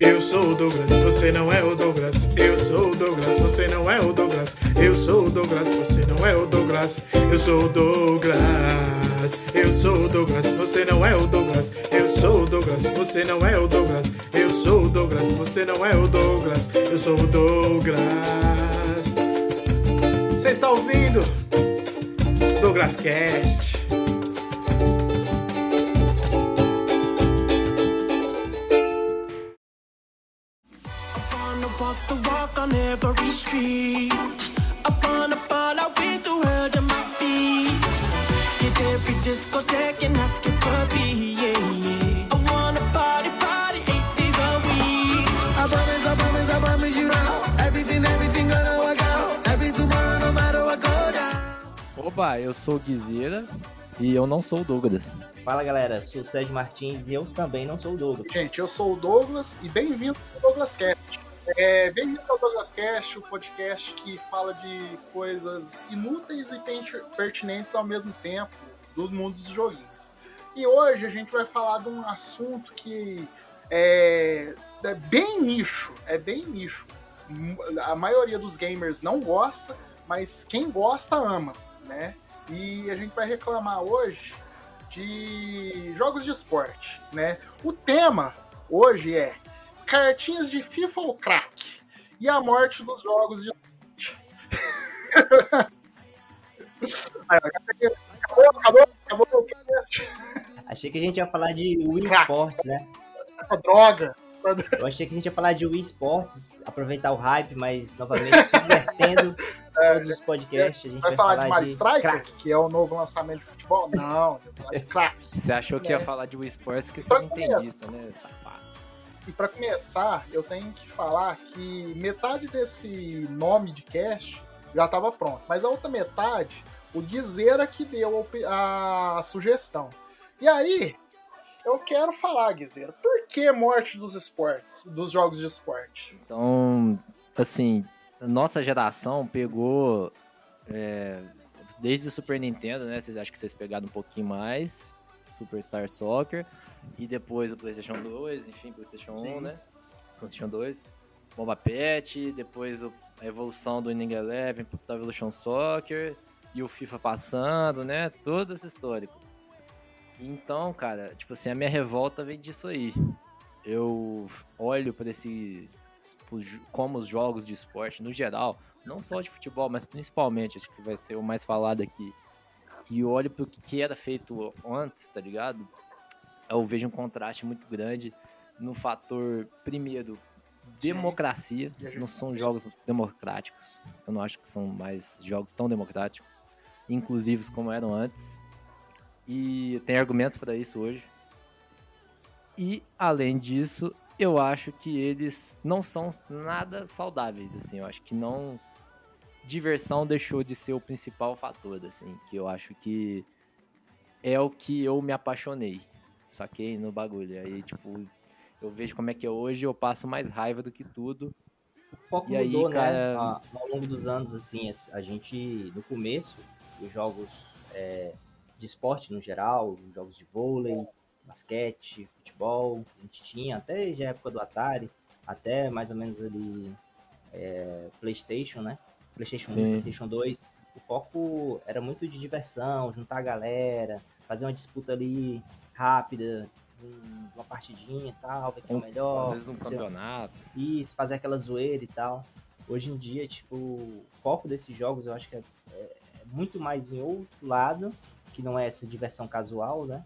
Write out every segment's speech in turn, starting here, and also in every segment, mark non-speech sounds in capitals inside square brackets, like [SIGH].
Eu sou o Douglas, você não é o Douglas. Eu sou o Douglas, você não é o Douglas. Eu sou o Douglas, você não é o Douglas. Eu sou o Douglas. Eu sou o Douglas, você não é o Douglas. Eu sou o Douglas, você não é o Douglas. Eu sou o Douglas, você não é o Douglas. Eu sou o Douglas. Você está ouvindo? Douglas Cast. Every street. I wanna ball out with the world at my feet. Hit every discotheque and ask it for me, yeah, yeah. I wanna party, party eight days a week. I promise, I promise, I promise you now. Everything, everything gonna work out. Every tomorrow, no matter what go down. Opa, eu sou o Guizeira e eu não sou o Douglas. Fala galera, sou o Sérgio Martins e eu também não sou o Douglas. Gente, eu sou o Douglas e bem-vindo ao Douglas Cast. É, bem-vindo ao Douglas o podcast que fala de coisas inúteis e per- pertinentes ao mesmo tempo do mundo dos joguinhos. E hoje a gente vai falar de um assunto que é, é bem nicho, é bem nicho. A maioria dos gamers não gosta, mas quem gosta ama, né? E a gente vai reclamar hoje de jogos de esporte, né? O tema hoje é cartinhas de FIFA ou crack e a morte dos jogos de acabou, acabou, acabou. Achei que a gente ia falar de Wii Crack. Sports, né? essa droga. essa droga. Eu achei que a gente ia falar de Wii Sports, aproveitar o hype, mas novamente subvertendo [LAUGHS] todos os podcasts. A gente Vai falar de Mario Striker, crack. que é o novo lançamento de futebol? Não, [LAUGHS] vai falar de crack. Você achou que ia É. falar de Wii Sports que você Pra não começar. entendista, né? E para começar, eu tenho que falar que metade desse nome de cast já estava pronto, mas a outra metade, o Guizeira que deu a sugestão. E aí, eu quero falar, Guizeira, por que morte dos esportes, dos jogos de esporte? Então, assim, nossa geração pegou é, desde o Super Nintendo, né? Vocês acham que vocês pegaram um pouquinho mais, Superstar Soccer, e depois o PlayStation 2, enfim, PlayStation 1, Sim. né? PlayStation 2, Bomba Pet, depois a evolução do Inning Eleven pro Evolution Soccer, e o FIFA passando, né? Todo esse histórico. Então, cara, tipo assim, a minha revolta vem disso aí. Eu olho para esse como os jogos de esporte no geral, não só de futebol, mas principalmente, acho que vai ser o mais falado aqui. E olho pro que que era feito antes, tá ligado? Eu vejo um contraste muito grande no fator, primeiro, democracia. Não são jogos democráticos. Eu não acho que são mais jogos tão democráticos, inclusivos como eram antes. E tem argumentos para isso hoje. E, além disso, eu acho que eles não são nada saudáveis, assim. Eu acho que não... Diversão deixou de ser o principal fator, assim. Que eu acho que é o que eu me apaixonei. Saquei no bagulho. Aí, tipo, eu vejo como é que é hoje, eu passo mais raiva do que tudo. O foco E aí, mudou, né? cara- a- Ao longo dos anos, assim, a gente, no começo, os jogos é, de esporte no geral, os jogos de vôlei, basquete, futebol, a gente tinha, até já época do Atari, até mais ou menos ali é, Playstation, né? Playstation 1, Sim. Playstation 2. O foco era muito de diversão, juntar a galera, fazer uma disputa ali rápida, um- uma partidinha e tal, ver quem é o melhor. Às vezes um campeonato. isso, fazer aquela zoeira e tal. Hoje em dia, tipo, o foco desses jogos eu acho que é, é- é muito mais em outro lado, que não é essa diversão casual, né?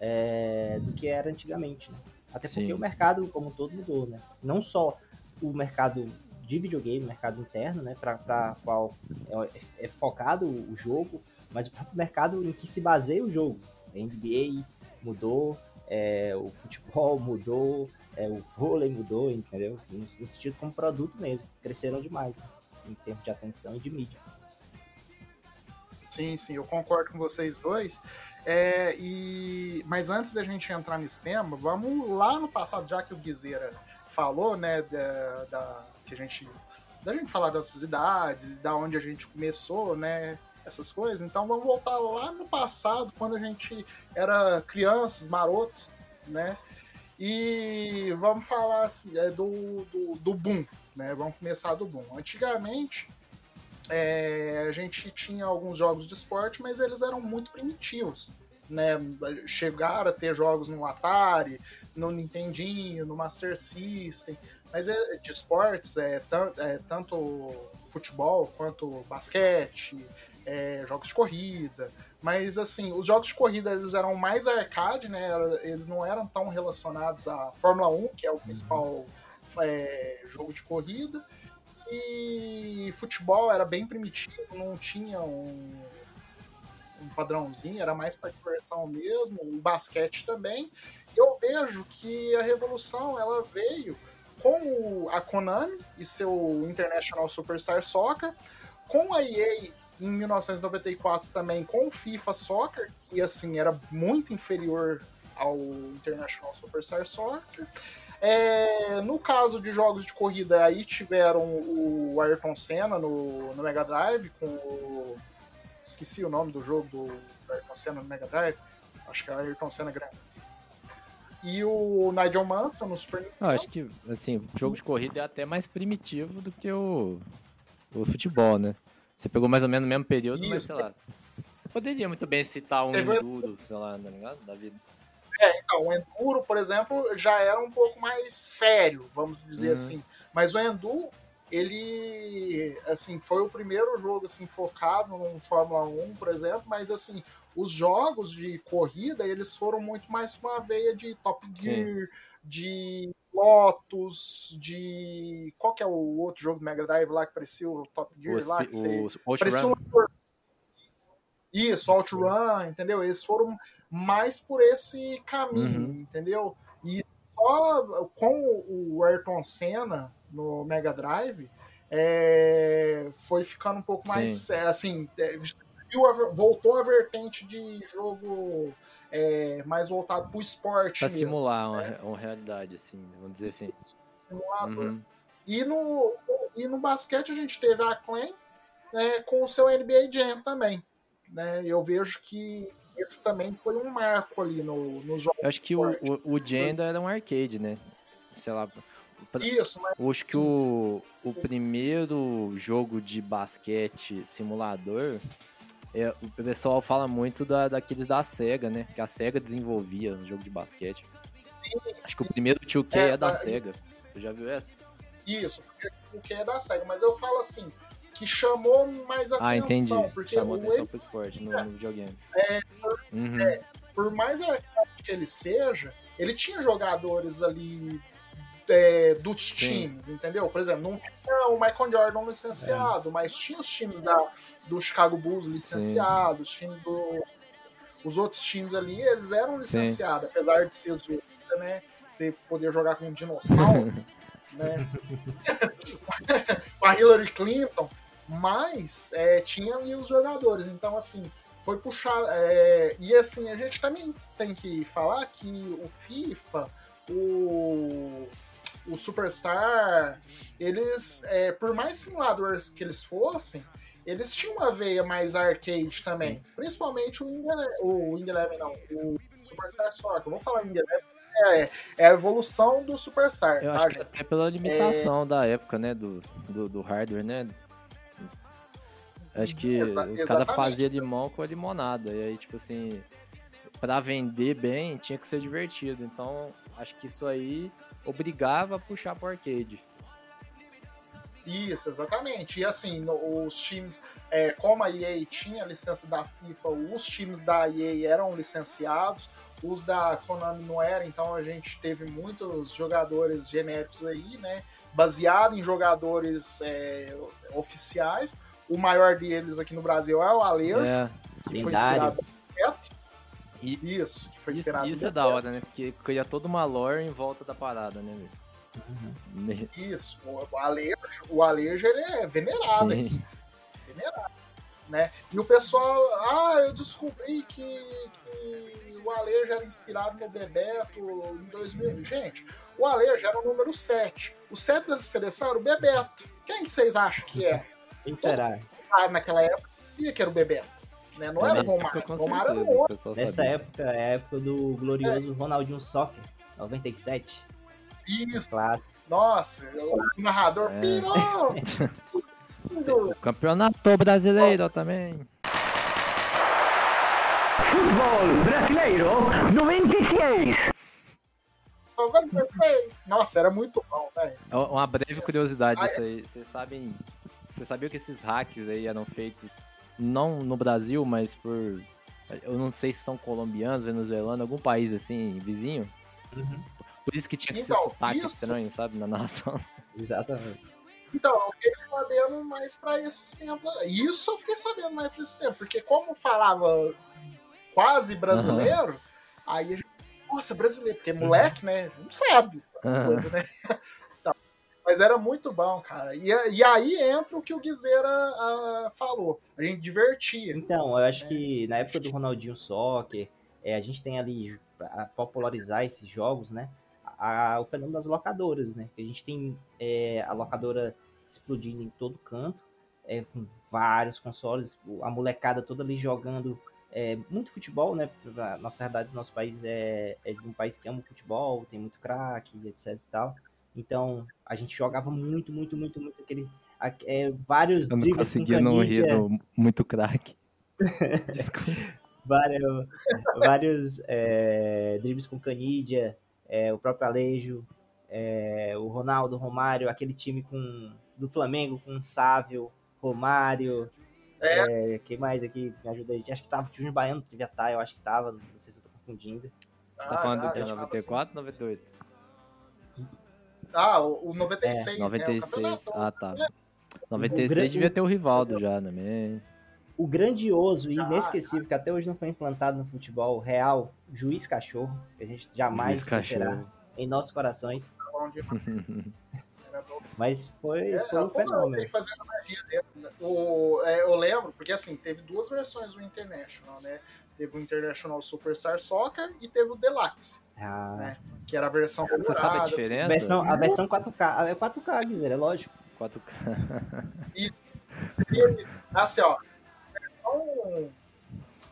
É, do que era antigamente, né? Até Sim. porque o mercado como um todo mudou, né? Não só o mercado de videogame, mercado interno, né? Para qual é, é focado o jogo, mas o próprio mercado em que se baseia o jogo. A NBA mudou, é, o futebol mudou, é, o vôlei mudou, entendeu? No, no sentido como produto mesmo. Cresceram demais, né? em termos de atenção e de mídia. Sim, sim, eu concordo com vocês dois. É, e... Mas antes da gente entrar nesse tema, vamos lá no passado, já que o Guizeira falou, né, da, da- que a gente, da gente falar das idades, da onde a gente começou, né, essas coisas. Então vamos voltar lá no passado, quando a gente era crianças, marotos, né, E vamos falar assim, é, do, do, do boom, né? Vamos começar do boom. Antigamente, é, a gente tinha alguns jogos de esporte, mas eles eram muito primitivos. Né? Chegaram a ter jogos no Atari, no Nintendinho, no Master System, mas é, de esportes, é, é, tanto futebol quanto basquete, é, jogos de corrida. Mas assim, os jogos de corrida eles eram mais arcade, né? Eles não eram tão relacionados à Fórmula 1, que é o principal é, jogo de corrida. E futebol era bem primitivo, não tinha um, um padrãozinho, era mais para diversão mesmo, o basquete também. Eu vejo que a revolução ela veio com a Konami e seu International Superstar Soccer, com a EA em 1994 também com o FIFA Soccer, e assim era muito inferior ao International Superstar Soccer. É, no caso de jogos de corrida, aí tiveram o Ayrton Senna no, no Mega Drive, com o. Esqueci o nome do jogo do Ayrton Senna no Mega Drive. Acho que é Ayrton Senna Grande. E o Nigel Mansell no Super Nintendo. Eu acho que, assim, o jogo de corrida é até mais primitivo do que o, o futebol, né? Você pegou mais ou menos no mesmo período, Isso. mas sei lá. Você poderia muito bem citar um Teve... Enduro, sei lá, tá ligado? Da vida. É, então, o Enduro, por exemplo, já era um pouco mais sério, vamos dizer uhum. assim. Mas o Enduro, ele, assim, foi o primeiro jogo, assim, focado no Fórmula 1, por exemplo, mas, assim, os jogos de corrida, eles foram muito mais com a veia de Top Gear, Sim. de Lotus, de. Qual que é o outro jogo do Mega Drive lá que parecia o Top Gear lá? Que o, você... parecia um... Isso, OutRun, entendeu? Eles foram mais por esse caminho, uhum. entendeu? E só com o Ayrton Senna no Mega Drive é, foi ficando um pouco mais. Sim. assim, é, voltou a vertente de jogo é, mais voltado para o esporte. Para simular né? uma, uma, realidade, assim, vamos dizer assim. Simulador. Uhum. E, no, e no basquete a gente teve a Clan né, com o seu NBA Jam também. Né? Eu vejo que esse também foi um marco ali no, nos jogos. Eu acho que o, o, o Jam era um arcade, né? Sei lá. Isso, mas. Acho que o, o primeiro jogo de basquete simulador é, o pessoal fala muito da, daqueles da SEGA, né? Que a SEGA desenvolvia no jogo de basquete. Acho que o primeiro 2K é, é da SEGA. Você já viu essa? Isso, o que é da SEGA. Mas eu falo assim, que chamou mais atenção. Ah, entendi. Porque chamou atenção ele... pro esporte no, no videogame. É, uhum. é, por mais que ele seja, ele tinha jogadores ali é, dos Sim. times, entendeu? Por exemplo, não tinha o Michael Jordan licenciado, é. mas tinha os times da do Chicago Bulls licenciados, os times do. Os outros times ali, eles eram licenciados, Sim. apesar de ser zoeira, né? Você poder jogar com um dinossauro, [LAUGHS] né? [LAUGHS] com a Hillary Clinton, mas é, tinha ali os jogadores. Então, assim, foi puxar. É, e assim, a gente também tem que falar que o FIFA, o, o Superstar, eles, é, por mais simuladores que eles fossem, eles tinham uma veia mais arcade também. Principalmente o Wing o Wing não, o Superstar Soccer. Vou falar Wing é, é, a evolução do Superstar. Eu tá, acho que até pela limitação é... da época, né, do, do, do hardware, né? Acho que Exa os caras faziam limão com a limonada. E aí, tipo assim, para vender bem, tinha que ser divertido. Então, acho que isso aí obrigava a puxar pro arcade. Isso, exatamente. E assim, os times, é, como a EA tinha licença da FIFA, os times da EA eram licenciados, os da Konami não eram, então a gente teve muitos jogadores genéricos aí, né? Baseado em jogadores é, oficiais. O maior deles aqui no Brasil é o Alejo, é, que foi inspirado no Beto. Isso, que foi inspirado Isso, isso é da hora, né? Porque cria toda uma lore em volta da parada, né, velho? Uhum. Isso, o Alejo, o Alejo ele é venerado Sim. aqui. Venerado. Né? E o pessoal, ah, eu descobri que, que o Alejo era inspirado no Bebeto em 2000. Gente, o Alejo era o número 7. O 7 da seleção era o Bebeto. Quem vocês acham que é? Quem será? Ah, naquela época, sabia que era o Bebeto. Né? Não é era o Romário. Romário era o outro. Nessa época, é a época do glorioso é. Ronaldinho Soccer. 97, Isso, clássico. nossa, o narrador É. pirou! [LAUGHS] Campeonato brasileiro também. Fútbol brasileiro 96. 96! Nossa, era muito bom, velho. É Uma breve curiosidade Ai, isso aí. Vocês sabem. Você sabia que esses hacks aí eram feitos não no Brasil, mas por. Eu não sei se são colombianos, venezuelanos, algum país assim, vizinho. Por isso que tinha que Então, ser sotaque isso- estranho, sabe? Na narração. [LAUGHS] Exatamente. Então, eu fiquei sabendo mais pra esses tempos. Isso eu fiquei sabendo mais pra esse tempo, porque como falava quase brasileiro, aí a gente, nossa, brasileiro, porque moleque, né, não sabe essas Aham. coisas, né? [LAUGHS] Então, mas era muito bom, cara. E, e aí entra o que o Guizeira ah, falou. A gente divertia. Então, eu acho que na época do Ronaldinho Soccer, é, a gente tem ali a popularizar esses jogos, né? A- o fenômeno das locadoras, né? Que a gente tem é, a locadora explodindo em todo canto, é, com vários consoles, a molecada toda ali jogando é, muito futebol, né? A nossa realidade nosso país é, é um país que ama futebol, tem muito craque, etc e tal. Então, a gente jogava muito, muito, muito, muito aquele. é, vários Eu não dribles com consegui não rir do muito craque. [LAUGHS] Desculpa. vários, vários é, dribles com Canidia, é, o próprio Alejo, é, o Ronaldo, Romário, aquele time com, do Flamengo com Sávio, Romário. É. quem mais aqui me ajuda aí? Acho que tava o Júnior Baiano, Triviatar, eu acho que tava, não sei se eu tô confundindo. Você tá falando do Ah, que? gente fala 94 98? assim, Ah, o, o 96, né? O 96. campeonato. Ah, tá. 96 grande- devia ter o Rivaldo já também. O grandioso e inesquecível, que até hoje não foi implantado no futebol real, Juiz Cachorro, que a gente jamais esquecerá em nossos corações. bom. [LAUGHS] Mas foi, É, foi um fenômeno. a magia dele. né? O, é, eu lembro, porque assim, teve duas versões do International, né? Teve o International Superstar Soccer e teve o Deluxe, Ah, né? que era a versão Você sabe a diferença? a versão, a versão 4K, é 4K, Guizer, é lógico. 4K. E eles- assim, ó,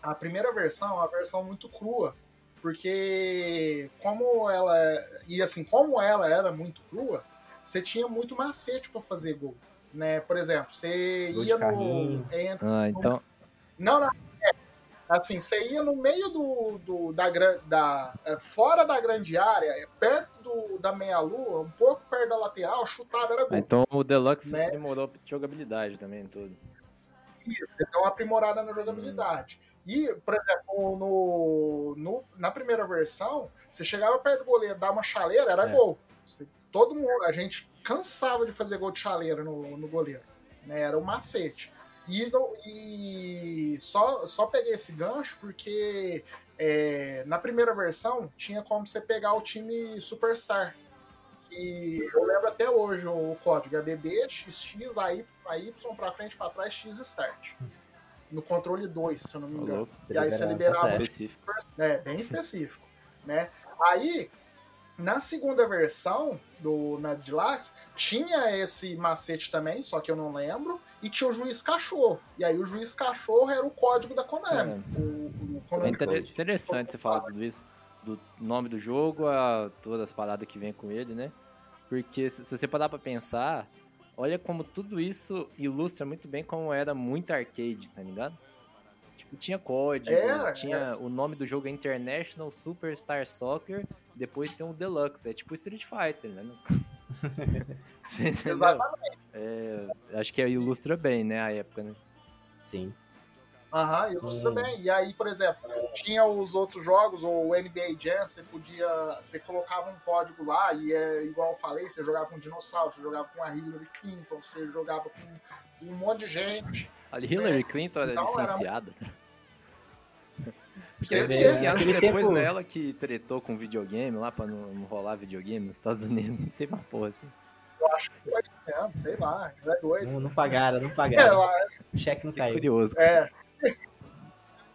a, primeira versão é uma versão muito crua, porque como ela e assim como ela era muito crua, você tinha muito macete para fazer gol, né? Por exemplo, você Gol ia no carrinho. entra- Ah, então. não, não. é, assim, você ia no meio do, do da, da é, fora da grande área, é, perto do, da meia lua, um pouco perto da lateral, chutava era gol. Então o Deluxe Né? aprimorou a jogabilidade também, tudo. Isso, você dá uma aprimorada na jogabilidade. E, por exemplo, no, no- na primeira versão, você chegava perto do goleiro, dava uma chaleira, era É. gol. Você- todo mundo, a gente cansava de fazer gol de chaleira no, no goleiro. né? Era o macete. E, no- e só, só peguei esse gancho porque é, na primeira versão tinha como você pegar o time Superstar. Que eu lembro até hoje o código é BB, XX, AY, AY pra frente, pra trás, X Start. No controle 2, se eu não me engano. E aí você liberava, o certo. Específico. é, bem específico, né? Aí, na segunda versão do na Deluxe, tinha esse macete também, só que eu não lembro, e tinha o Juiz Cachorro. E aí o Juiz Cachorro era o código da Konami. O, o É Konami inter- Code. interessante você falar tudo isso, do nome do jogo, a todas as paradas que vem com ele, né? Porque se, se você parar pra pensar, olha como tudo isso ilustra muito bem como era muito arcade, tá ligado? Tipo, tinha código, Era, tinha o nome do jogo é International Superstar Soccer, depois tem o Deluxe, é tipo Street Fighter, né? [LAUGHS] Exatamente. É, acho que ilustra bem, né, a época, né? Sim. Aham, ilustra Hum. bem. E aí, por exemplo, tinha os outros jogos, o NBA Jam, você podia. Você colocava um código lá, e é igual eu falei, você jogava com dinossauro, você jogava com a Hillary Clinton, você jogava com um monte de gente. A Hillary Clinton era Então, era- licenciada. [LAUGHS] Vê, né? Esse ano Naquele depois tempo- nela que tretou com videogame lá pra não, não rolar videogame nos Estados Unidos. [LAUGHS] Não teve uma porra assim. eu acho que foi mesmo, sei lá, é doido. Não, não pagaram, não É, [LAUGHS] pagaram. lá, O cheque não caiu. curioso. É.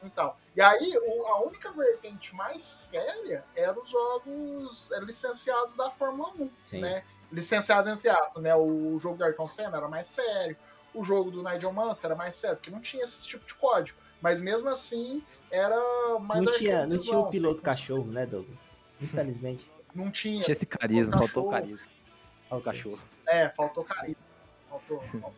Então, e aí o- a única vertente mais séria era os jogos licenciados da Fórmula 1, Sim. né? Licenciados entre aspas, né? O jogo do Ayrton Senna era mais sério, o jogo do Nigel Mansell era mais sério, porque não tinha esse tipo de código. Mas mesmo assim, era mais Não tinha, não tinha o piloto cachorro, né, Douglas? Infelizmente. não tinha. Tinha esse carisma, faltou carisma. O cachorro. É, faltou carisma. Faltou, faltou,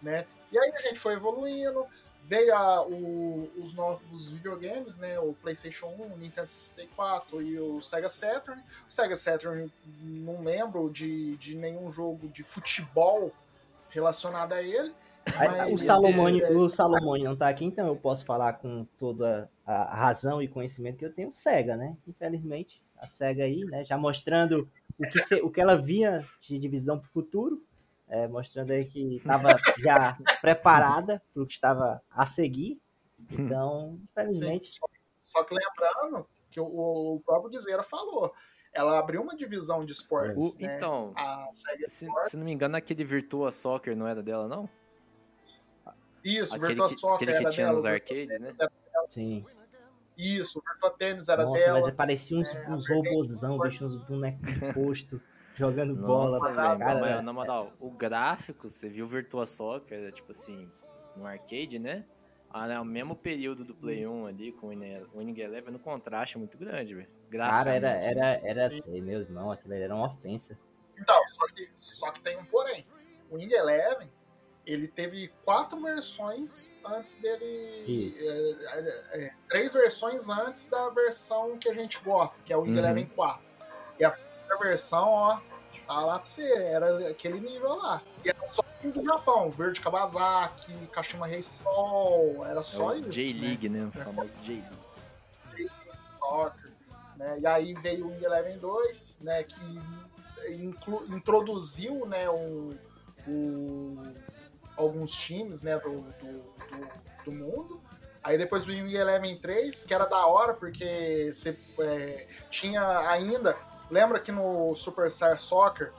né? E aí a gente foi evoluindo, veio a- o- os novos videogames, né? O PlayStation 1, o Nintendo 64 e o Sega Saturn. O Sega Saturn, não lembro de, de nenhum jogo de futebol relacionado a ele. O Mas- Salomone, é, o Salomone não tá aqui, então eu posso falar com toda a razão e conhecimento que eu tenho SEGA, né? Infelizmente, a SEGA aí, né, já mostrando o que, se- o que ela via de divisão pro futuro, é, mostrando aí que estava já [LAUGHS] preparada para o que estava a seguir. Então, infelizmente, Sim, só, só que lembrando que o, o próprio Guizeira falou, ela abriu uma divisão de esportes, O- né? então, se, se não me engano, aquele Virtua Soccer não era dela, não? Isso, Aquele Virtua que, Soccer aquele que era tinha dela. nos arcades, né? sim. Isso, o Virtua Tênis era Nossa, dela. mas parecia uns, É, uns a robôzão, bicho, uns bonecos de posto, jogando bola. Nossa, velho, cara, mas, na moral, o gráfico, você viu o Virtua Soccer, era, tipo assim, no arcade, né? Ah, né, o mesmo período do Play 1 ali, com o Winning Winning Eleven, no contraste é muito grande, velho. Cara, era, Graficamente, era, era Sim. assim, meu irmão, aquilo ali era uma ofensa. Então, só que, só que tem um porém. O Wing Eleven, ele teve quatro versões antes dele. É, é, é, três versões antes da versão que a gente gosta, que é o Wing Uhum. Eleven 4. E a primeira versão, ó, falar pra você, era aquele nível lá. E era só do Japão, Verde Kawasaki, Kashima Rei Sol, era É só o isso. né? J-League, né? O famoso J-League. Soccer, né? E aí veio o Eleven 2, né, que introduziu, né, o, o- alguns times, né, do, do, do- do mundo. Aí depois o Wing Eleven 3, que era da hora, porque você é, tinha ainda... Lembra que no Superstar Soccer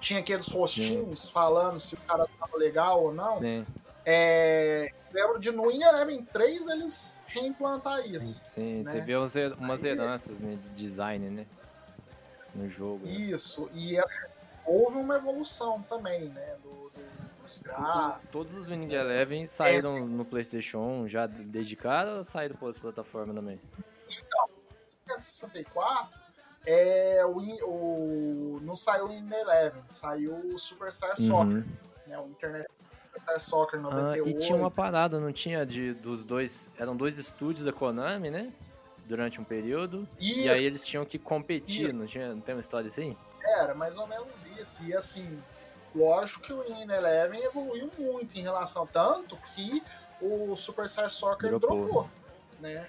tinha aqueles rostinhos falando se o cara tava legal ou não? Sim, É, lembro de no Wing Eleven 3 eles reimplantar isso. sim. né? Você vê umas Aí- heranças né, de design, né? No jogo. né? Isso, e assim, houve uma evolução também, né? Do, do- dos gráficos. Todos os Winning Eleven saíram no PlayStation 1 já desde cara ou saíram para outras plataformas também? No 64, é, o, o, não saiu o In Eleven, saiu o Superstar Soccer, Uhum. né? O Internet Superstar Soccer Ah, 98. e tinha uma parada, não tinha de dos dois. Eram dois estúdios da Konami, né? Durante um período. Isso, E aí eles tinham que competir, Isso. não, tinha, não tem uma história assim? era mais ou menos isso. E assim, lógico que o In Eleven evoluiu muito em relação tanto que o Superstar Soccer Dropou. dropou, né?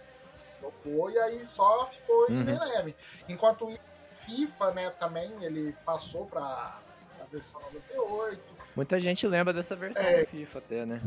Dropou e aí só ficou em Uhum. Eleven. Enquanto o FIFA, né, também ele passou para a versão 98, Muita gente lembra dessa versão É. FIFA até, né?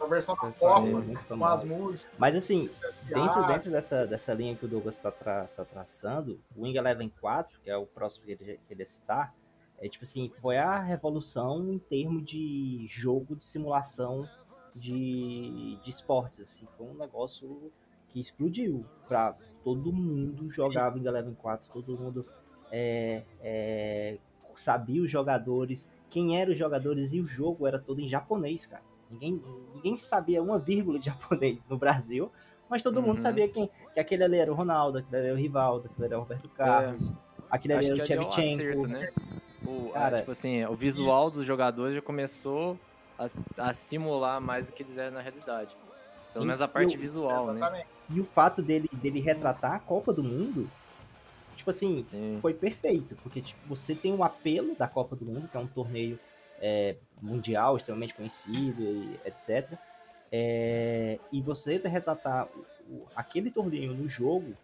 a versão da Copa, muito com as músicas Mas assim, dentro, dentro dessa, dessa linha que o Douglas está tra, tá traçando, o Wing Eleven 4, que é o próximo que ele, que ele citar, é tipo assim, foi a revolução em termos de jogo de simulação de, de esportes, assim, foi um negócio que explodiu pra todo mundo jogar Wing Eleven 4, todo mundo é, é, sabia os jogadores, quem eram os jogadores e o jogo era todo em japonês, cara. Ninguém, ninguém sabia uma vírgula de [LAUGHS] japonês no Brasil, mas todo mundo Uhum. sabia quem, que aquele ali era o Ronaldo, aquele ali era o Rivaldo, aquele ali era o Roberto Carlos, aquele ali era o ali é o Tchevchenko. acerto, né? O, Cara, tipo assim, o visual isso. dos jogadores já começou a, a simular mais do que eles eram na realidade. Pelo Sim, menos a parte o- visual, né? Exatamente. E o fato dele, dele retratar a Copa do Mundo, tipo assim, Sim. foi perfeito, porque tipo, você tem o apelo da Copa do Mundo, que é um torneio é, mundial, extremamente conhecido, e etc. É, e você retratar aquele torneio no jogo,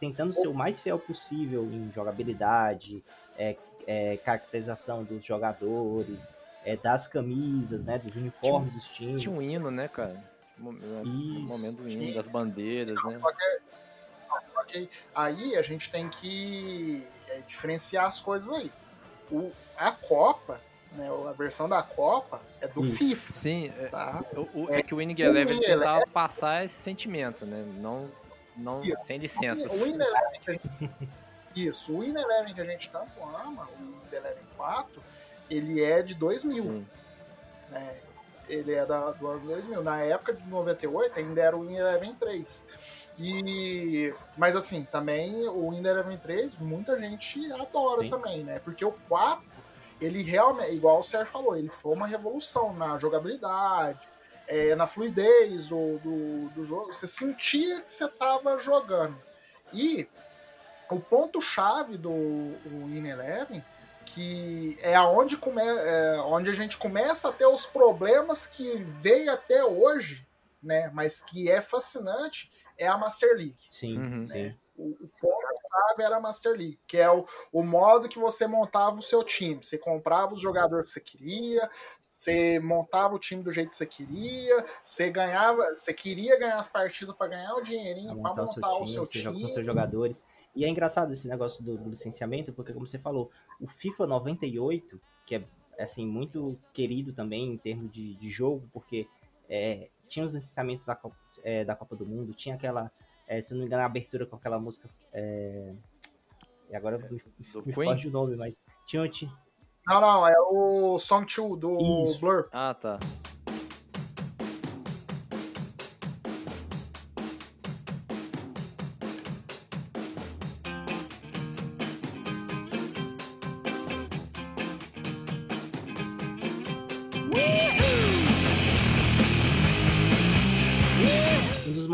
tentando ser o mais fiel possível em jogabilidade, é, é, caracterização dos jogadores, é, das camisas, né, dos uniformes dos times. Tinha um hino, né, cara? O Isso. momento do hino, Tinha. das bandeiras, né? Só que, só que aí a gente tem que é, diferenciar as coisas aí. O, a Copa, né, a versão da Copa é do Isso. FIFA, Sim, é, tá? o, o- É, é que o Winning o Eleven Winning tentava passar esse sentimento, né? Não, não Isso. sem O licenças. Win Eleven que a gente, [LAUGHS] isso, o Win Eleven que a gente tanto ama, o Win Eleven 4, ele é de 2000, Sim. né? Ele é da, do ano 2000. Na época de 98 ainda era o Win Eleven 3. E, mas assim, também o Windows Eleven 3, muita gente adora Sim. também, né? Porque o 4, ele realmente, igual o Sérgio falou, ele foi uma revolução na jogabilidade, é, na fluidez do, do, do jogo. Você sentia que você estava jogando. E o ponto-chave do Win Eleven, que é aonde come, é, onde a gente começa a ter os problemas que veio até hoje, né? Mas que é fascinante, é a Master League. Sim, Uhum. sim. O, o ponto-chave era a Master League, que é o, o modo que você montava o seu time. Você comprava os jogadores que você queria, você montava o time do jeito que você queria, você ganhava, você queria ganhar as partidas para ganhar o dinheirinho, para montar o montar o seu seu time, com seus jogadores. E é engraçado esse negócio do, do licenciamento, porque como você falou, o FIFA 98, que é assim muito querido também em termos de, de jogo, porque é, tinha os licenciamentos da, Copa- é, da Copa do Mundo, tinha aquela, é, se não me engano, a abertura com aquela música. É, e agora me, me foge o nome, mas tinha, tinha Não, não, é o Song 2 do Isso. Blur. Ah, tá.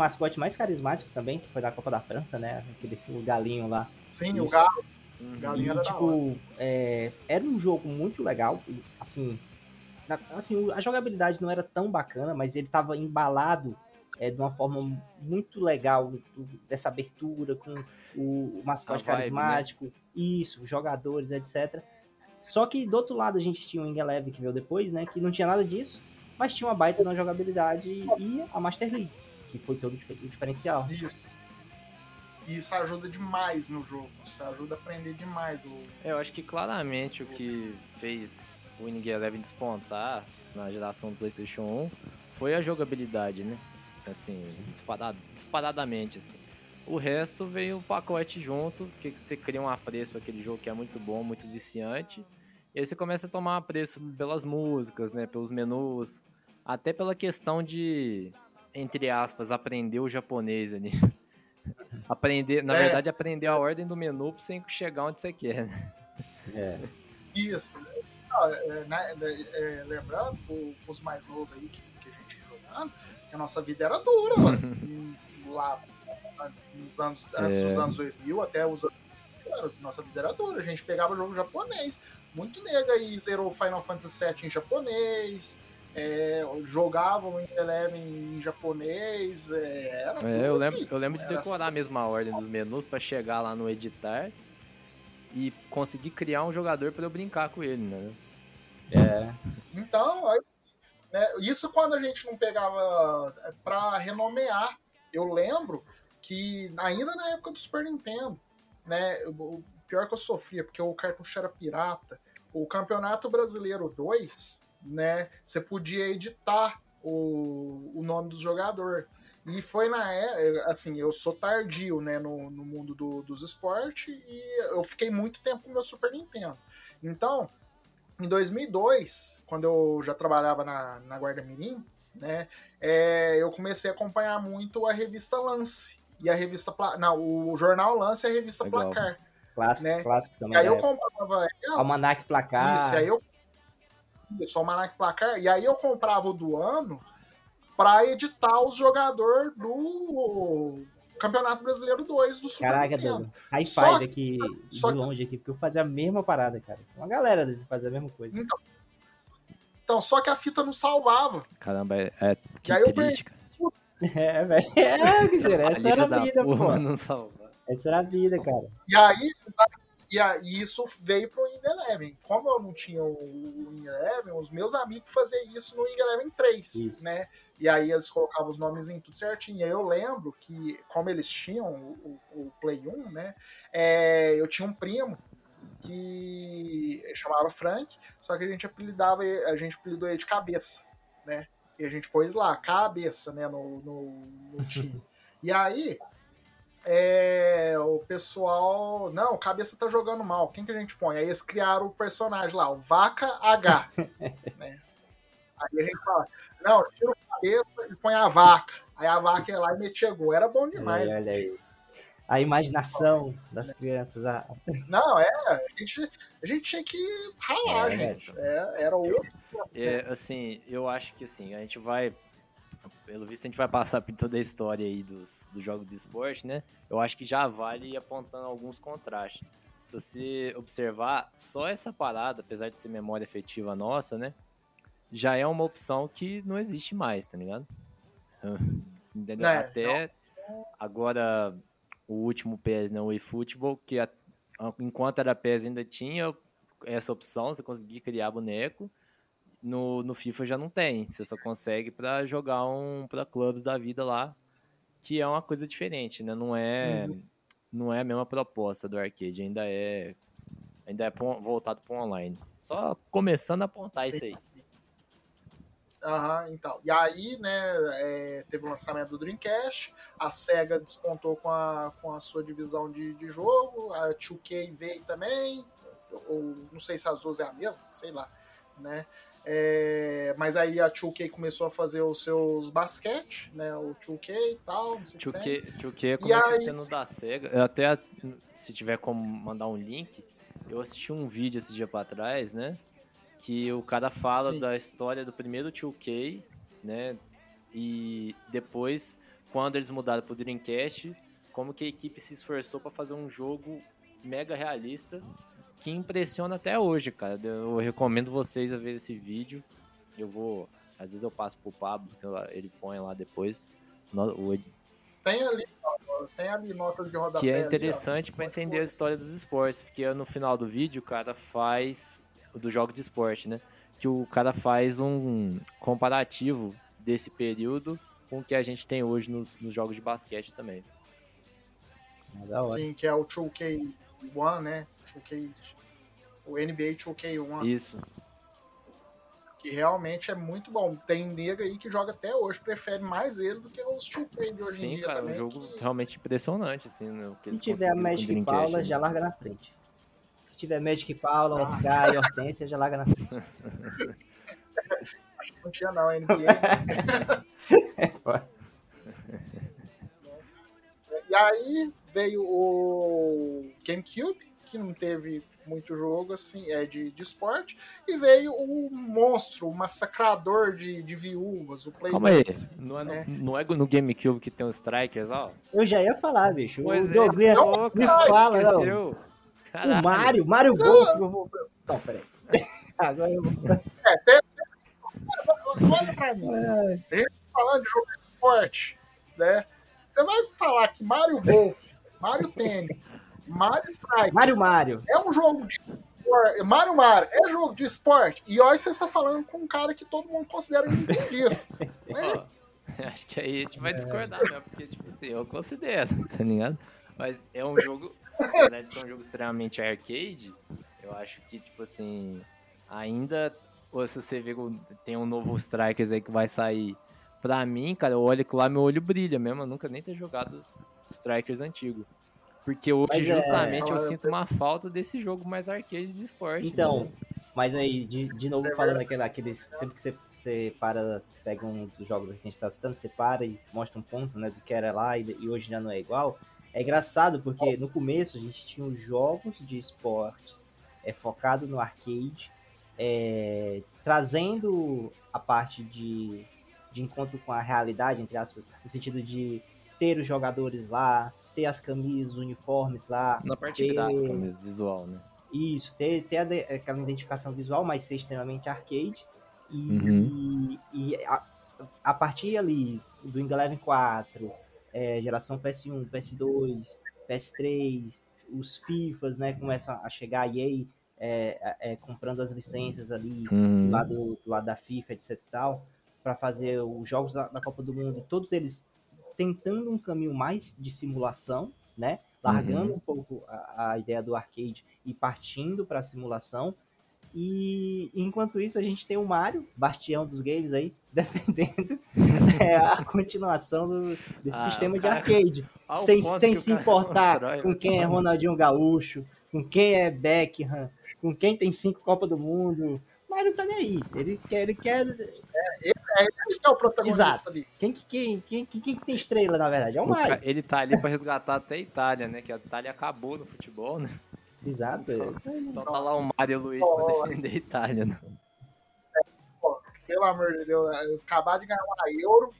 Dos mascotes mais carismáticos também, que foi da Copa da França, né? Aquele o galinho lá. Sim, o Isso. Galo. Uhum. Galinha E, era tipo, é, era um jogo muito legal. e, Assim, na- assim, o- a jogabilidade não era tão bacana, mas ele tava embalado é, de uma forma muito legal do- dessa abertura com o, o mascote vibe, carismático, isso, os jogadores, etc. Só que do outro lado a gente tinha o Wing Eleven que veio depois, né? Que não tinha nada disso, mas tinha uma baita na jogabilidade e a Master League, que foi todo o dif- o diferencial. Isso. E isso ajuda demais no jogo. Isso ajuda a aprender demais o. É, Eu acho que claramente o que fez o Winning Eleven despontar na geração do PlayStation 1 foi a jogabilidade, né? Assim, disparado, disparadamente, assim. O resto veio o pacote junto, que você cria um apreço para aquele jogo que é muito bom, muito viciante. E aí você começa a tomar apreço pelas músicas, né? Pelos menus, até pela questão de, entre aspas, aprender o japonês ali. [LAUGHS] Aprender, na É. verdade, aprender a ordem do menu você chegar onde você quer, né? É. Isso. Ah, né, é, lembrando, os mais novos aí que, que a gente ia jogando, que a nossa vida era dura, mano. [LAUGHS] Lá nos anos, antes É. dos anos 2000 até os anos. Nossa vida era dura. A gente pegava jogo japonês. Muito nego aí zerou Final Fantasy VII em japonês. É, jogava o Eleven em japonês. É, era É, eu lembro, filho. eu lembro de Era decorar mesmo a ordem dos menus pra chegar lá no editar e conseguir criar um jogador pra eu brincar com ele, né? É. Então, aí, né, isso quando a gente não pegava é, pra renomear. Eu lembro que ainda na época do Super Nintendo, né, o o pior que eu sofria, porque o cartucho era pirata, o Campeonato Brasileiro 2, né, você podia editar o, o nome do jogador. E foi na época, assim, eu sou tardio, né, no, no mundo do- dos esportes e eu fiquei muito tempo com o meu Super Nintendo. Então, em 2002, quando eu já trabalhava na, na Guarda Mirim, né, é, eu comecei a acompanhar muito a revista Lance. E a revista. Pla... Não, o jornal Lance e a revista Legal. Placar. Clássico, Né? clássico também. E aí eu comprava ela. Almanac placar. Isso, aí eu. Isso, Almanac Placar. E aí eu comprava o do ano pra editar os jogadores do Campeonato Brasileiro 2 do Super Caraca, Nintendo. High Só- five aqui só de longe aqui, porque eu fazia a mesma parada, cara. Uma galera fazia a mesma coisa. Então, então, só que a fita não salvava. Caramba, é, é que E aí eu triste, cara. [LAUGHS] É, velho. É, [LAUGHS] dizer, essa era a da vida, pô. não salvar. Essa era a vida, cara. E aí, e aí isso veio pro Wing Eleven. Como eu não tinha o Wing Eleven, os meus amigos faziam isso no Wing Eleven 3, Isso. né? E aí eles colocavam os nomes em tudo certinho. E aí eu lembro que, como eles tinham o, o- o Play 1, né? é, eu tinha um primo que chamava Frank, só que a gente apelidava, a gente apelidou ele de cabeça, né? E a gente pôs lá, cabeça, né, no, no, no time. [LAUGHS] E aí, é, o pessoal. Não, o cabeça tá jogando mal. Quem que a gente põe? Aí eles criaram o personagem lá, o Vaca H. [LAUGHS] né? Aí a gente fala, não, tira o cabeça e põe a vaca. Aí a vaca ia lá e metia gol. Era bom demais. É, olha isso. A imaginação das crianças. ah, Não, é, a gente, a gente tinha que ralar, É, gente. É, era outro. É, assim, eu acho que assim, a gente vai. Pelo visto, a gente vai passar por toda a história aí dos, do jogo de esporte, né? Eu acho que já vale ir apontando alguns contrastes. Se você observar, só essa parada, apesar de ser memória efetiva nossa, né? Já é uma opção que não existe mais, tá ligado? [LAUGHS] Entendeu? É, Até agora, o último PES, né? O eFootball, que a- enquanto era PES ainda tinha essa opção, você conseguia criar boneco. No, no FIFA já não tem. Você só consegue pra jogar um para clubes da vida lá, que é uma coisa diferente, né? Não é não é a mesma proposta do arcade, ainda é ainda é voltado para online. Só começando a apontar isso aí. Aham, então. E aí, né, é, teve o lançamento do Dreamcast, a SEGA despontou com a, com a sua divisão de, de jogo, a 2K veio também, ou não sei se as duas é a mesma, sei lá, né. É, mas aí a 2K começou a fazer os seus basquete, né, o 2K e tal, não sei o que tem. 2K, 2K começa aí- sendo da SEGA. Eu até, se tiver como mandar um link, eu assisti um vídeo esse dia pra trás, né? Que o cara fala Sim. da história do primeiro 2K, né? E depois, quando eles mudaram pro Dreamcast, como que a equipe se esforçou pra fazer um jogo mega realista que impressiona até hoje, cara. Eu recomendo vocês a ver esse vídeo. Eu vou. Às vezes eu passo pro Pablo, que ele põe lá depois. No- o ed- Tem ali, tem ali notas de rodapé. que é interessante pra entender a história dos esportes, porque no final do vídeo o cara faz do jogo de esporte, né? Que o cara faz um comparativo desse período com o que a gente tem hoje nos, nos jogos de basquete também. é hora. Sim, que é o 2K1, né? 2K, o NBA 2K1, Isso. que realmente é muito bom. Tem nega aí que joga até hoje, prefere mais ele do que os 2K de hoje em Sim, dia cara, um jogo que- realmente impressionante, assim, né? que Se tiver Magic Paula, né? já larga na frente. Se tiver Magic Paula, Oscar e Hortência, já larga na frente. [LAUGHS] Não tinha não, a NBA. né? [LAUGHS] e aí veio o GameCube, que não teve muito jogo assim, é de, de esporte, e veio o monstro, o massacrador de, de viúvas, o Play Calma aí, 2. não é, no, É. não é no GameCube que tem os strikers, ó? Eu já ia falar, bicho. Pois o é, Douglas Ô, me cara, fala, não. O. Mario, Mario Golf. Eu vou... Não, peraí. [LAUGHS] Agora eu vou. Olha pra mim, a gente tá falando de jogo de esporte, né? Você vai falar que Mario Golf, Mario Tennis, Mario Strike Mario Mario. é um jogo de esporte, Mario Mario é jogo de esporte, e olha, você está falando com um cara que todo mundo considera um nintendista. [LAUGHS] né? Ó, [LAUGHS] acho que aí a gente vai discordar, né? Porque, tipo assim, eu considero, [LAUGHS] tá ligado? Mas é um jogo, apesar de ser um jogo extremamente arcade, eu acho que, tipo assim, ainda, ou se você vê que tem um novo Strikers aí que vai sair, pra mim, cara, eu olho que lá meu olho brilha mesmo, eu nunca nem ter jogado Strikers antigo. Porque hoje, Mas é, justamente, eu fala- sinto uma falta desse jogo mais arcade de esporte. Então, né? mas aí, de, de novo, é falando aquele, aqueles. Sempre que você, você para, pega um dos jogos que a gente tá citando, você para e mostra um ponto, né, do que era lá e, e hoje já não é igual. É engraçado porque no começo a gente tinha os jogos de esportes é, focado no arcade, é, trazendo a parte de, de encontro com a realidade, entre aspas, no sentido de ter os jogadores lá, ter as camisas, uniformes lá, Na parte ter- gráfica mesmo, visual, né? isso, ter, ter a aquela identificação visual, mas ser extremamente arcade. E, Uhum. e a, a partir ali do Eleven 4, é, geração PS1, PS2, PS3, os FIFAs, né, começam a chegar a EA é, é, comprando as licenças ali Uhum. do lado, do lado da FIFA, etc e tal, para fazer os jogos da, da Copa do Mundo, todos eles tentando um caminho mais de simulação, né? Largando um pouco a, a ideia do arcade e partindo para a simulação. E enquanto isso, a gente tem o Mario, bastião dos games aí, [LAUGHS] defendendo é, a [LAUGHS] continuação do, desse Ah, sistema o de cara- arcade. Sem sem se cara importar constrói, com né? quem é Ronaldinho Gaúcho, com quem é Beckham, com quem tem cinco Copa do Mundo. Mario tá nem aí. Ele quer, ele quer É ele que é o protagonista Exato. ali. Quem que, quem, quem, quem, quem que tem estrela, na verdade? É o O ca- Mario. Ele tá ali pra resgatar até a Itália, né? Que a Itália acabou no futebol, né? Exato. Então tá lá o Mario Luiz Nossa. pra defender a Itália, né? Pô, pelo amor de Deus, eles acabaram de ganhar uma euro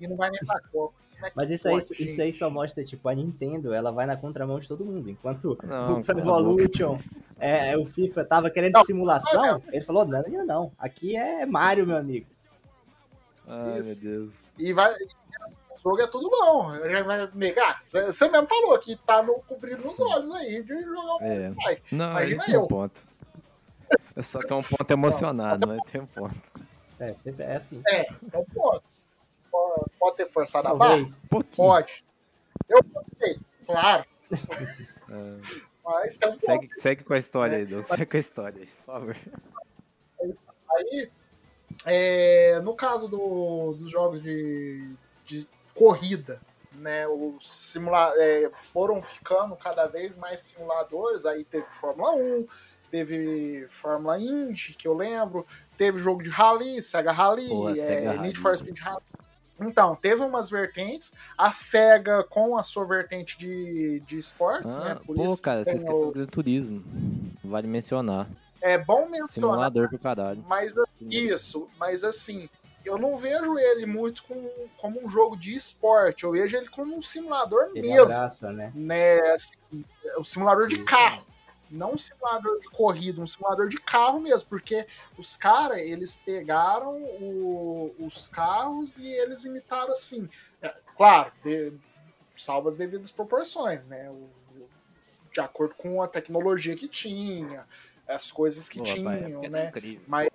e não vai nem pra Copa. É Mas isso aí, pode, isso aí só mostra, tipo, a Nintendo, ela vai na contramão de todo mundo. Enquanto Não, o Evolution, é, o FIFA tava querendo Não, simulação, não, ele falou, não, não, não, aqui é Mario, meu amigo. Ai, Isso. meu Deus. E vai. O jogo é tudo bom. Já vai negar. Você mesmo falou que tá no, cobrindo os olhos aí de jogar um É. Não, Imagina tem um eu. ponto. É só que é um ponto emocionado, mas tem um ponto. É, sempre é assim. É, então pode. Pode, pode ter forçado a barra? Talvez. Um. Pode. Eu gostei, claro. É. Mas tem um ponto. Segue, segue com a história aí, Doug. Segue com a história aí, por favor. Aí, é, no caso do- dos jogos de, de corrida, né, os simula é, foram ficando cada vez mais simuladores. Aí teve Fórmula 1, teve Fórmula Indy, que eu lembro, teve jogo de Rally, Sega Rally, Porra, é, Sega Need Rally. for Speed Rally. Então, teve umas vertentes, a SEGA com a sua vertente de, de esportes, né? Ah, Por pô, isso cara, você esqueceu o- do Turismo. Vale mencionar. É bom mencionar Simulador pro caralho. Mas isso, mas assim, eu não vejo ele muito com, como um jogo de esporte, eu vejo ele como um simulador Ele mesmo, abraça, né? né? Assim, o simulador de Isso. carro, não um simulador de corrida, um simulador de carro mesmo, porque os caras, eles pegaram o- os carros e eles imitaram assim, é, claro, de, salvo as devidas proporções, né? O- de acordo com a tecnologia que tinha, as coisas que Pô, rapaz, tinham, é né? incrível. Mas.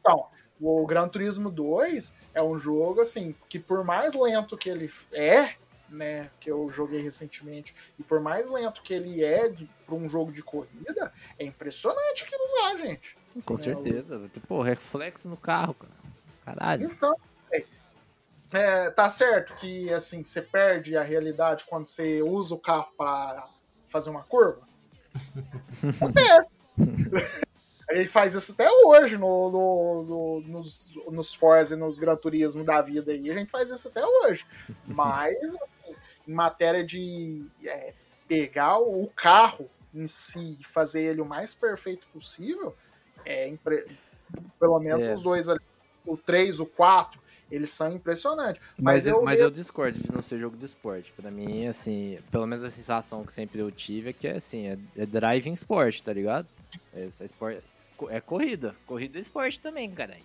Então, o Gran Turismo 2 é um jogo, assim, que por mais lento que ele é, né? Que eu joguei recentemente, e por mais lento que ele é para um jogo de corrida, é impressionante aquilo lá, gente. Com É, certeza. Pô, reflexo no carro, cara. Caralho. Então, é, é, tá certo que, assim, você perde a realidade quando você usa o carro para fazer uma curva? Acontece. [LAUGHS] A gente faz isso até hoje no, no- no- nos, nos Forza e nos Gran Turismo da vida aí. A gente faz isso até hoje. Mas, assim, em matéria de é, pegar o carro em si e fazer ele o mais perfeito possível, é impre- pelo menos É. os dois ali, o 3, o 4, eles são impressionantes. Mas, Mas, eu, mas eu discordo de não ser jogo de esporte. Pra mim, assim, pelo menos a sensação que sempre eu tive é que é assim, é, é driving sport, tá ligado? É, é, esporte, é corrida. Corrida é esporte também, caralho.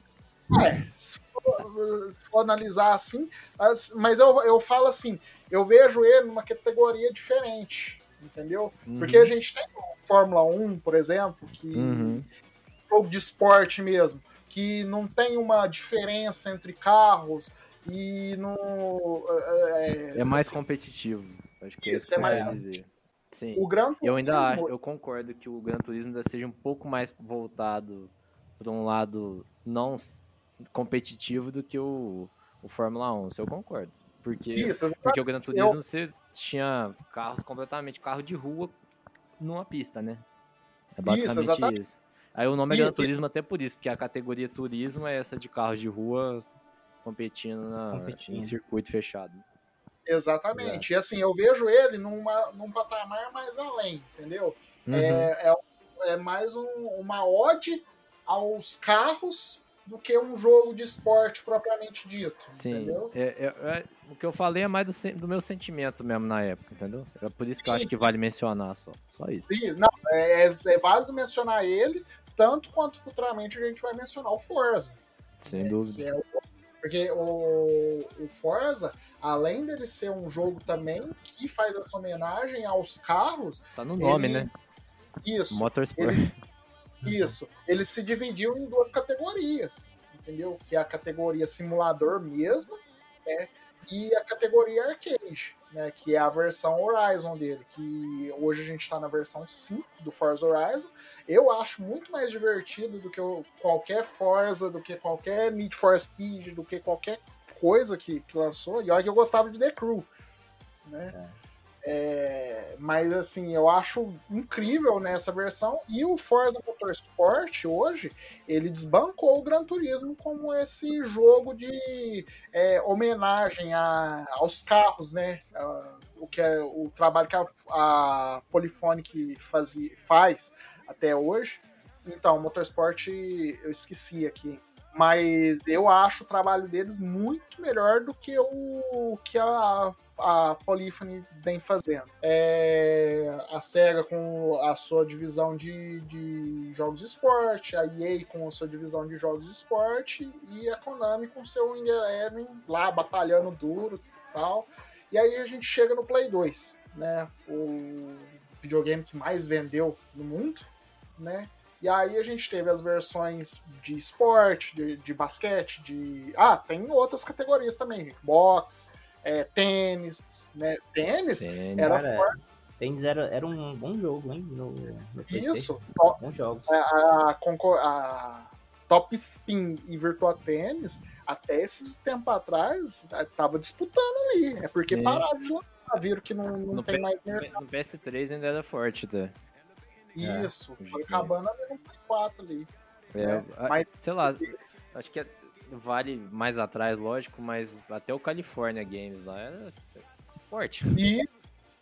se for, se for analisar assim, as- mas eu, eu falo assim, eu vejo ele numa categoria diferente, entendeu? Porque a gente tem Fórmula 1, por exemplo, que Uhum. jogo de esporte mesmo, que não tem uma diferença entre carros e no é, É mais assim, competitivo. Acho que Isso, é é isso eu mais- dizer. Sim. o Gran Eu ainda Turismo- acho, eu concordo que o Gran Turismo ainda seja um pouco mais voltado para um lado não competitivo do que o, o Fórmula 1. Isso eu concordo. Porque, Isso, porque o Gran Turismo você tinha carros completamente carro de rua numa pista, né? É basicamente isso. exatamente. Aí o nome é Gran Isso. Turismo até por isso, porque a categoria turismo é essa de carros de rua competindo, na, Competindo. em circuito fechado. Exatamente. E assim, eu vejo ele numa, num patamar mais além, entendeu? Uhum. É, é, é mais um- uma ode aos carros do que um jogo de esporte propriamente dito, Sim, entendeu? é, é- é- o que eu falei é mais do, do meu sentimento mesmo na época, entendeu? É por isso que eu acho que vale mencionar só. Só isso. Sim, não, é, é válido mencionar ele, tanto quanto futuramente a gente vai mencionar o Forza. Sem que dúvida. é o- porque o, o Forza, além dele ser um jogo também que faz essa homenagem aos carros, Tá no nome, ele- né? isso, Motorsport. Ele- [LAUGHS] Isso. Ele se dividiu em duas categorias, entendeu? Que é a categoria simulador mesmo, né? E a categoria arcade, né? Que é a versão Horizon dele, que hoje a gente tá na versão 5 do Forza Horizon. Eu acho muito mais divertido do que qualquer Forza, do que qualquer Need for Speed, do que qualquer coisa que, que lançou. E olha que eu gostava de The Crew, né? É, mas assim, eu acho incrível nessa versão. E o Forza Motorsport hoje, ele desbancou o Gran Turismo como esse jogo de é, homenagem a, aos carros, né? A- o que é o trabalho que a, a Polyphonic faz até hoje. Então, Motorsport eu esqueci aqui. Mas eu acho o trabalho deles muito melhor do que o que a, a Polyphony vem fazendo. É, a SEGA com a sua divisão de, de jogos de esporte, a EA com a sua divisão de jogos de esporte e a Konami com seu Eleven lá batalhando duro e tal. E aí a gente chega no Play 2, né? O videogame que mais vendeu no mundo, né? E aí a gente teve as versões de esporte, de, de basquete, de. Ah, tem outras categorias também, boxe, é, tênis, né? Tênis Tênis. era Cara, forte. Tem era, era um bom jogo, hein? No, no. Isso. Ó, Bons jogos. A, a, concor- a Top Spin e Virtua Tênis, até esses tempos atrás, tava disputando ali. É porque Sim. pararam de lançar, viram que não, não No tem P- mais mercado. No PS3 ainda era forte, tá? Isso, hoje foi acabando ali no Play 4 ali. É, né? a- Mas sei lá, acho que é- vale mais atrás, lógico, mas até o California Games lá era esporte. E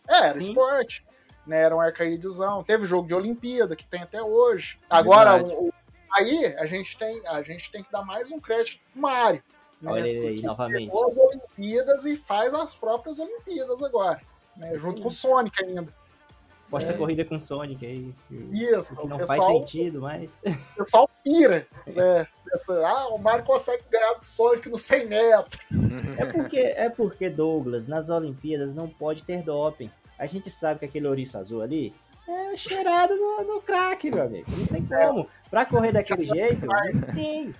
é, era Sim. esporte. Né, era um arcaidezão. Teve jogo de Olimpíada, que tem até hoje. Agora, o- o- aí a gente, tem, a gente tem que dar mais um crédito pro Mário. Né, Olha ele aí, novamente. pegou as Olimpíadas e faz as próprias Olimpíadas agora. Né, junto com o Sonic ainda. Posta corrida com Sonic aí. Isso, Que não faz pessoal, sentido, mas. [LAUGHS] o pessoal pira. [LAUGHS] Né, Ah, o Mario consegue ganhar do Sonic no 100 metros. É porque, é porque, Douglas, nas Olimpíadas não pode ter doping. A gente sabe que aquele ouriço azul ali é cheirado no, no crack, meu amigo. Não tem como. Pra correr daquele jeito, não tem.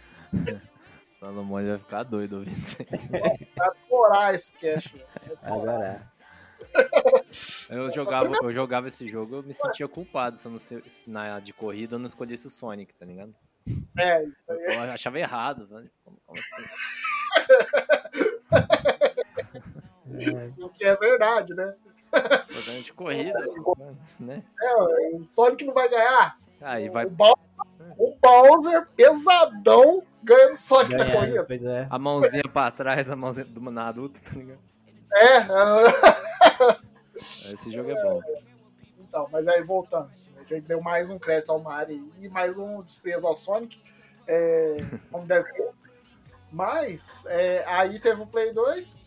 Salomão vai ficar doido ouvindo isso aí. Pra adorar esse cast. né? Agora, Eu jogava, eu jogava esse jogo, eu me sentia culpado se eu não se, se na de corrida eu não escolhesse o Sonic, tá ligado? É, isso aí. Eu achava errado, né? Como, como assim? O que é verdade, né? De corrida, né? É, o Sonic não vai ganhar. Aí vai O, Bowser, o Bowser pesadão ganhando Sonic na ganhar, corrida. é. a mãozinha pra trás, a mãozinha do Naruto, tá ligado? É, é, [LAUGHS] Esse jogo é bom. então, mas aí voltando. Gente deu mais um crédito ao Mario e mais um desprezo ao Sonic. É, como deve ser. Mas é, aí teve o Play 2.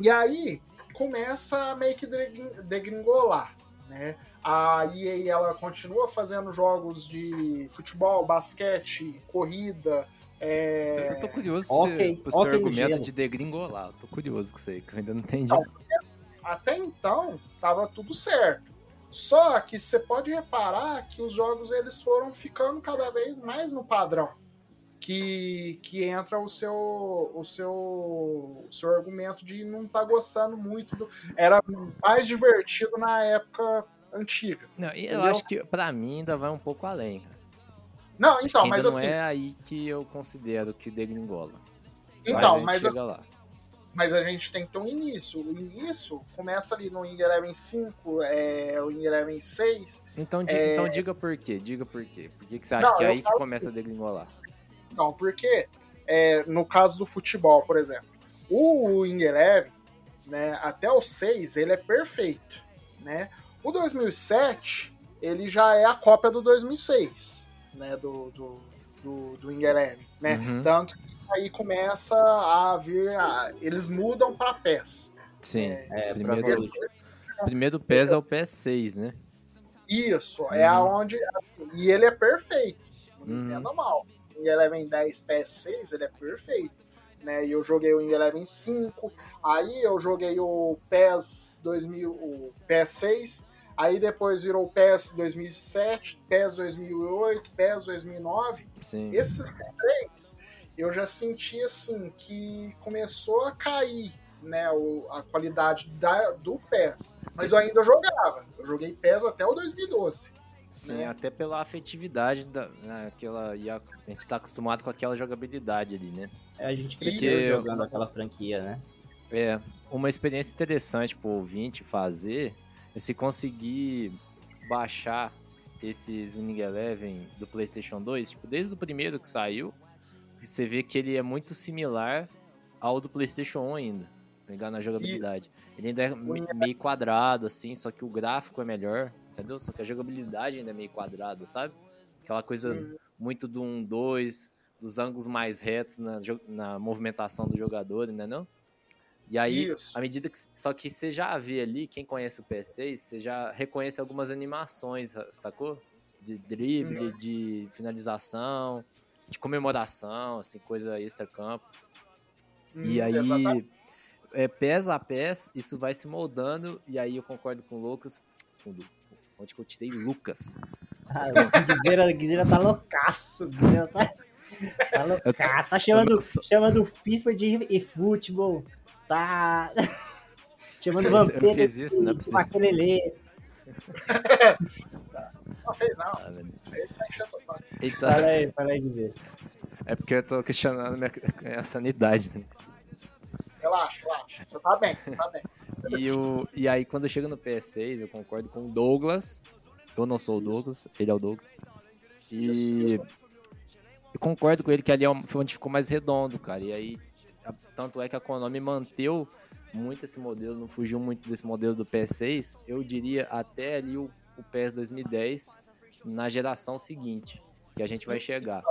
E aí começa a meio que degring- degringolar. Né? A EA ela continua fazendo jogos de futebol, basquete, corrida. é, Eu tô curioso pro, Ok, seu, pro seu ok, argumento gelo. de degringolar. Eu tô curioso com isso aí, que eu ainda não entendi. Então, até então tava tudo certo. Só que você pode reparar que os jogos eles foram ficando cada vez mais no padrão. Que, que entra o seu o seu o seu argumento de não estar gostando muito do era mais divertido na época antiga. Não, eu Entendeu? acho que pra mim ainda vai um pouco além. cara. Não, então, mas não assim, é aí que eu considero que degringola. então, mas, mas a gente chega lá. Mas a gente tem que ter um início. O início começa ali no Wing Eleven 5, é, o Wing Eleven 6. Então, di- É. então diga por quê, diga por quê. Por que, que você acha Não, que é aí que começa a degringolar? Não, porque é, no caso do futebol, por exemplo, o Wing Eleven, né, até o 6, ele é perfeito. Né? O 2007, ele já é a cópia do 2006, né, do, do, do, do Wing Eleven. Né? Uhum. Tanto que aí começa a vir, a- eles mudam para PES. Sim, É, pra primeiro, evoluir. primeiro PES é o PS6, né? Isso, é Uhum. aonde. E ele é perfeito. Não Uhum. entenda mal. Wing Eleven 10 PS6, ele é perfeito. Né? E eu joguei o Wing Eleven 5, aí eu joguei o PES 2000, o PS6, aí depois virou o PES 2007, PES 2008, PES 2009. Sim. Esses três, eu já senti assim que começou a cair né, o- a qualidade da, do PES. Mas eu ainda jogava. Eu joguei PES até o 2012. Sim, né? até pela afetividade da, naquela, e a, a gente tá acostumado com aquela jogabilidade ali, né? É, a gente Porque precisa eu- jogando aquela franquia, né? É, uma experiência interessante pro ouvinte fazer é se conseguir baixar esses Winning Eleven do PlayStation 2, tipo, desde o primeiro que saiu, você vê que ele é muito similar ao do PlayStation 1 ainda, pegar na jogabilidade. Ele ainda é me- meio quadrado, assim, só que o gráfico é melhor, entendeu? Só que a jogabilidade ainda é meio quadrada, sabe? Aquela coisa Uhum. muito do 1, 2, dos ângulos mais retos na, na movimentação do jogador, entendeu? E aí, Isso. à medida que. Só que você já vê ali, quem conhece o PS6, você já reconhece algumas animações, sa- sacou? De drible, Uhum. de finalização, de comemoração, assim, coisa extra-campo. E Hum, aí, exatamente. é, pés a pés, isso vai se moldando, e aí eu concordo com o Lucas. com o Onde que eu tirei Lucas? Ah, o Guizeira, o Guizeira tá loucaço. o Guizeira tá, tá loucaço. Tá chamando, chamando FIFA de e futebol. Tá. [LAUGHS] chamando não é de. Maquelele. [LAUGHS] Não fez não. Ah. Ele tá enchendo seu saco. Aí, fala aí, Guizeira. é porque eu tô questionando minha, minha sanidade, né? Relaxa, relaxa. Você tá bem, tá bem. E, o, e aí, quando chega no PS6, eu concordo com o Douglas. Eu não sou o Douglas, ele é o Douglas. E eu concordo com ele que ali é um- foi onde ficou mais redondo, cara. E aí, tanto é que a Konami manteve muito esse modelo, não fugiu muito desse modelo do PS6. Eu diria até ali o, o PS 2010, na geração seguinte, que a gente vai chegar.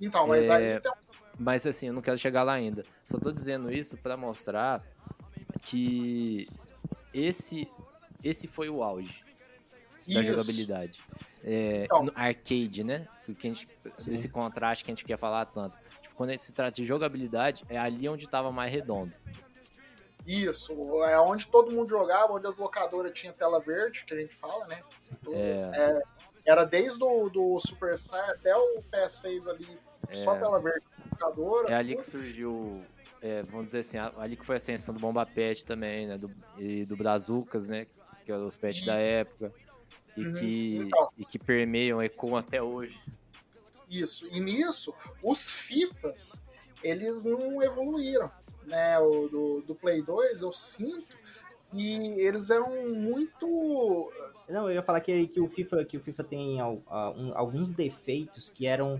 Então, mas É, tem Mas assim, eu não quero chegar lá ainda. Só tô dizendo isso pra mostrar que esse esse foi o auge da Isso. jogabilidade. É, Então. no arcade, né? Que a gente, desse contraste que a gente quer falar tanto. Tipo, quando se trata de jogabilidade, é ali onde tava mais redondo. Isso, é onde todo mundo jogava, onde as locadoras tinham tela verde, que a gente fala, né? Tudo. É. É, era desde o do Superstar até o PS6 ali, só tela verde locadora. É ali que surgiu, é, vamos dizer assim, ali que foi a ascensão do Bomba Pet também, né? Do, e do Brazucas, né? Que eram os pets da época. E, Uhum. que, Então. e que permeiam, ecoam até hoje. Isso. E nisso, os FIFAs, eles não evoluíram. Né? O do, do Play 2, eu sinto que eles eram muito. Não, eu ia falar que, que, o, FIFA, que o FIFA tem alguns defeitos que eram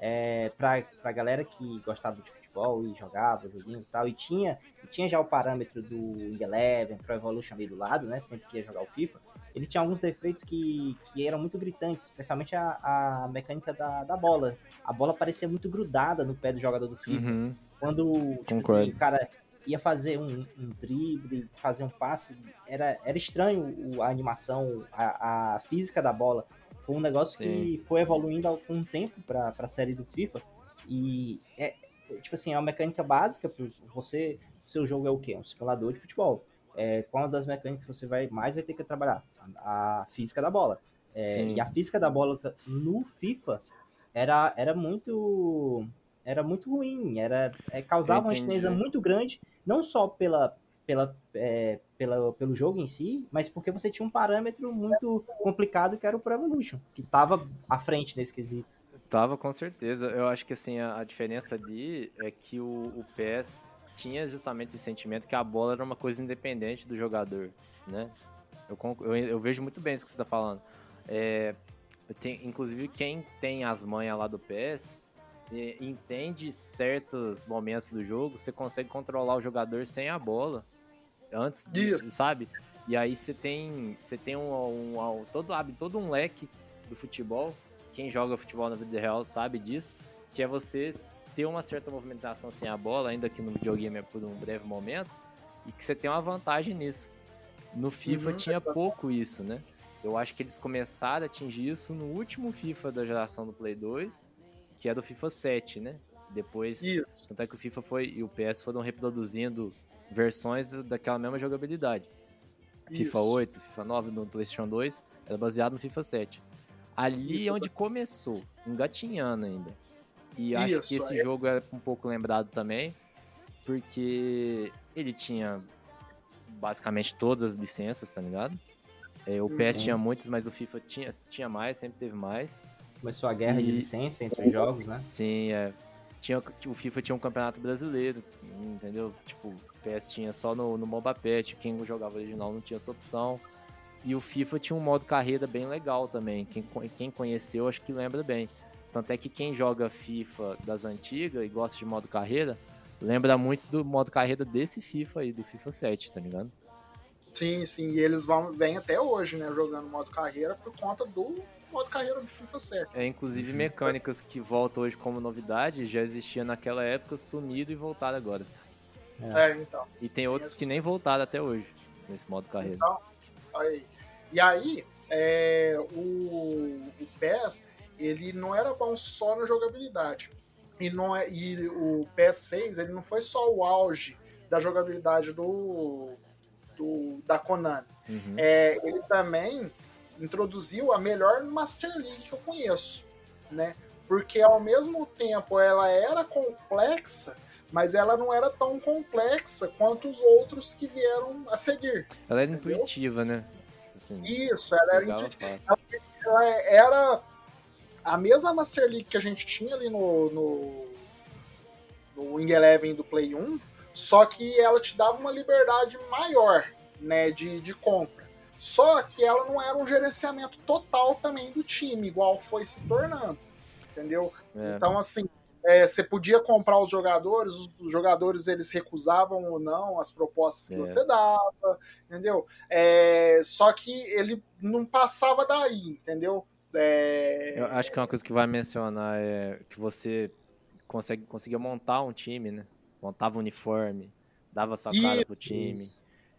é, pra, pra galera que gostava de futebol e jogava joguinhos e tal, e tinha, e tinha já o parâmetro do Eleven, Pro Evolution ali do lado, né? Sempre que ia jogar o FIFA. Ele tinha alguns defeitos que, que eram muito gritantes, especialmente a, a mecânica da, da bola. A bola parecia muito grudada no pé do jogador do FIFA. Uhum. Quando tipo assim, o cara ia fazer um, um drible, fazer um passe, era, era estranho a animação, a, a física da bola. Foi um negócio que foi evoluindo com o tempo para a série do FIFA. E é, tipo assim, é uma mecânica básica. Você, seu jogo é o quê? Um simulador de futebol. É, qual das mecânicas que você vai mais vai ter que trabalhar? A, a física da bola. É, Sim. e a física da bola no FIFA era, era muito era muito ruim, era é, causava uma estranheza muito grande, não só pela, pela, é, pela, pelo jogo em si, mas porque você tinha um parâmetro muito complicado que era o Pro Evolution, que estava à frente nesse quesito. Tava com certeza. Eu acho que assim, a, a diferença ali é que o, o PES tinha justamente esse sentimento que a bola era uma coisa independente do jogador, né? Eu, eu, eu vejo muito bem isso que você tá falando. É, tenho- inclusive, quem tem as manhas lá do PES é, entende certos momentos do jogo, você consegue controlar o jogador sem a bola. Antes, de- sabe? E aí você tem, você tem um, um- um- todo, abre todo um leque do futebol. Quem joga futebol na vida real sabe disso. Que é você ter uma certa movimentação sem a bola, ainda que no videogame é por um breve momento, e que você tem uma vantagem nisso. No FIFA Uhum, tinha pouco isso, né? Eu acho que eles começaram a atingir isso no último FIFA da geração do Play 2, que é do FIFA 7, né? Depois, Isso. tanto é que o FIFA foi e o PS foram reproduzindo versões daquela mesma jogabilidade. FIFA Isso. 8, FIFA 9 no PlayStation 2 era baseado no FIFA 7. Ali Isso, é onde começou, engatinhando ainda. E acho que esse aí- jogo é um pouco lembrado também, porque ele tinha basicamente todas as licenças, tá ligado? É, o PS Uhum. tinha muitas, mas o FIFA tinha, tinha mais, sempre teve mais. Começou a guerra de E- licença entre os jogos, né? Sim, é. tinha, o FIFA tinha um campeonato brasileiro, entendeu? Tipo, o PS tinha só no, no MOBA Pet, quem jogava original não tinha essa opção. E o FIFA tinha um modo carreira bem legal também. Quem, quem conheceu, acho que lembra bem. Tanto é que quem joga FIFA das antigas e gosta de modo carreira, lembra muito do modo carreira desse FIFA aí, do FIFA 7, tá ligado? Sim, sim. E eles vão, vêm até hoje, né, jogando modo carreira por conta do modo carreira do FIFA 7. É, inclusive mecânicas que voltam hoje como novidade, já existia naquela época, sumido e voltaram agora. É, é então. E tem outros que nem voltaram até hoje, nesse modo carreira. Então, aí. E aí, é, o, o PES, ele não era bom só na jogabilidade. E, não é, e o PS6, ele não foi só o auge da jogabilidade do, do da Konami. Uhum. É, ele também introduziu a melhor Master League que eu conheço, né? Porque ao mesmo tempo ela era complexa, mas ela não era tão complexa quanto os outros que vieram a seguir. Ela era entendeu? intuitiva, né? Assim, Isso, ela era intuitiva. Ela, era a mesma Master League que a gente tinha ali no, no, no Wing Eleven do Play 1, só que ela te dava uma liberdade maior né, de, de compra. Só que ela não era um gerenciamento total também do time, igual foi se tornando. Entendeu? É. Então, assim, é, você podia comprar os jogadores, os jogadores eles recusavam ou não as propostas que é. você dava, entendeu? É, só que ele não passava daí, entendeu? É, Eu acho que uma coisa que vai mencionar é que você consegue, conseguia montar um time, né? Montava um uniforme, dava sua cara isso, pro time.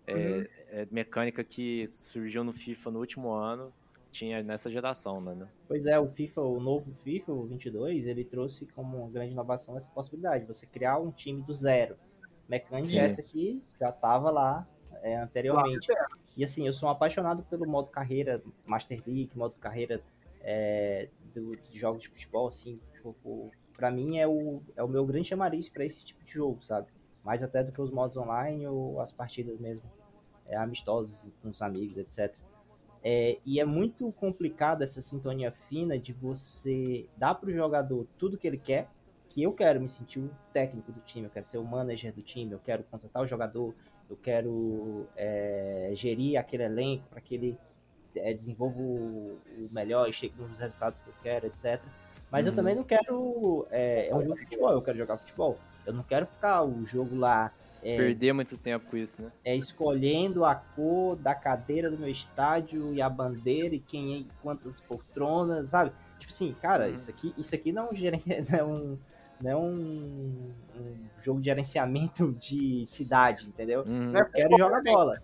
É, uhum. É, mecânica que surgiu no FIFA no último ano, tinha nessa geração, né? Pois é, o FIFA, o novo FIFA, o 22, ele trouxe como uma grande inovação essa possibilidade, você criar um time do zero. Mecânica Sim. essa aqui já estava lá é, anteriormente. Claro. E assim, eu sou um apaixonado pelo modo carreira, Master League, modo carreira é, do, de jogos de futebol, assim, tipo, para mim é o, é o meu grande chamariz para esse tipo de jogo, sabe? mais até do que os modos online ou as partidas mesmo é, amistosas com os amigos, etc. É, e é muito complicado essa sintonia fina de você dar para o jogador tudo que ele quer, que eu quero me sentir o técnico do time, eu quero ser o manager do time, eu quero contratar o jogador, eu quero é, gerir aquele elenco para que ele é, desenvolva o, melhor e chegue nos resultados que eu quero, etc. Mas uhum. eu também não quero. É, é um jogo de futebol, eu quero jogar futebol. Eu não quero ficar o jogo lá. É, Perder muito tempo com isso, né? É escolhendo a cor da cadeira do meu estádio e a bandeira e quem é quantas poltronas, sabe? Tipo assim, cara, uhum. isso aqui, isso aqui não, [LAUGHS] não é um não é um, um, jogo de gerenciamento de cidade, entendeu? Uhum. Eu quero jogar bola.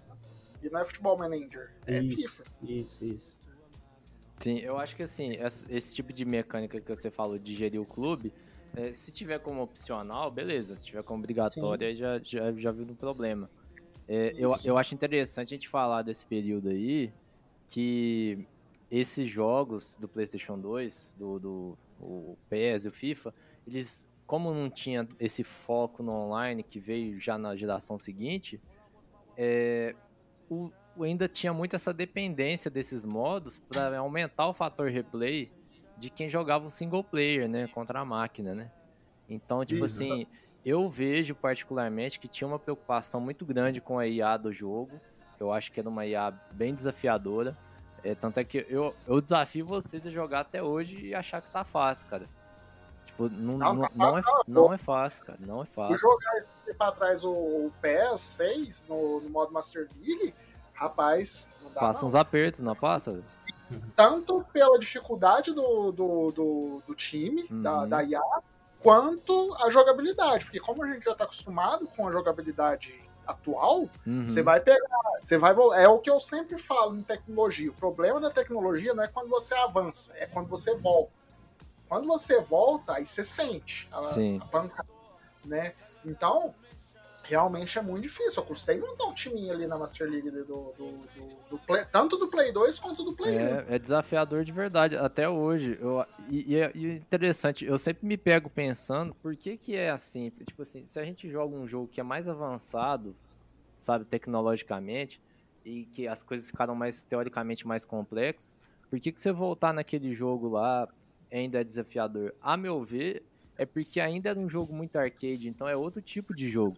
E não é futebol manager, é isso, FIFA. Isso, isso. Sim, eu acho que assim, esse tipo de mecânica que você falou de gerir o clube, é, se tiver como opcional, beleza. Se tiver como obrigatória, aí já, já, já viu no problema. É, eu, eu acho interessante a gente falar desse período aí, que esses jogos do PlayStation 2, do, do o PES e o FIFA, eles, como não tinha esse foco no online que veio já na geração seguinte, é, o, ainda tinha muito essa dependência desses modos para aumentar o fator replay de quem jogava o single player, né, contra a máquina, né? Então, tipo Isso. assim, eu vejo particularmente que tinha uma preocupação muito grande com a IA do jogo. Eu acho que era uma IA bem desafiadora. É, tanto é que eu, eu desafio vocês a jogar até hoje e achar que tá fácil, cara. Tipo, não, não, não, não é, não é fácil, cara. Não é fácil. jogar esse tempo atrás o, o PS 6 no, no modo Master League, rapaz. passa uns apertos, não passa? Tanto pela dificuldade do, do, do, do time, uhum. da, da IA, quanto a jogabilidade. Porque como a gente já está acostumado com a jogabilidade atual, uhum. você vai pegar, você vai É o que eu sempre falo em tecnologia. O problema da tecnologia não é quando você avança, é quando você volta. Quando você volta, aí você sente a, Sim. a né? Então, realmente é muito difícil. Eu custei montar um timinho ali na Master League do, do, do, do Play, tanto do Play 2 quanto do Play é, 1. É desafiador de verdade, até hoje. Eu, e, e, é, e interessante, eu sempre me pego pensando por que, que é assim. Tipo assim, se a gente joga um jogo que é mais avançado, sabe, tecnologicamente, e que as coisas ficaram mais teoricamente mais complexas, por que, que você voltar naquele jogo lá ainda é desafiador? A meu ver, é porque ainda era um jogo muito arcade, então é outro tipo de jogo.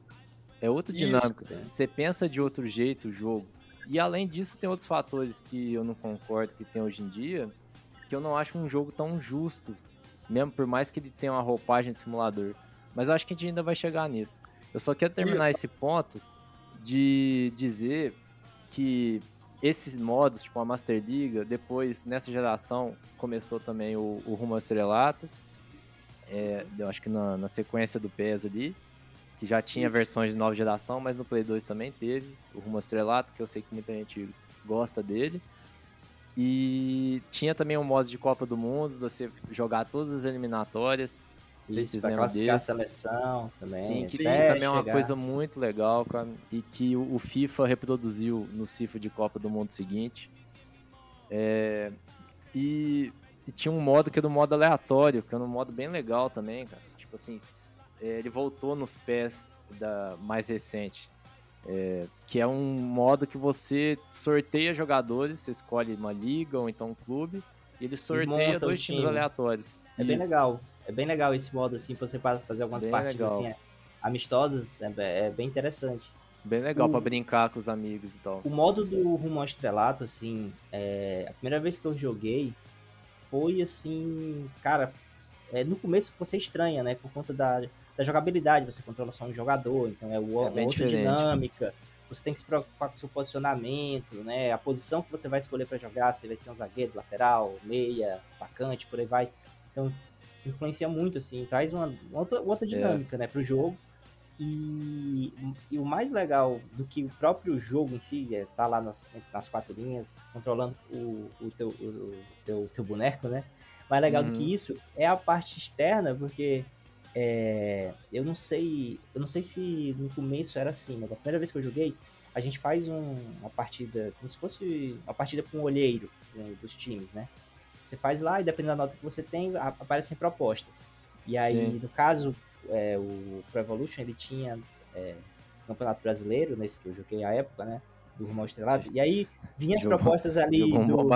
É outra Isso, dinâmica. é. Você pensa de outro jeito o jogo. E além disso, tem outros fatores que eu não concordo que tem hoje em dia, que eu não acho um jogo tão justo, mesmo por mais que ele tenha uma roupagem de simulador. Mas eu acho que a gente ainda vai chegar nisso. Eu só quero terminar esse ponto de dizer que esses modos, tipo a Master Liga, depois, nessa geração, começou também o, o Rumo ao Estrelato. É, eu acho que na, na sequência do PES ali, que já tinha Isso. versões de nova geração, mas no Play 2 também teve o Rumo Estrelato, que eu sei que muita gente gosta dele. E tinha também o modo de Copa do Mundo, de você jogar todas as eliminatórias. Não sei se vocês lembram classificar a seleção também. Sim, que, também é uma chegar. coisa muito legal, cara, e que o, FIFA reproduziu no FIFA de Copa do Mundo seguinte. É, e, e tinha um modo que era o modo aleatório, que era um modo bem legal também, cara. Tipo assim, ele voltou nos pés da mais recente. é, que é um modo que você sorteia jogadores, você escolhe uma liga ou então um clube, e ele sorteia dois times time. aleatórios. É bem Isso. legal. É bem legal esse modo, assim, você passa- fazer algumas Bem partidas assim, é, amistosas. É, é bem interessante. Bem legal pra brincar com os amigos e tal. O modo do Rumo ao Estrelato, assim, é, a primeira vez que eu joguei foi assim, cara, é, no começo você estranha, né? Por conta da, da jogabilidade, você controla só um jogador, então é, o- É outra diferente. dinâmica. Você tem que se preocupar com o seu posicionamento, né? A posição que você vai escolher para jogar, se vai ser um zagueiro, lateral, meia, atacante, por aí vai. Então, influencia muito, assim, traz uma, uma outra, outra dinâmica, né, pro jogo. E, e o mais legal do que o próprio jogo em si, é tá lá nas, nas quatro linhas, controlando o, o, teu, o, o teu, teu boneco, né? Mais legal do Uhum. que isso é a parte externa, porque é, eu não sei. Eu não sei se no começo era assim, mas a primeira vez que eu joguei, a gente faz um- uma partida, como se fosse uma partida com um olheiro né, dos times, né? Você faz lá e dependendo da nota que você tem, aparecem propostas. E aí, Sim. no caso, é, o Pro Evolution, ele tinha é, Campeonato Brasileiro, nesse que eu joguei à época, né? Do Rumo ao Estrelado. E aí, vinha as Jogou- propostas ali Jogou do...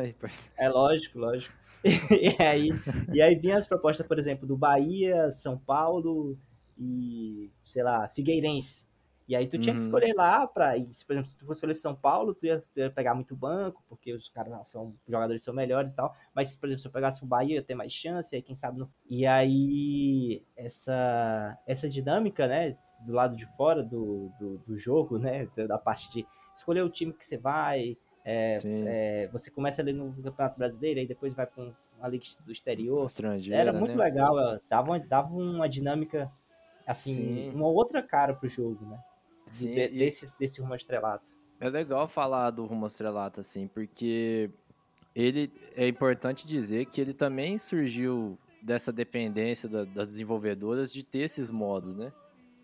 Aí, parceiro. É lógico, lógico. [LAUGHS] e, aí, e aí vinha as propostas, por exemplo, do Bahia, São Paulo e, sei lá, Figueirense. E aí tu tinha que Uhum. escolher lá pra. se, por exemplo, se tu fosse escolher São Paulo, tu ia, tu ia pegar muito banco, porque os caras são os jogadores são melhores e tal. Mas, por exemplo, se eu pegasse o Bahia, ia ter mais chance, aí quem sabe no. E aí, essa, essa dinâmica, né, do lado de fora do, do, do jogo, né, da parte de escolher o time que você vai, é, Sim. é, você começa ali no Campeonato Brasileiro, aí depois vai para uma liga do exterior. Era muito né? legal, ela dava, uma- dava uma dinâmica, assim, Sim. uma outra cara pro jogo, né? Sim, de- e- desse, desse rumo estrelado. É legal falar do Rumo Estrelato, assim, porque ele é importante dizer que ele também surgiu dessa dependência da- das desenvolvedoras de ter esses modos, né?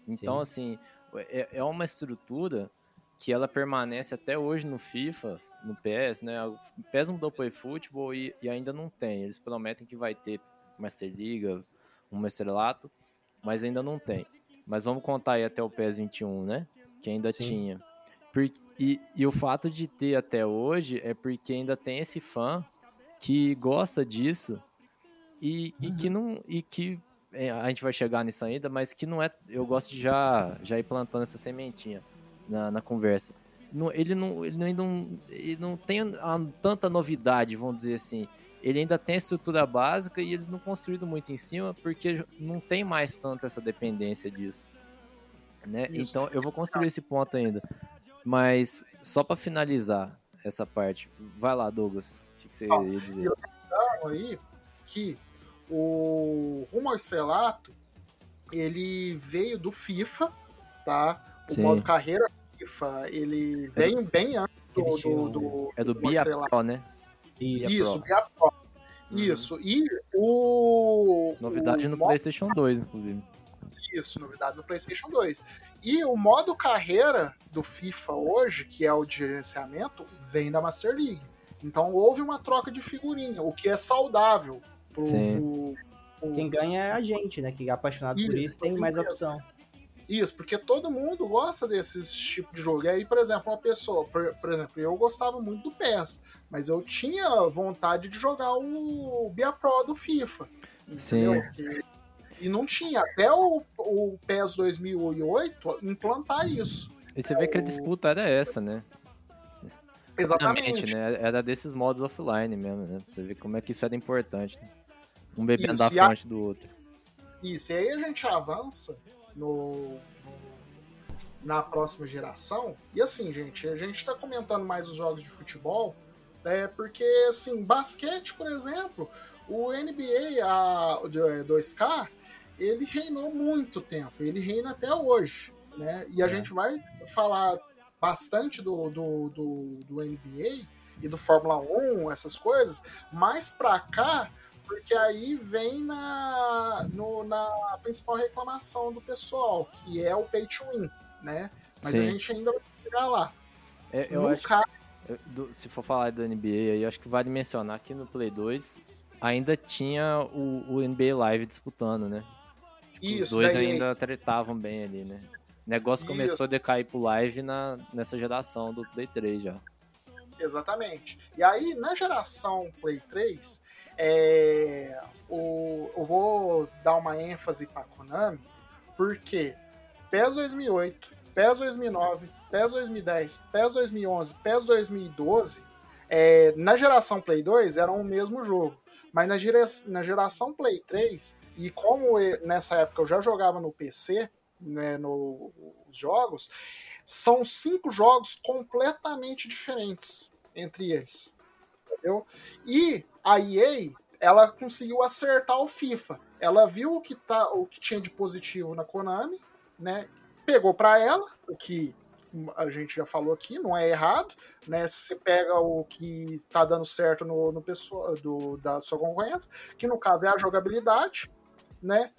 Então, assim, é, é uma estrutura que ela permanece até hoje no FIFA, no PES, né? O PES mudou para o eFootball e, e ainda não tem. Eles prometem que vai ter Master Liga, Rumo ao Estrelato, mas ainda não tem. Mas vamos contar aí até o PES 21, né? Que ainda Sim. tinha. Por- e, e o fato de ter até hoje é porque ainda tem esse fã que gosta disso e, e que não e que é, a gente vai chegar nisso ainda, mas que não é. Eu gosto de já já ir plantando essa sementinha na, na conversa. Não- ele não ele ainda não, ele não tem a- tanta novidade, vamos dizer assim. Ele ainda tem a estrutura básica e eles não construíram muito em cima porque não tem mais tanto essa dependência disso. Né? Isso. Então eu vou construir esse ponto ainda. Mas só para finalizar essa parte, vai lá, Douglas. O que você Ó, ia dizer? eu- aí que o ao Estrelato, ele veio do FIFA, tá? O Sim. modo carreira FIFA, ele vem bem antes do, do, do, É do. Bia Pro, né? E Bia Isso, Pro. Bia Pro. Uhum. Isso. E o. Novidade o no modo- PlayStation 2, inclusive. Isso, novidade no PlayStation 2. E o modo carreira do FIFA hoje, que é o de gerenciamento, vem da Master League. Então houve uma troca de figurinha, o que é saudável pro, Sim. pro- pro- quem ganha é a gente, né? Que é apaixonado por Isso, isso tem mais opção. Isso, porque todo mundo gosta desses tipos de jogo. E aí, por exemplo, uma pessoa, por, por exemplo, eu gostava muito do PES, mas eu tinha vontade de jogar o Bia Pro do FIFA. Sim. E não tinha. Até o, o PES 2008 implantar isso. E você vê que a disputa era essa, né? Exatamente. Né? Era desses modos offline mesmo, né? Você vê como é que isso era importante. Né? Um bebendo da e a- fonte do outro. Isso, e aí a gente avança no, no- na próxima geração. E assim, gente, a gente tá comentando mais os jogos de futebol, né, porque, assim, basquete, por exemplo, o NBA, a, o 2K, ele reinou muito tempo, ele reina até hoje, né? E a É. gente vai falar bastante do, do, do, do NBA e do Fórmula 1, essas coisas, mais pra cá, porque aí vem na, no- na principal reclamação do pessoal, que é o pay to win, né? Mas a Sim. gente ainda vai chegar lá. É, eu no acho caso, do- se for falar do NBA aí, acho que vale mencionar que no Play 2 ainda tinha o, o NBA Live disputando, né? Tipo, Os Isso, dois daí- ainda tratavam bem ali, né? O negócio Isso. começou a decair pro Live na, nessa geração do Play 3 já. Exatamente. E aí, na geração Play 3, é, o, eu vou dar uma ênfase para Konami, porque PES 2008, PES 2009, PES 2010, PES 2011, PES 2012, é, na geração Play 2 eram o mesmo jogo. Mas na, gera- na geração Play 3, e como nessa época eu já jogava no PC, né, no- os jogos, são cinco jogos completamente diferentes entre eles. Entendeu? E a EA, ela conseguiu acertar o FIFA. Ela viu o que, tá, o que tinha de positivo na Konami, né? Pegou para ela, o que a gente já falou aqui, não é errado, né? Se pega o que tá dando certo no, no pessoal do, da sua concorrência, que no caso é a jogabilidade, né?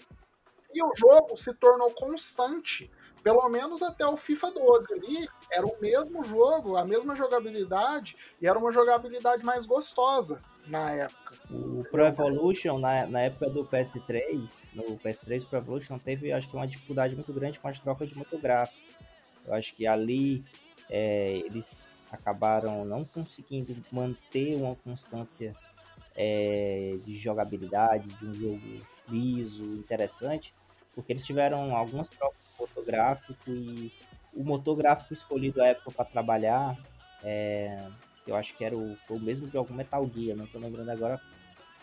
E o jogo se tornou constante pelo menos até o FIFA 12 ali, era o mesmo jogo, a mesma jogabilidade, e era uma jogabilidade mais gostosa na época. O Pro Evolution, na, na época do PS3, no PS3 o Pro Evolution teve, acho que, uma dificuldade muito grande com as trocas de motor gráfico. Eu acho que ali é, eles acabaram não conseguindo manter uma constância é, de jogabilidade, de um jogo liso, interessante, porque eles tiveram algumas trocas de motor gráfico e o motor gráfico escolhido à época para trabalhar, é, eu acho que era o, o mesmo de algum Metal Gear, não tô lembrando agora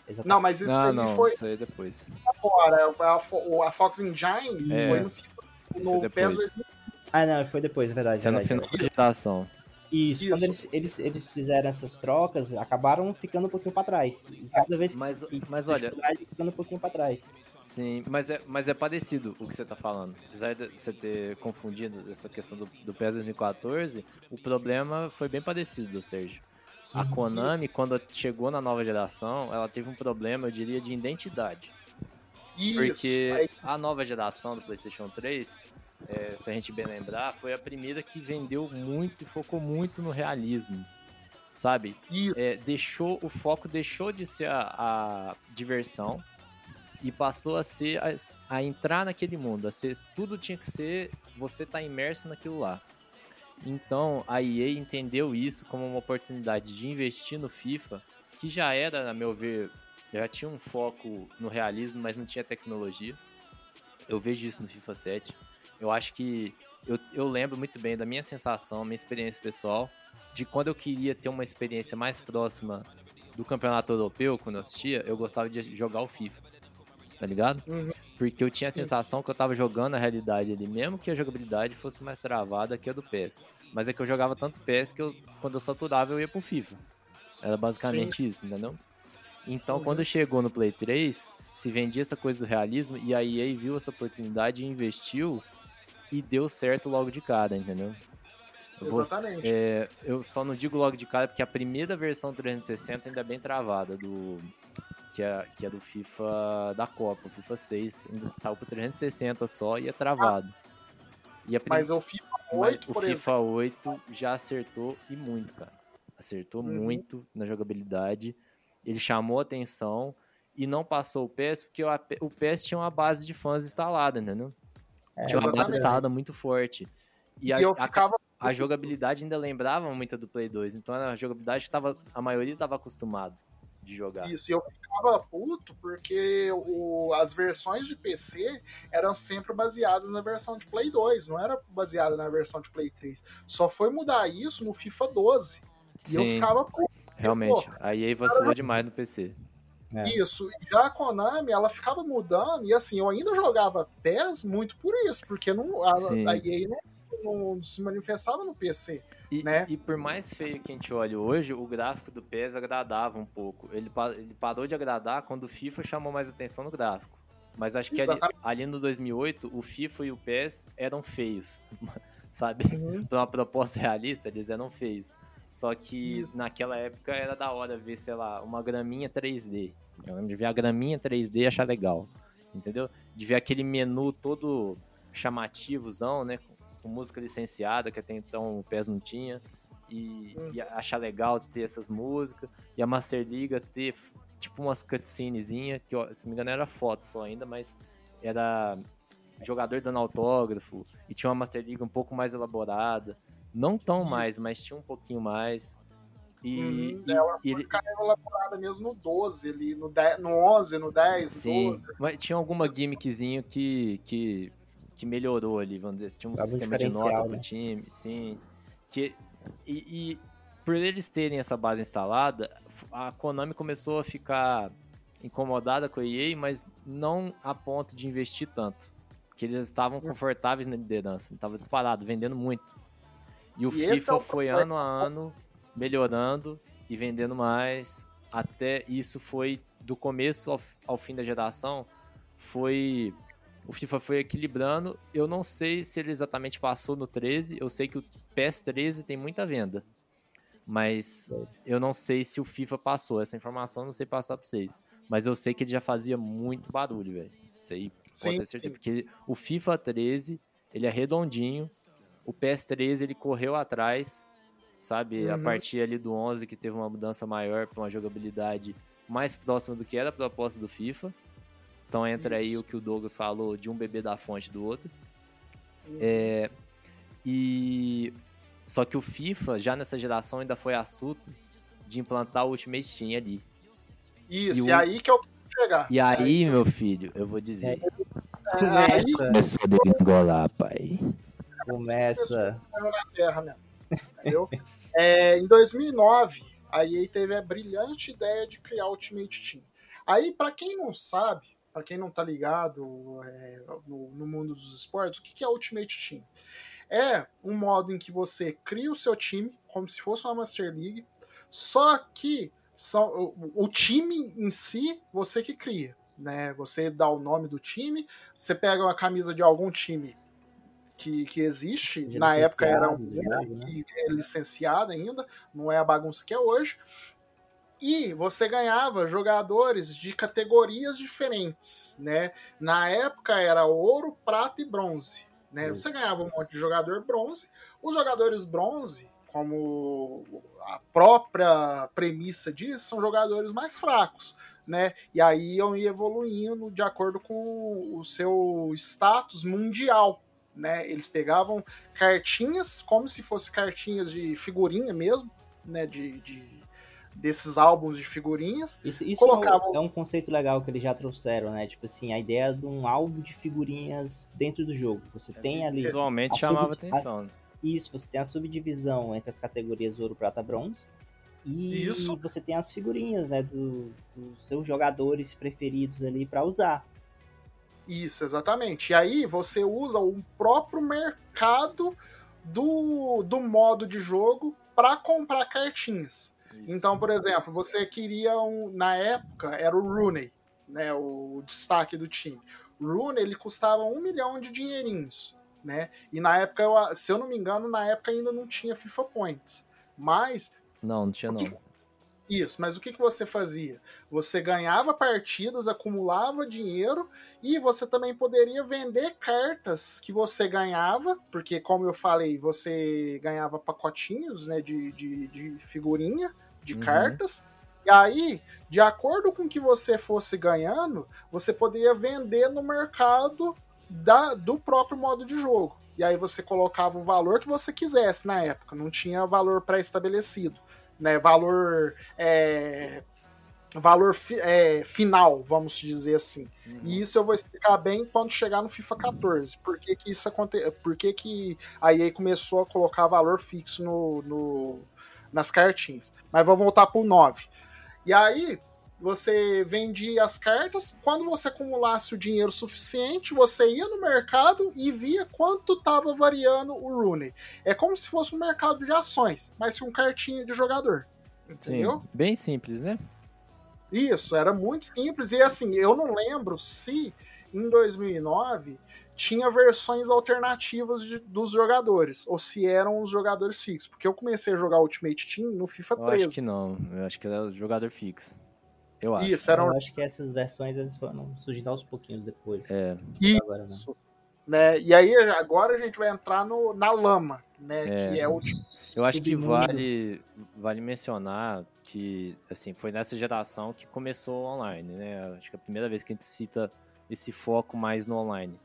exatamente. Não, mas isso não, aí não, foi isso aí é depois. agora. A, Fo- a Fox Engine É, foi no, é no depois. PES 2000. Ah, não, foi depois, é verdade. Isso é no final da geração. Isso, Isso. quando eles, eles, eles fizeram essas trocas, acabaram ficando um pouquinho pra trás. E cada vez Mas, que mas olha, ficando um pouquinho pra trás. Sim, mas é, mas é parecido o que você tá falando. Apesar de você ter confundido essa questão do, do PES 2014, o problema foi bem parecido, Sérgio. A Uhum. Konami, quando chegou na nova geração, ela teve um problema, eu diria, de identidade. Isso. Porque a nova geração do PlayStation 3, é, se a gente bem lembrar, foi a primeira que vendeu muito e focou muito no realismo. Sabe? é, deixou o foco deixou de ser a, a diversão e passou a ser a, a entrar naquele mundo. A ser, tudo tinha que ser você tá imerso naquilo lá. Então a EA entendeu isso como uma oportunidade de investir no FIFA, que já era, a meu ver, já tinha um foco no realismo, mas não tinha tecnologia. Eu vejo isso no FIFA 7. Eu acho que eu, eu lembro muito bem da minha sensação, minha experiência pessoal, de quando eu queria ter uma experiência mais próxima do campeonato europeu, quando eu assistia, eu gostava de jogar o FIFA. Tá ligado? Uhum. Porque eu tinha a sensação que eu tava jogando a realidade ali, mesmo que a jogabilidade fosse mais travada que a do PES. Mas é que eu jogava tanto PES que eu, quando eu saturava eu ia pro FIFA. Era basicamente isso, entendeu? Então, Uhum. quando chegou no Play 3, se vendia essa coisa do realismo e a EA viu essa oportunidade e investiu e deu certo logo de cara, entendeu? Você- Exatamente. é, eu só não digo logo de cara porque a primeira versão 360 ainda é bem travada, do que é, que é do FIFA da Copa, o FIFA 6, ainda saiu pro 360 só e é travado. E a Mas o FIFA mas 8, o por FIFA exemplo. 8 já acertou e muito, cara. Acertou Uhum. muito na jogabilidade. Ele chamou atenção e não passou o PES porque o PES tinha uma base de fãs instalada, entendeu? É, tinha uma base instalada muito forte. E E a, eu ficava. a jogabilidade ainda lembrava muito do Play 2. Então era a jogabilidade que tava, a maioria estava acostumado de jogar. Isso, e eu ficava puto porque o, as versões de PC eram sempre baseadas na versão de Play 2, não era baseada na versão de Play 3. Só foi mudar isso no FIFA 12. E eu Sim. ficava puto. Realmente, a EA vacilou demais no PC. É. Isso, e já a Konami, ela ficava mudando, e assim, eu ainda jogava PES muito por isso, porque não, a, Sim. a EA não, não se manifestava no PC. E, Né? e por mais feio que a gente olhe hoje, o gráfico do PES agradava um pouco. Ele, ele parou de agradar quando o FIFA chamou mais atenção no gráfico. Mas acho que ali, ali no 2008, o FIFA e o PES eram feios, [LAUGHS] sabe? Pra uma proposta realista, eles eram feios. Só que naquela época era da hora ver, sei lá, uma graminha 3D. Eu lembro de ver a graminha 3D e achar legal. Entendeu? De ver aquele menu todo chamativozão, né? Com, música licenciada, que até então o PES não tinha. E, e achar legal de ter essas músicas. E a Master Liga ter tipo umas cutscenezinhas, que ó, se não me engano era foto só ainda, mas era jogador dando autógrafo. E tinha uma Master League um pouco mais elaborada. Não tão Isso. mais, mas tinha um pouquinho mais. E, Uhum, e- e ele- elaborada mesmo no 12 ali, no, 10, no 11, no 10, no sim, 12. mas tinha alguma gimmickzinho que, que, que melhorou ali, vamos dizer. Tinha um sistema de nota pro né? time, sim. Que, e, e por eles terem essa base instalada, a Konami começou a ficar incomodada com a EA, mas não a ponto de investir tanto. Porque eles estavam confortáveis na liderança, estava disparado, vendendo muito. E o E FIFA é foi ano a ano melhorando e vendendo mais. Até isso foi do começo ao, ao fim da geração. Foi. O FIFA foi equilibrando. Eu não sei se ele exatamente passou no 13. Eu sei que o PES 13 tem muita venda. Mas eu não sei se o FIFA passou. Essa informação eu não sei passar pra vocês. Mas eu sei que ele já fazia muito barulho, velho. Isso aí Sim, pode ter certeza. sim. Porque o FIFA 13, ele é redondinho. O PS 13, ele correu atrás, sabe? A Uhum. partir ali do 11, que teve uma mudança maior para uma jogabilidade mais próxima do que era a proposta do FIFA. Então entra aí Isso. o que o Douglas falou de um bebê da fonte do outro. Uhum. É, e só que o FIFA, já nessa geração, ainda foi astuto de implantar o Ultimate Team ali. Isso, E e, o- aí que eu chegar. E aí, meu filho, eu vou dizer. É, aí Começa, Começou a degringolar, pai. começa. na Terra mesmo. Entendeu? É, em 2009, a EA teve a brilhante ideia de criar o Ultimate Team. Aí, pra quem não sabe, pra quem não tá ligado é, no, no mundo dos esportes, o que que é Ultimate Team? É um modo em que você cria o seu time, como se fosse uma Master League, só que são, o, o time em si, você que cria. Né? Você dá o nome do time, você pega uma camisa de algum time que, que existe, Já na época era um né? que é licenciado ainda, não é a bagunça que é hoje. E você ganhava jogadores de categorias diferentes, né? Na época era ouro, prata e bronze, né? Você ganhava um monte de jogador bronze. Os jogadores bronze, como a própria premissa diz, são jogadores mais fracos, né? E aí iam evoluindo de acordo com o seu status mundial, né? Eles pegavam cartinhas, como se fosse cartinhas de figurinha mesmo, né? De, de- desses álbuns de figurinhas. Isso, isso Colocava- é um- é um conceito legal que eles já trouxeram, né? Tipo assim, a ideia de um álbum de figurinhas dentro do jogo. Você tem ali Visualmente a chamava sub- atenção. né? isso, você tem a subdivisão entre as categorias ouro, prata, bronze. E Isso. você tem as figurinhas, né, do- dos seus jogadores preferidos ali pra usar. Isso, exatamente. E aí você usa o próprio mercado do, do modo de jogo para comprar cartinhas. Então, por exemplo, você queria um. Na época, era o Rooney, né? O destaque do time. O Rooney ele custava um milhão de dinheirinhos. Né? E na época, eu- se eu não me engano, na época ainda não tinha FIFA Points. Mas Não, não tinha O não. Isso, mas o que, que você fazia? Você ganhava partidas, acumulava dinheiro e você também poderia vender cartas que você ganhava, porque, como eu falei, você ganhava pacotinhos né, de, de, de figurinha, de Uhum. cartas. E aí, de acordo com o que você fosse ganhando, você poderia vender no mercado da, do próprio modo de jogo. E aí você colocava o valor que você quisesse na época, não tinha valor pré-estabelecido né, valor é, valor fi- é, final, vamos dizer assim. E isso eu vou explicar bem quando chegar no FIFA 14. Por que, que isso aconteceu? Por que, que a EA começou a colocar valor fixo no, no- nas cartinhas? Mas vou voltar pro 9. E aí, você vendia as cartas. Quando você acumulasse o dinheiro suficiente, você ia no mercado e via quanto estava variando o Rooney. É como se fosse um mercado de ações, mas com cartinha de jogador. Entendeu? Sim, bem simples, né? Isso, era muito simples. E assim, eu não lembro se em 2009 tinha versões alternativas de- dos jogadores, ou se eram os jogadores fixos. Porque eu comecei a jogar Ultimate Team no FIFA Eu 13. acho que não. Eu acho que era o jogador fixo. Eu acho. Isso, eram Eu acho que essas versões elas foram surgindo aos pouquinhos depois. É, Isso. Agora não. né? E aí agora a gente vai entrar no, na lama, né? É. Que é o eu acho que vale, vale mencionar que, assim, foi nessa geração que começou o online, né? Acho que é a primeira vez que a gente cita esse foco mais no online.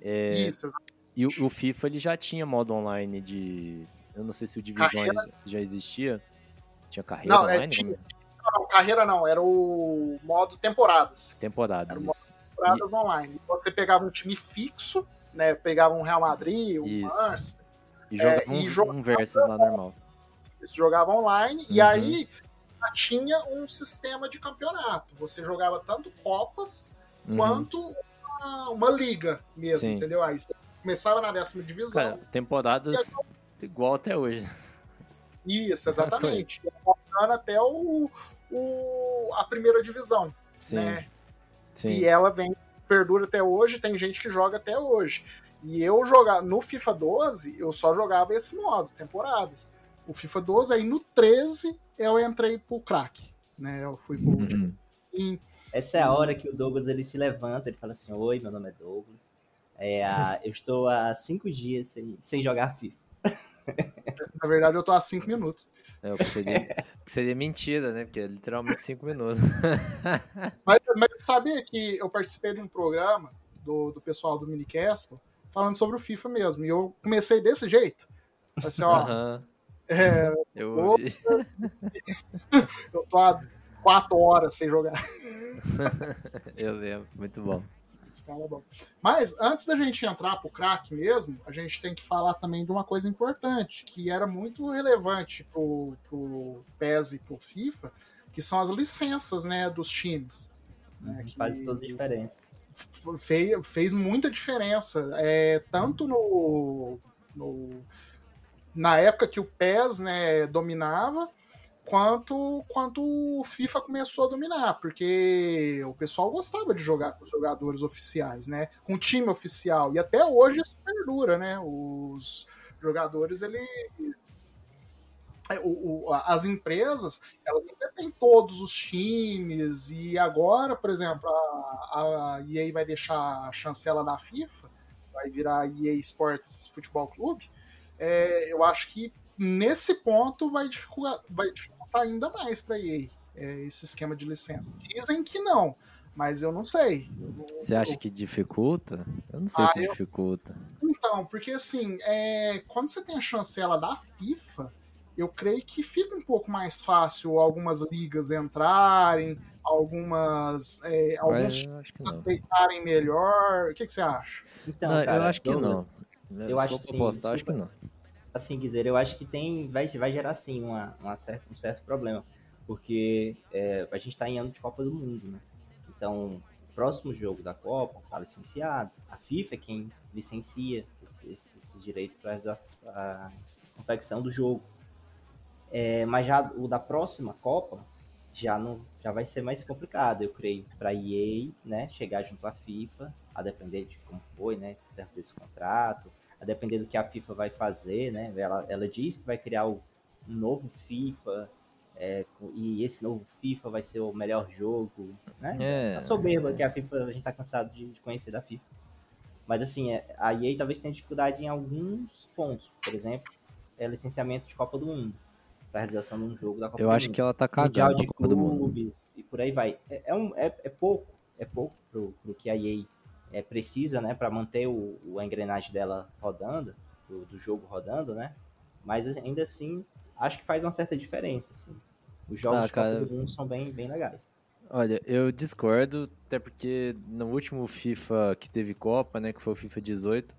É, isso. E o, o FIFA ele já tinha modo online de. Eu não sei se o Divisões já existia. Tinha carreira Não, é, online? tinha- Como- Não, carreira não, era o modo temporadas. Temporadas. Era uma- isso. Temporadas online. Você pegava um time fixo, né? Pegava um Real Madrid, um Isso. Manchester, E jogava É, e um, jogava- um versus lá normal. Você jogava online e Uhum. aí já tinha um sistema de campeonato. Você jogava tanto Copas Uhum. quanto uma, uma liga mesmo, Sim. entendeu? Aí você começava na décima divisão. Cara, temporadas igual até hoje. Isso, exatamente. Até o, o- a primeira divisão, Sim. né? Sim. E ela vem, perdura até hoje, tem gente que joga até hoje. E eu jogar no FIFA 12, eu só jogava esse modo, temporadas. O FIFA 12, aí no 13 eu entrei pro crack, né? Eu fui pro Uhum. em- Essa é a hora que o Douglas ele se levanta, ele fala assim: Oi, meu nome é Douglas. É, eu estou há cinco dias sem, sem jogar FIFA. Na verdade, eu tô há 5 minutos. É, o que seria, que seria mentira, né? Porque é literalmente cinco minutos. [LAUGHS] Mas, mas sabia que eu participei de um programa do, do pessoal do Minicastle falando sobre o FIFA mesmo. E eu comecei desse jeito. Assim, ó, Aham. é, Eu eu [LAUGHS] tô há 4 horas sem jogar. [LAUGHS] Eu lembro. Muito bom. Esse cara é bom. Mas antes da gente entrar pro crack mesmo, a gente tem que falar também de uma coisa importante, que era muito relevante pro, pro PES e pro FIFA, que são as licenças né, dos times. né, que Faz toda a diferença. fez, fez muita diferença. É, tanto no, no- na época que o PES né, dominava, quanto, quanto o FIFA começou a dominar, porque o pessoal gostava de jogar com os jogadores oficiais, né? Com o time oficial. E até hoje isso perdura, né? Os jogadores, eles. é, o- o- as empresas, elas têm todos os times, e agora, por exemplo, a, a EA vai deixar a chancela da FIFA, vai virar EA Sports Futebol Clube, é, eu acho que nesse ponto vai dificultar, vai dificultar ainda mais para EA é, esse esquema de licença. Dizem que não, mas eu não sei. Você acha que dificulta? Eu não sei Ah, se eu- dificulta. Então, porque assim, é, quando você tem a chancela da FIFA, eu creio que fica um pouco mais fácil algumas ligas entrarem, algumas é, alguns times aceitarem melhor. O que, que você acha? Então, Não, cara, eu acho que não. eu Se acho apostar, acho que não. Assim dizer, eu acho que tem vai, vai gerar sim uma, uma certa, um certo problema, porque é, a gente está em ano de Copa do Mundo, né? Então, o próximo jogo da Copa está licenciado. A FIFA é quem licencia esse, esse, esse direito para a confecção do jogo. É, mas já o da próxima Copa já não já vai ser mais complicado, eu creio, para a EA, né, chegar junto à FIFA, a depender de como foi, né, esse desse contrato, a depender do que a FIFA vai fazer, né? Ela, ela diz que vai criar o, um novo FIFA é, e esse novo FIFA vai ser o melhor jogo, né? É. A soberba que a FIFA a gente tá cansado de, de conhecer da FIFA. Mas assim, é, a EA talvez tenha dificuldade em alguns pontos, por exemplo, é licenciamento de Copa do Mundo para realização de um jogo da Copa Eu do acho Mundo. que ela tá Mundial cagando de a Copa do Mundo. clubes e por aí vai. É, é um, é, é pouco, é pouco pro, pro que a EA é, precisa, né, para manter o, o- a engrenagem dela rodando, do, do jogo rodando, né? Mas ainda assim, acho que faz uma certa diferença, assim. Os jogos Ah, de Copa cara. Mundo são bem, bem legais. Olha, eu discordo, até porque no último FIFA que teve Copa, né, que foi o FIFA 18,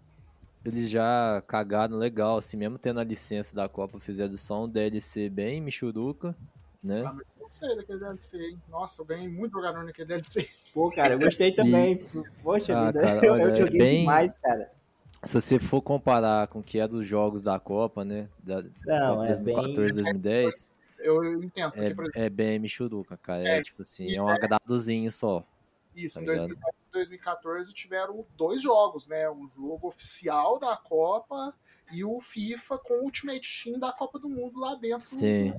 eles já cagaram legal, assim, mesmo tendo a licença da Copa, fizeram só um DLC bem michuruca, né? Ah, gostei daquele DLC, hein? Nossa, eu ganhei muito jogador naquele DLC. Pô, cara, eu gostei também. Poxa Ah, vida, cara, [LAUGHS] eu, olha, eu é joguei bem- demais, cara. Se você for comparar com o que é dos jogos da Copa, né, da Não, Copa é 2014, 2010, Eu entendo, porque, por exemplo, é, é bem michuruca, cara, é, É, tipo assim, e é um agradozinho só. isso, em tá ligado? 2014 e 2014 tiveram dois jogos, né? O jogo oficial da Copa e o FIFA com o Ultimate Team da Copa do Mundo lá dentro. Sim. né?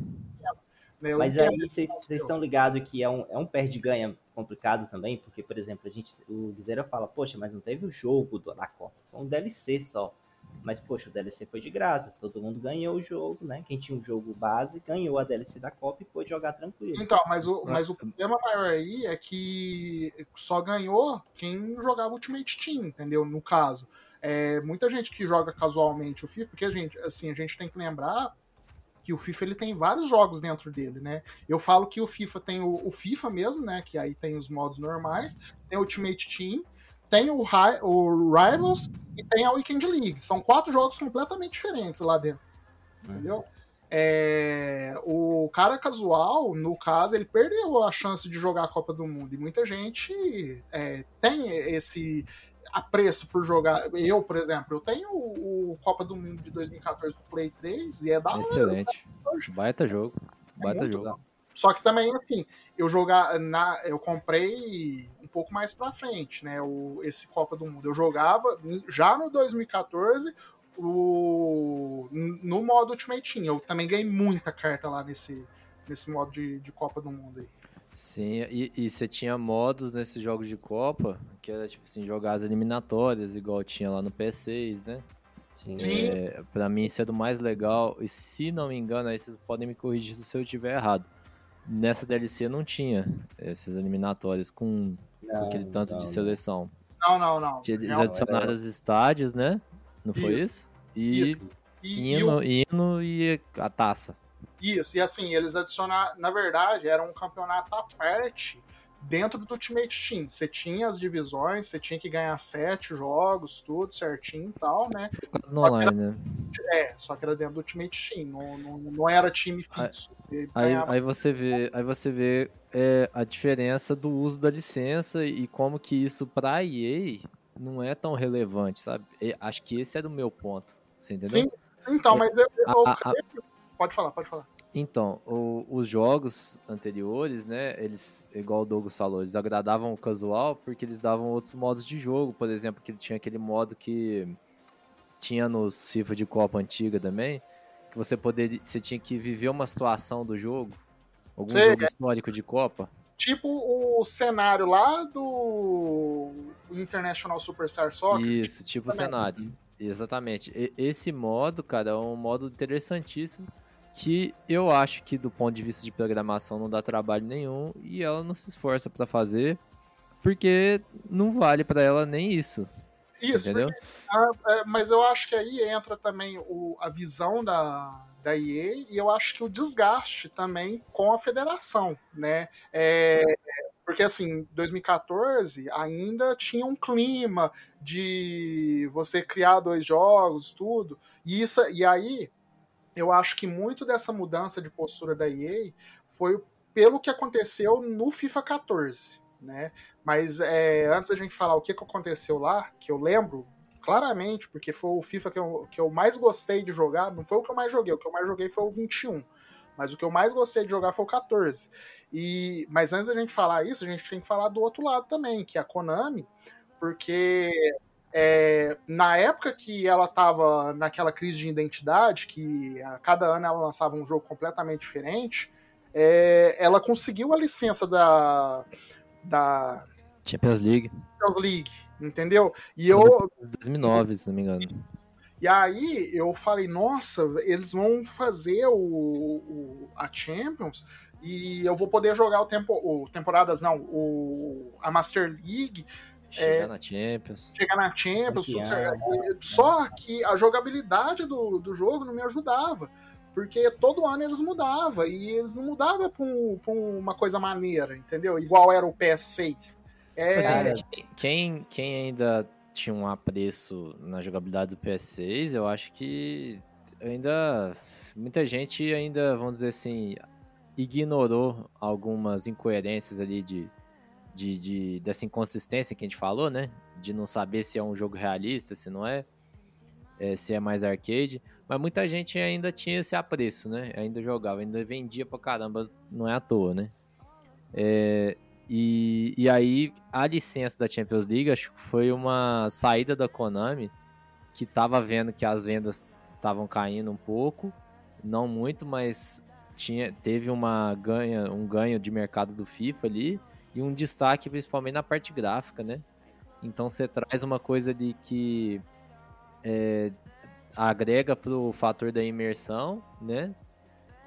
Mas aí vocês estão ligados que é um, é um perde-ganha complicado também, porque, por exemplo, a gente, o Guizeira fala, poxa, mas não teve o jogo do- da Copa, foi um DLC só. Mas, poxa, o DLC foi de graça, todo mundo ganhou o jogo, né? Quem tinha um jogo base ganhou a DLC da Copa e pôde jogar tranquilo. Então, mas o, mas o problema maior aí é que só ganhou quem jogava Ultimate Team, entendeu? No caso. É, muita gente que joga casualmente o FIFA, porque a gente, assim, a gente tem que lembrar que o FIFA ele tem vários jogos dentro dele, né? Eu falo que o FIFA tem o, o FIFA mesmo, né? Que aí tem os modos normais, tem o Ultimate Team, tem o, o Rivals e tem a Weekend League. São quatro jogos completamente diferentes lá dentro. Entendeu? É, o cara casual, no caso, ele perdeu a chance de jogar a Copa do Mundo. E muita gente é, tem esse apreço por jogar. Eu, por exemplo, eu tenho o, Copa do Mundo de 2014 do Play 3 e é da hora. Excelente. Baita jogo. Baita muito jogo. Só que também, assim, eu jogar na, eu comprei um pouco mais pra frente, né? O, esse Copa do Mundo. Eu jogava já no 2014 o, no modo Ultimate Team. Eu também ganhei muita carta lá nesse, nesse modo de, de Copa do Mundo aí. Sim, e, e você tinha modos nesses jogos de Copa, que era tipo assim, jogar as eliminatórias, igual tinha lá no PS6, né? Sim. Sim. É, pra mim isso é do mais legal, e se não me engano, aí vocês podem me corrigir se eu estiver errado. Nessa DLC não tinha essas eliminatórias com, com Não, aquele tanto não, de seleção. Não, não, não. Tinha- Eles Não, adicionaram era- os estádios, né? Não foi isso? E Isso. E, e o- hino, hino e a taça. Isso, e assim, eles adicionaram. Na verdade, era um campeonato à parte dentro do Ultimate Team. Você tinha as divisões, você tinha que ganhar sete jogos, tudo certinho e tal, né? No online, né? É, só que era dentro do Ultimate Team, não, não, não era time fixo. Aí, ganhava- aí você vê, aí você vê é, a diferença do uso da licença e como que isso pra EA não é tão relevante, sabe? E acho que esse era o meu ponto, você entendeu? Sim, então, mas eu, eu A- a- Pode falar, pode falar. Então, o- os jogos anteriores, né, eles, igual o Douglas falou, eles agradavam o casual porque eles davam outros modos de jogo, por exemplo, que tinha aquele modo que tinha nos FIFA de Copa antiga também, que você poderia, você tinha que viver uma situação do jogo, algum Sei, jogo é. histórico de Copa. Tipo o cenário lá do International Superstar Soccer. Isso, tipo o também. cenário. Exatamente. E- esse modo, cara, é um modo interessantíssimo que eu acho que do ponto de vista de programação não dá trabalho nenhum e ela não se esforça pra fazer porque não vale pra ela nem isso, Isso, entendeu? É, mas eu acho que aí entra também o- a visão da, da EA e eu acho que o desgaste também com a federação, né? É, porque assim, 2014 ainda tinha um clima de você criar dois jogos, tudo. E, isso, e aí eu acho que muito dessa mudança de postura da EA foi pelo que aconteceu no FIFA 14, né? Mas é, antes da gente falar o que, que aconteceu lá, que eu lembro claramente, porque foi o FIFA que eu, que eu mais gostei de jogar, não foi o que eu mais joguei, o que eu mais joguei foi o 21. Mas o que eu mais gostei de jogar foi o 14. E, mas antes da gente falar isso, a gente tem que falar do outro lado também, que é a Konami, porque é, na época que ela estava naquela crise de identidade, que a cada ano ela lançava um jogo completamente diferente, é, ela conseguiu a licença da, da Champions League, Champions League, entendeu? E eu, 2009, se não me engano. e aí eu falei, nossa, eles vão fazer o, o- a Champions e eu vou poder jogar o tempo, o temporadas não, o a Master League, Chegar na Champions. chegar na Champions, tudo Campeão, certo. só que a jogabilidade do, do jogo não me ajudava. Porque todo ano eles mudavam, e eles não mudavam pra, um- pra uma coisa maneira, entendeu? Igual era o PS6. É, Assim, quem, quem ainda tinha um apreço na jogabilidade do PS6, eu acho que ainda. Muita gente ainda, vamos dizer assim, ignorou algumas incoerências ali de, de, de- dessa inconsistência que a gente falou, né? De não saber se é um jogo realista, se não é, é, se é mais arcade. Mas muita gente ainda tinha esse apreço, né? Ainda jogava, ainda vendia pra caramba, não é à toa, né? É, e, e aí, a licença da Champions League acho que foi uma saída da Konami, que tava vendo que as vendas estavam caindo um pouco, não muito, mas tinha, teve uma ganha, um ganho de mercado do FIFA ali e um destaque principalmente na parte gráfica, né? Então você traz uma coisa de que é, agrega pro fator da imersão, né?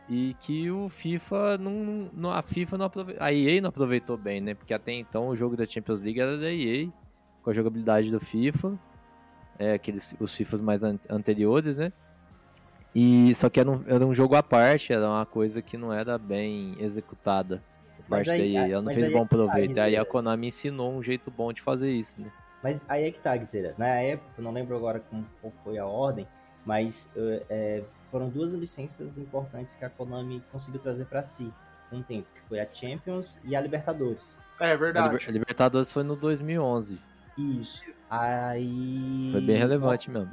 E que o FIFA não, a FIFA não aproveitou, a EA não aproveitou bem, né? Porque até então o jogo da Champions League era da EA, com a jogabilidade do FIFA, é, aqueles os FIFAs mais an- anteriores, né? E só que era um, era um jogo à parte, era uma coisa que não era bem executada parte aí- EA, ela não fez bom é que tá, proveito. Aí a. Konami ensinou um jeito bom de fazer isso, né? Mas aí é que tá, Guizera. Na época, eu não lembro agora como foi a ordem, mas eh, foram duas licenças importantes que a Konami conseguiu trazer pra si um tempo, que foi a Champions e a Libertadores. é A, verdade. A Libertadores foi no 2011, Isso. Isso. Aí. foi bem relevante mesmo.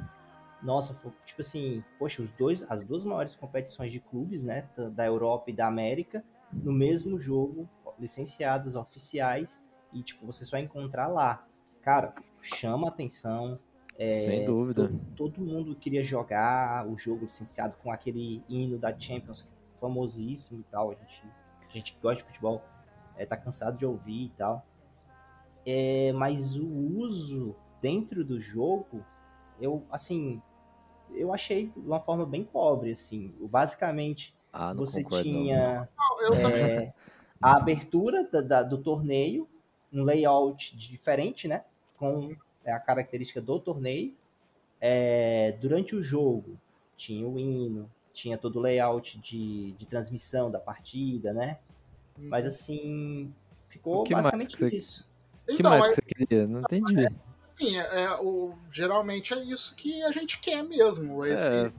Nossa, foi, tipo assim, poxa, os dois, as duas maiores competições de clubes, né, da Europa e da América, no mesmo jogo, licenciadas, oficiais, e tipo, você só encontrar lá. Cara, chama atenção. é, Sem dúvida. todo, todo mundo queria jogar o jogo licenciado com aquele hino da Champions, famosíssimo e tal. A gente, a gente que gosta de futebol é, tá cansado de ouvir e tal. É, mas o uso dentro do jogo, eu, assim, eu achei de uma forma bem pobre, assim. Basicamente, Ah, não você concordo tinha é, a abertura da- da- do torneio, um layout diferente, né? Com a característica do torneio. É, durante o jogo, tinha o hino, tinha todo o layout de, de transmissão da partida, né? Mas assim, ficou O que mais basicamente que você- isso. O que Então, mais é- que você queria? Não entendi. Sim, é, é, o, geralmente é isso que a gente quer mesmo. Esse, É.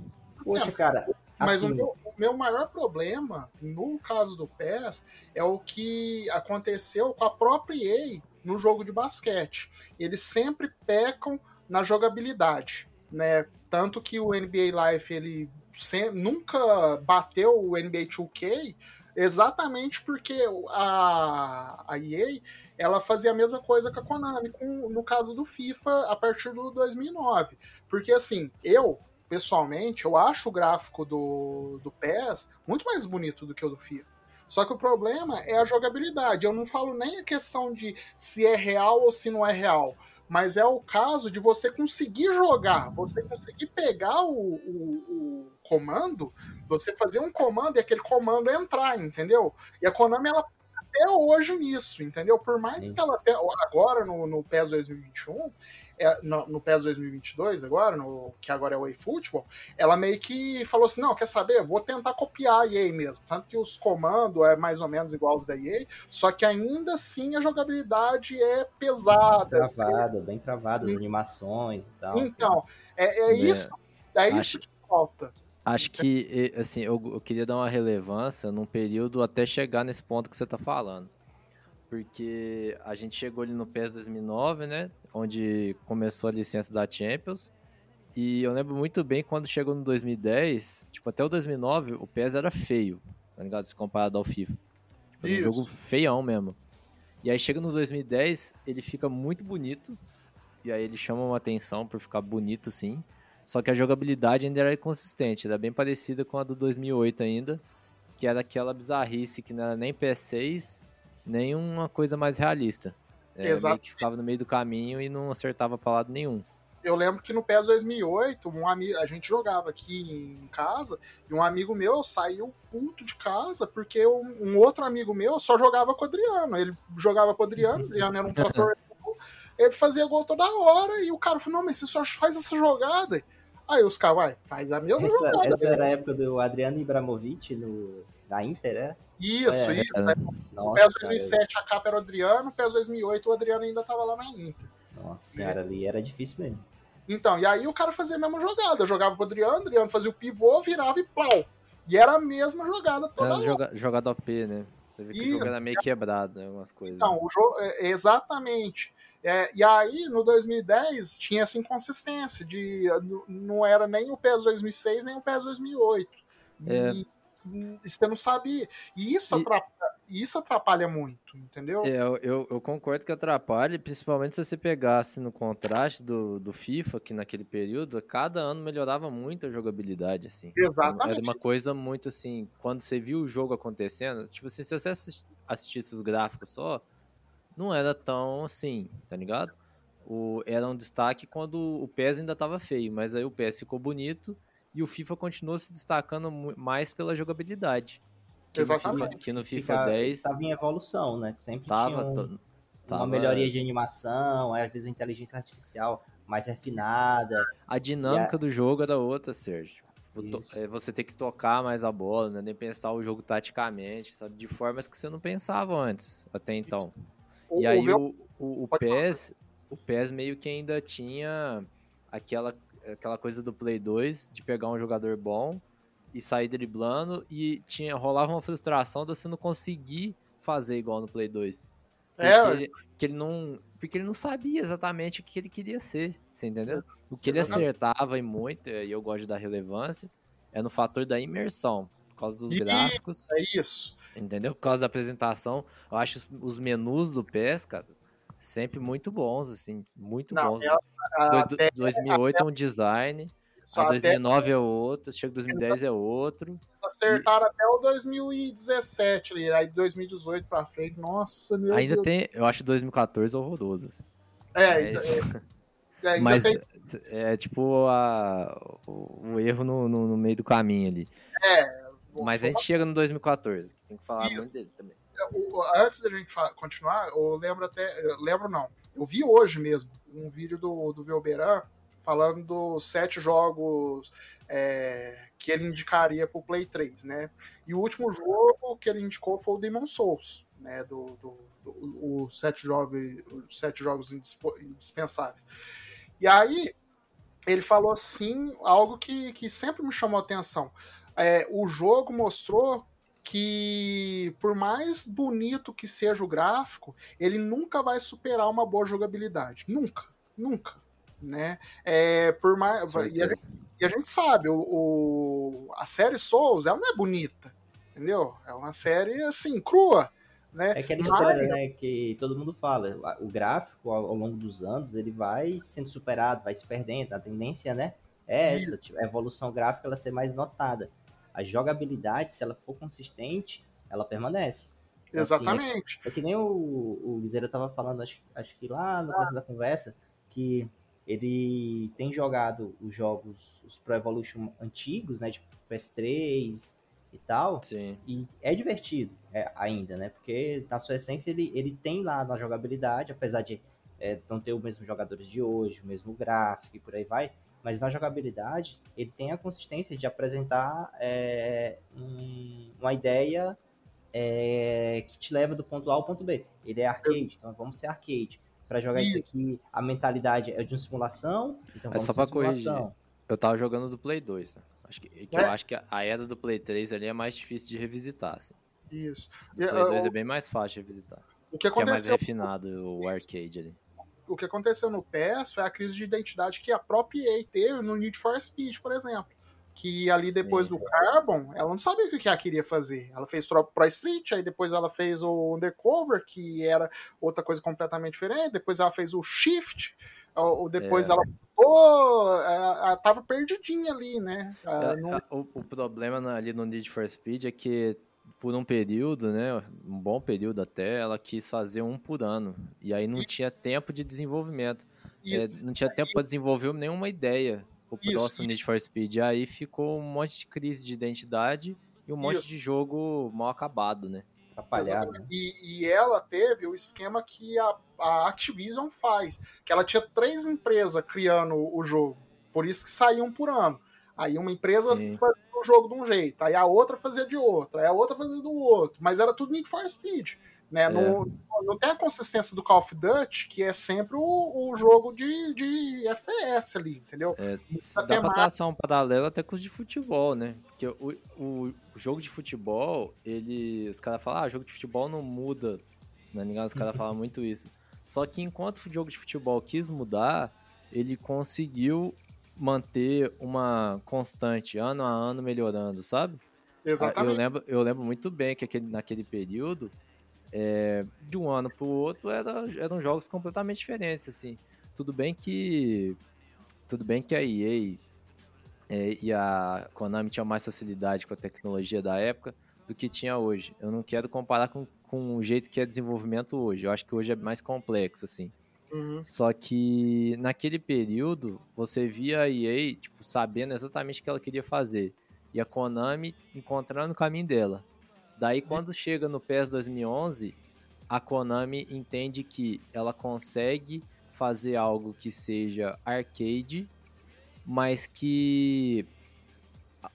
Poxa, cara, Mas o, assim, meu, meu maior problema, no caso do PES, é o que aconteceu com a própria EA no jogo de basquete. Eles sempre pecam na jogabilidade, né? Tanto que o NBA Live ele sem- nunca bateu o NBA 2K exatamente porque a, a EA ela fazia a mesma coisa com a Konami com, no caso do FIFA a partir do 2009. Porque assim, eu pessoalmente, eu acho o gráfico do, do PES muito mais bonito do que o do FIFA. Só que o problema é a jogabilidade. Eu não falo nem a questão de se é real ou se não é real. Mas é o caso de você conseguir jogar, você conseguir pegar o, o- o comando, você fazer um comando e aquele comando entrar, entendeu? E a Konami, ela até hoje nisso, entendeu? Por mais Sim. que ela até agora no, no PES 2021, é, no, no PES 2022 agora, no, que agora é o eFootball, ela meio que falou assim, não, quer saber, vou tentar copiar a EA mesmo, tanto que os comandos é mais ou menos igual aos da EA, só que ainda assim a jogabilidade é pesada. assim. travado, bem travado, Sim. as animações e tal. Então, é, é É, isso, é acho- isso que falta. Acho que, assim, eu, eu queria dar uma relevância num período até chegar nesse ponto que você tá falando. Porque a gente chegou ali no PES 2009, né? Onde começou a licença da Champions. E eu lembro muito bem quando chegou no 2010, tipo, até o 2009, o PES era feio, tá ligado? Se comparado ao FIFA. Tipo, era um jogo feião mesmo. E aí chega no 2010, ele fica muito bonito. E aí ele chama uma atenção por ficar bonito, sim. Só que a jogabilidade ainda era inconsistente, era bem parecida com a do 2008 ainda, que era aquela bizarrice que não era nem PS6, nem uma coisa mais realista. É, Exato. que ficava no meio do caminho e não acertava pra lado nenhum. Eu lembro que no PES 2008, um amigo, a gente jogava aqui em casa, e um amigo meu saiu puto de casa porque um, um outro amigo meu só jogava com o Adriano. Ele jogava com o Adriano, o Adriano era um [LAUGHS] trator, ele fazia gol toda hora, e o cara falou, não, mas você só faz essa jogada. Aí os caras, uai, faz a mesma Essa, jogada. essa era a época do Adriano Ibrahimovic no, na Inter, é? Isso, É, isso. é. né? Nossa, O PES cara, 2007 a capa era o Adriano, o PES 2008 o Adriano ainda tava lá na Inter. Nossa senhora, ali era difícil mesmo. Então, e aí o cara fazia a mesma jogada. Eu jogava pro Adriano, o Adriano fazia o pivô, virava e plau. E era a mesma jogada toda Era hora. joga, jogado OP, né? Você vê que o jogo era meio quebrado, né? Algumas coisas. Então, o jogo, é, exatamente. É, e aí, no 2010, tinha essa inconsistência de n- não era nem o PES 2006, nem o PES 2008. E, É. e você não sabia. E isso, E- atrapalha, isso atrapalha muito, entendeu? É, eu, eu, concordo que atrapalha, principalmente se você pegasse no contraste do, do FIFA, que naquele período, cada ano melhorava muito a jogabilidade, assim. Exatamente. Era uma coisa muito assim, quando você viu o jogo acontecendo, tipo assim, se você assis- assistisse os gráficos só, não era tão assim, tá ligado? O, era um destaque quando o PES ainda tava feio, mas aí o PES ficou bonito e o FIFA continuou se destacando mais pela jogabilidade. Que no FIFA- Exatamente. que no FIFA Fica- 10 Tava em evolução, né? Sempre tava, tinha um- to- uma tava- melhoria de animação, às vezes uma inteligência artificial mais refinada. A dinâmica do jogo era outra, Sérgio. To- Isso. é, Você tem que tocar mais a bola, né? nem pensar o jogo taticamente, sabe? De formas que você não pensava antes, até então. O- E aí o- o. PES, o PES meio que ainda tinha aquela, aquela coisa do Play 2 de pegar um jogador bom e sair driblando e tinha rolava uma frustração de você não conseguir fazer igual no Play 2. Porque, É. ele, que ele não, porque ele não sabia exatamente o que ele queria ser, você entendeu? O que ele acertava e muito, e eu gosto de dar relevância, é no fator da imersão, causa dos Isso. gráficos, É isso. entendeu? Por causa da apresentação. Eu acho os, menus do PES, cara, sempre muito bons, assim, muito Não, bons. é- do- até- 2008 é um design, só aí até 2009 é outro, chega 2010 é outro. eles acertaram até o 2017 ali, aí 2018 pra frente, nossa, meu Ainda Deus. tem, eu acho 2014 horroroso. assim. É, É ainda, [LAUGHS] é, ainda Mas tem- é tipo a, o, o erro no, no, no meio do caminho ali. é, Mas a gente chega no 2014, tem que falar Isso. muito dele também. o- antes da gente continuar, eu lembro até. eu lembro não. Eu vi hoje mesmo um vídeo do, do Velberan falando dos sete jogos é, que ele indicaria pro Play 3, né? E o último jogo que ele indicou foi o Demon Souls, né? Do, do, do- os, sete jogos, os sete jogos indispensáveis. E aí ele falou assim, algo que, que sempre me chamou a atenção. É, o jogo mostrou que por mais bonito que seja o gráfico, ele nunca vai superar uma boa jogabilidade. Nunca, nunca. Né? É, por mais, e, a gente, e a gente sabe, o, o- a série Souls ela não é bonita, entendeu? É uma série assim, crua. Né? É aquela Mas- história, né, que todo mundo fala. O gráfico, ao, ao longo dos anos, ele vai sendo superado, vai se perdendo. A tendência, né, é essa. tipo, A evolução gráfica, ela ser mais notada. A jogabilidade, se ela for consistente, ela permanece. Então, assim, Exatamente. É que nem o, o Guizeira tava falando, acho, acho que lá no começo da conversa, que ele tem jogado os jogos, os Pro Evolution antigos, né, tipo PS3 e tal, Sim. e é divertido é, ainda, né, porque na sua essência ele, ele tem lá na jogabilidade, apesar de é, não ter os mesmos jogadores de hoje, o mesmo gráfico e por aí vai, mas na jogabilidade ele tem a consistência de apresentar é, um- uma ideia é, que te leva do ponto A ao ponto B. Ele é arcade, então vamos ser arcade. Para jogar isso Isso. aqui, a mentalidade é de uma simulação, então É vamos só ser pra corrigir. simulação. Eu tava jogando do Play 2. né? Acho que, que É. eu acho que a era do Play 3 ali é mais difícil de revisitar. Assim. Isso. O Play 2 uh, é bem mais fácil de revisitar. o que Que é mais aconteceu refinado o arcade ali. O que aconteceu no PES foi a crise de identidade que a própria EA teve no Need for Speed, por exemplo. Que ali Sim. depois do Carbon, ela não sabia o que ela queria fazer. Ela fez Pro Pro Street, aí depois ela fez o Undercover, que era outra coisa completamente diferente. Depois ela fez o Shift, ou depois É. ela mudou, ela, ela tava perdidinha ali, né? Ela É, não- a- o, o problema na- ali no Need for Speed é que por um período, né, um bom período até, ela quis fazer um por ano. E aí não Isso. tinha tempo de desenvolvimento. Isso. É, não tinha tempo para desenvolver nenhuma ideia. O Isso, próximo Need for Speed. Aí ficou um monte de crise de identidade e um monte Isso. de jogo mal acabado, né? Atrapalhado. Exatamente. E, e ela teve o esquema que a, a Activision faz, que ela tinha três empresas criando o jogo. Por isso que saía um por ano. Aí uma empresa Sim. O jogo de um jeito, aí a outra fazia de outro, aí a outra fazia do outro. Mas era tudo Need for Speed. Né? É. Não, não tem a consistência do Call of Duty, que é sempre o, o jogo de, de FPS ali, entendeu? É, dá pra temática. traçar um paralelo até com os de futebol, né? Porque o, o, o jogo de futebol, ele. Os caras falam, ah, jogo de futebol não muda. Né? Ninguém- Os caras [LAUGHS] falam muito isso. Só que enquanto o jogo de futebol quis mudar, ele conseguiu manter uma constante, ano a ano melhorando, sabe? Ah, Eu Exatamente. lembro, eu lembro muito bem que aquele, naquele período, é, de um ano pro outro, era, eram jogos completamente diferentes, assim. Tudo bem que. Tudo bem que a EA é, e a Konami tinham mais facilidade com a tecnologia da época do que tinha hoje. Eu não quero comparar com, com o jeito que é desenvolvimento hoje. Eu acho que hoje é mais complexo, assim. Uhum. Só que naquele período, você via a EA, tipo, sabendo exatamente o que ela queria fazer. E a Konami encontrando o caminho dela. Daí, quando chega no PES 2011, a Konami entende que ela consegue fazer algo que seja arcade, mas que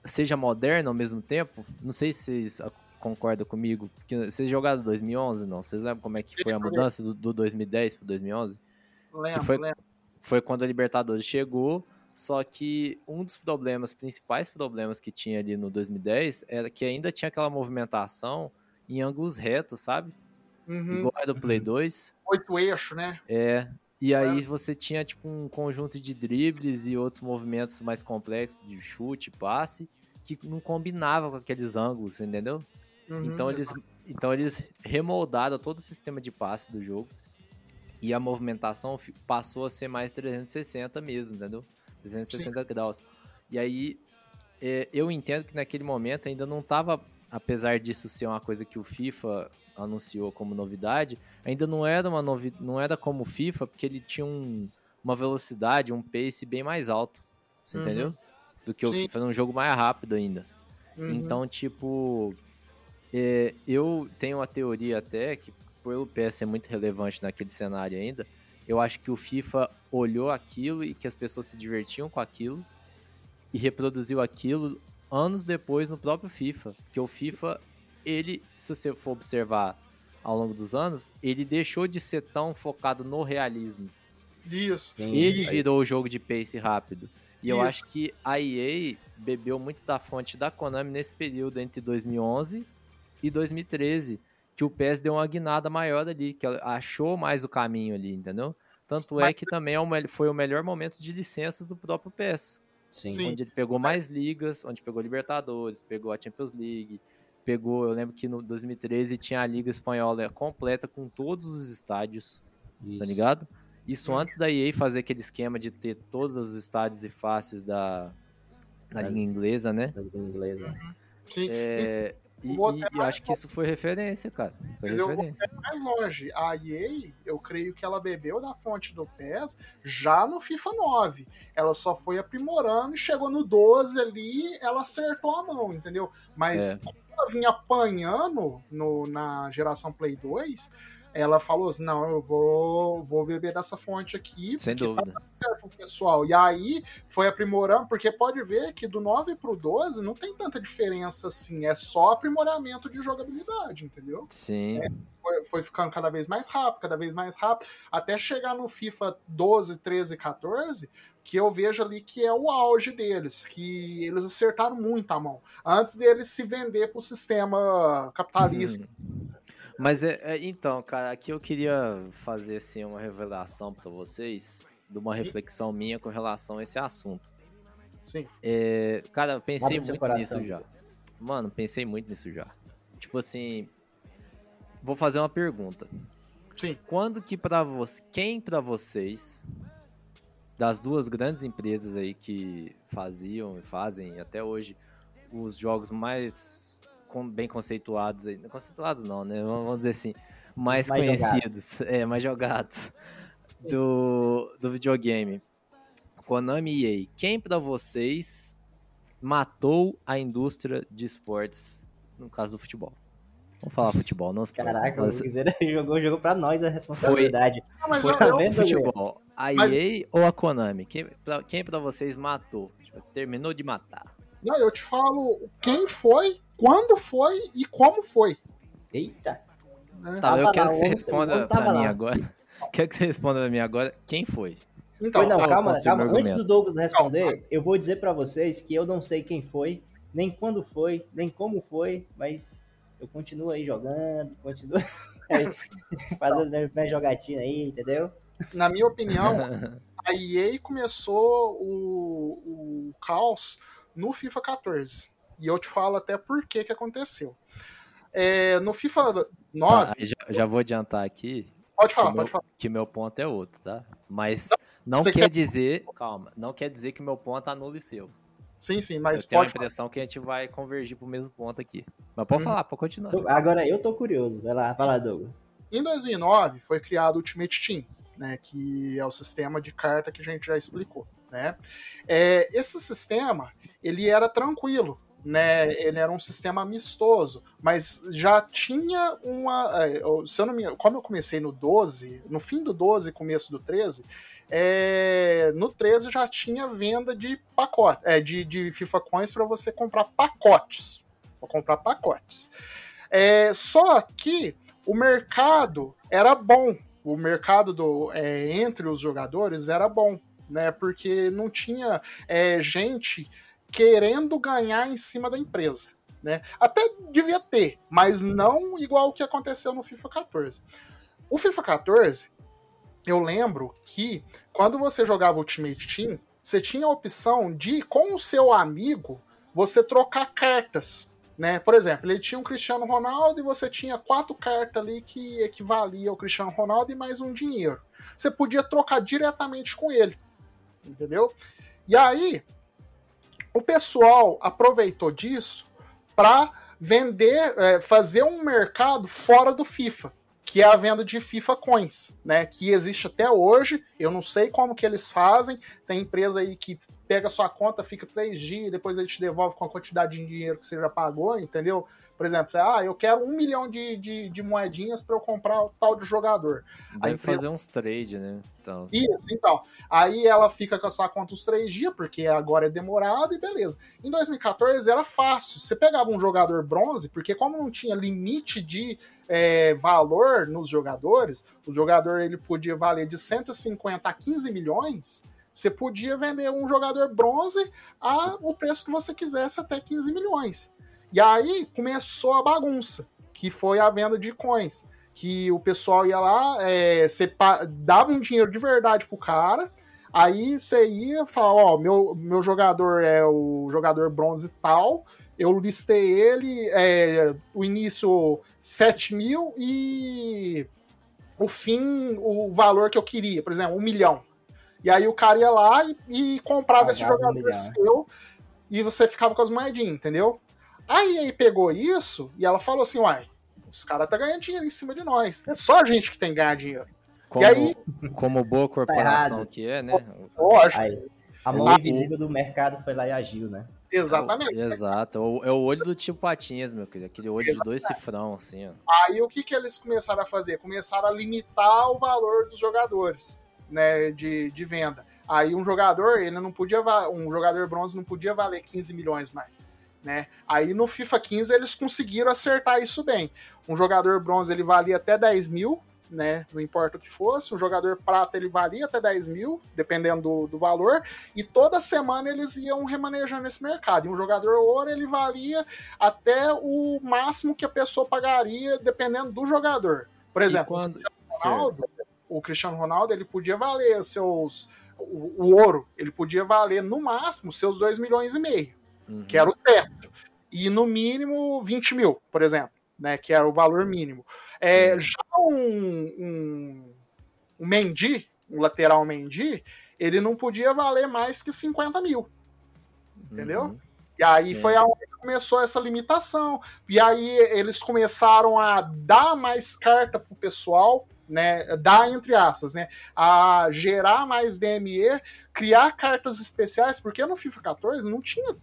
seja moderno ao mesmo tempo. Não sei se vocês concordam comigo, porque vocês jogaram 2011, não? Vocês lembram como é que foi a mudança do, do 2010 para 2011? Lembro, foi- lembro. foi quando a Libertadores chegou, só que um dos problemas, principais problemas que tinha ali no 2010 era que ainda tinha aquela movimentação em ângulos retos, sabe? Uhum. Igual a do Play 2. Oito eixos, né? É. E aí você tinha tipo um conjunto de dribles e outros movimentos mais complexos de chute, passe, que não combinava com aqueles ângulos, entendeu? Uhum, Então eles, então eles remoldaram todo o sistema de passe do jogo. E a movimentação passou a ser mais 360 mesmo, entendeu? 360 graus. E aí é, eu entendo que naquele momento ainda não estava, apesar disso ser uma coisa que o FIFA anunciou como novidade, ainda não era uma novi não era como o FIFA, porque ele tinha um- uma velocidade, um pace bem mais alto. Você Uhum. entendeu? Do que o Sim. FIFA era um jogo mais rápido ainda. Uhum. Então, tipo, é, eu tenho uma teoria até que, pelo PS ser muito relevante naquele cenário ainda, eu acho que o FIFA olhou aquilo e que as pessoas se divertiam com aquilo e reproduziu aquilo anos depois no próprio FIFA. Porque o FIFA, ele, se você for observar ao longo dos anos, ele deixou de ser tão focado no realismo. Isso. Ele virou o jogo de pace rápido. E eu Isso. acho que a EA bebeu muito da fonte da Konami nesse período entre 2011 e 2013, que o PES deu uma guinada maior ali, que ela achou mais o caminho ali, entendeu? Tanto é Mas- que também é o foi o melhor momento de licenças do próprio PES, Sim. Sim. onde ele pegou mais ligas, onde pegou Libertadores, pegou a Champions League, pegou, eu lembro que no 2013 tinha a Liga Espanhola completa com todos os estádios, Isso. tá ligado? Isso antes da EA fazer aquele esquema de ter todos os estádios e faces da, da Liga Inglesa, né? Da língua inglesa. Sim. É, e, e- até e eu acho que isso foi referência, cara. Foi Mas eu vou referência. mais longe. A EA, eu creio que ela bebeu da fonte do PES já no FIFA 9. Ela só foi aprimorando e chegou no 12 ali, ela acertou a mão, entendeu? Mas É. como ela vinha apanhando no, na geração Play 2, ela falou assim: não, eu vou, vou beber dessa fonte aqui. Sem tá dúvida. certo pro pessoal. E aí foi aprimorando, porque pode ver que do 9 pro 12 não tem tanta diferença assim, é só aprimoramento de jogabilidade, entendeu? Sim. Foi, foi ficando cada vez mais rápido, cada vez mais rápido, até chegar no FIFA 12, 13, 14, que eu vejo ali que é o auge deles, que eles acertaram muito a mão, antes deles se vender pro sistema capitalista. Hum. Mas é, é- então, cara, aqui eu queria fazer assim uma revelação pra vocês de uma Sim. reflexão minha com relação a esse assunto. Sim. É, cara, eu pensei muito coração. nisso já. Mano, pensei muito nisso já. Tipo assim, vou fazer uma pergunta. Sim. Quando que pra você, quem pra vocês das duas grandes empresas aí que faziam e fazem até hoje os jogos mais bem conceituados aí, não conceituados não, né? Vamos dizer assim, mais, Mais conhecidos, é, mais jogados do, do videogame. Konami e EA, quem pra vocês matou a indústria de esportes, no caso do futebol? Vamos falar futebol, não esportes. Caraca, mas o Guizeira jogou o jogo pra nós a responsabilidade. Ah, mas foi Tá eu- vendo? futebol. A Mas- EA ou a Konami? Quem pra, quem pra vocês matou? Tipo, terminou de matar. Não, eu te falo quem foi, quando foi e como foi. Eita. né? Tá, eu quero que você ontem, responda pra mim lá. agora. [LAUGHS] Quero que você responda pra mim agora. Quem foi? Então, Foi não, qual- calma, calma. Antes do Douglas responder, eu vou dizer pra vocês que eu não sei quem foi, nem quando foi, nem como foi, mas eu continuo aí jogando, continuo [LAUGHS] aí fazendo minha, minha jogatina aí, entendeu? na minha opinião, [LAUGHS] a EA começou o, o caos no FIFA 14. E eu te falo até por que que aconteceu. É, no FIFA 9, Tá, já, já vou adiantar aqui pode falar, que, pode meu, falar. que meu ponto é outro, tá? Mas não você quer quer- dizer. Calma, não quer dizer que meu ponto anule seu. Sim, sim, mas eu tenho a pode falar. impressão que a gente vai convergir pro mesmo ponto aqui. Mas pode Hum. falar, pode continuar. Agora eu tô curioso, vai lá, vai lá, Douglas. Em 2009 foi criado o Ultimate Team, né, que é o sistema de carta que a gente já explicou, né? É, esse sistema ele era tranquilo, né? Ele era um sistema amistoso, mas já tinha uma, é, se eu não me, como eu comecei no 12, no fim do 12, começo do 13, é, no 13 já tinha venda de pacote, é, de, de FIFA Coins para você comprar pacotes, para comprar pacotes. É, só que o mercado era bom. O mercado do, é, entre os jogadores era bom, né? Porque não tinha é, gente querendo ganhar em cima da empresa. Né? Até devia ter, mas não igual o que aconteceu no FIFA 14. O FIFA 14, eu lembro que quando você jogava Ultimate Team, você tinha a opção de, com o seu amigo, você trocar cartas né? Por exemplo, ele tinha um Cristiano Ronaldo e você tinha quatro cartas ali que equivalia ao Cristiano Ronaldo e mais um dinheiro. Você podia trocar diretamente com ele, entendeu? E aí, o pessoal aproveitou disso para vender, é, fazer um mercado fora do FIFA, que é a venda de FIFA Coins, né? Que existe até hoje. Eu não sei como que eles fazem. Tem empresa aí que pega sua conta, fica três dias, depois ele te devolve com a quantidade de dinheiro que você já pagou, entendeu? Por exemplo, você, ah, eu quero um milhão de, de, de moedinhas para eu comprar o tal de jogador. Deve empresa- fazer uns trade, né? Então, Isso, então. Aí ela fica com a sua conta os três dias, porque agora é demorado e beleza. Em 2014 era fácil. Você pegava um jogador bronze, porque como não tinha limite de é, valor nos jogadores, o jogador ele podia valer de 150 a 15 milhões. Você podia vender um jogador bronze a o preço que você quisesse, até 15 milhões. E aí começou a bagunça, que foi a venda de coins que o pessoal ia lá, é, você dava um dinheiro de verdade pro cara, aí você ia falar, ó, meu, meu jogador é o jogador bronze tal, eu listei ele, é, o início 7 mil e o fim, o valor que eu queria, por exemplo, um milhão. E aí o cara ia lá e, e comprava esse Pagava jogador seu e você ficava com as moedinhas, entendeu? Aí aí pegou isso e ela falou assim, uai, os caras tá ganhando dinheiro em cima de nós. É só a gente que tem que ganhar dinheiro. como, aí- como boa corporação errado. que é, né? Lógico, Aí, a mão invisível do mercado foi lá e agiu, né? Exatamente. Exato. o- É o olho do tio Patinhas, meu querido. Aquele olho de dois cifrão, assim, ó. Aí o que, que eles começaram a fazer? Começaram a limitar o valor dos jogadores, né, de, de venda. Aí um jogador, ele não podia um jogador bronze não podia valer 15 milhões mais, né? Aí no FIFA 15 eles conseguiram acertar isso bem. Um jogador bronze ele valia até 10 mil, né? Não importa o que fosse. Um jogador prata ele valia até 10 mil, dependendo do, do valor. E toda semana eles iam remanejando esse mercado. E um jogador ouro ele valia até o máximo que a pessoa pagaria, dependendo do jogador. Por exemplo, quando... o Ronaldo, o Cristiano Ronaldo, ele podia valer seus. O, o ouro, ele podia valer no máximo seus 2 milhões e meio, Uhum. que era o teto. E no mínimo 20 mil, por exemplo, né? Que era o valor mínimo. É, já um, um, um Mendy, um lateral Mendy, ele não podia valer mais que 50 mil. entendeu? Uhum. E aí Sim. foi aonde começou essa limitação. E aí eles começaram a dar mais carta pro pessoal, né? Dar entre aspas, né? A gerar mais DME, criar cartas especiais, porque no FIFA 14 não tinha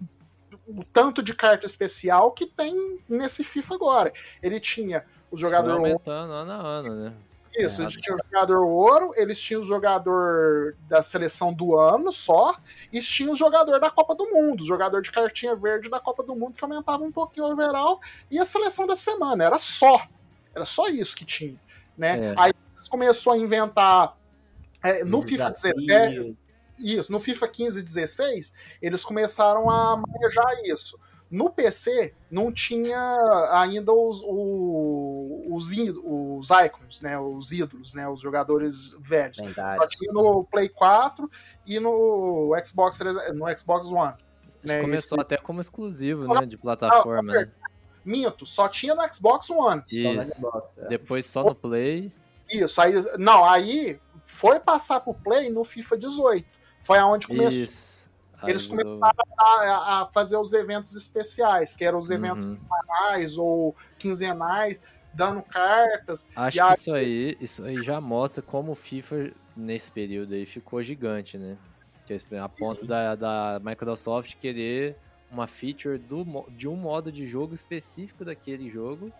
o tanto de carta especial que tem nesse FIFA agora. Ele tinha os Foi jogadores aumentando ano a ano, né? Isso, eles tinham o jogador ouro, eles tinham o jogador da seleção do ano só, e tinham o jogador da Copa do Mundo, o jogador de cartinha verde da Copa do Mundo, que aumentava um pouquinho o overall, e a seleção da semana, era só. Era só isso que tinha. Né? É. Aí eles começou a inventar. é, no Os FIFA desafios, 17, isso, no FIFA 15 e 16, eles começaram a manejar isso. No PC, não tinha ainda os, os, os icons, né? Os ídolos, né? Os jogadores velhos. Só lendários. tinha no Play 4 e no Xbox, 3 no Xbox One. Isso né, começou esse- até como exclusivo, né? De plataforma, Ah, né? Minto, só tinha no Xbox One. Só Isso. Xbox, é. Depois só no Play. Isso, aí. Não, aí foi passar pro Play no FIFA 18. Foi aonde começou. Eles Aí começaram a, a fazer os eventos especiais, que eram os eventos Uhum. semanais ou quinzenais, dando cartas. Acho E que aí- isso aí, isso aí já mostra como o FIFA nesse período aí ficou gigante, né? Que é a ponto da, da Microsoft querer uma feature do, de um modo de jogo específico daquele jogo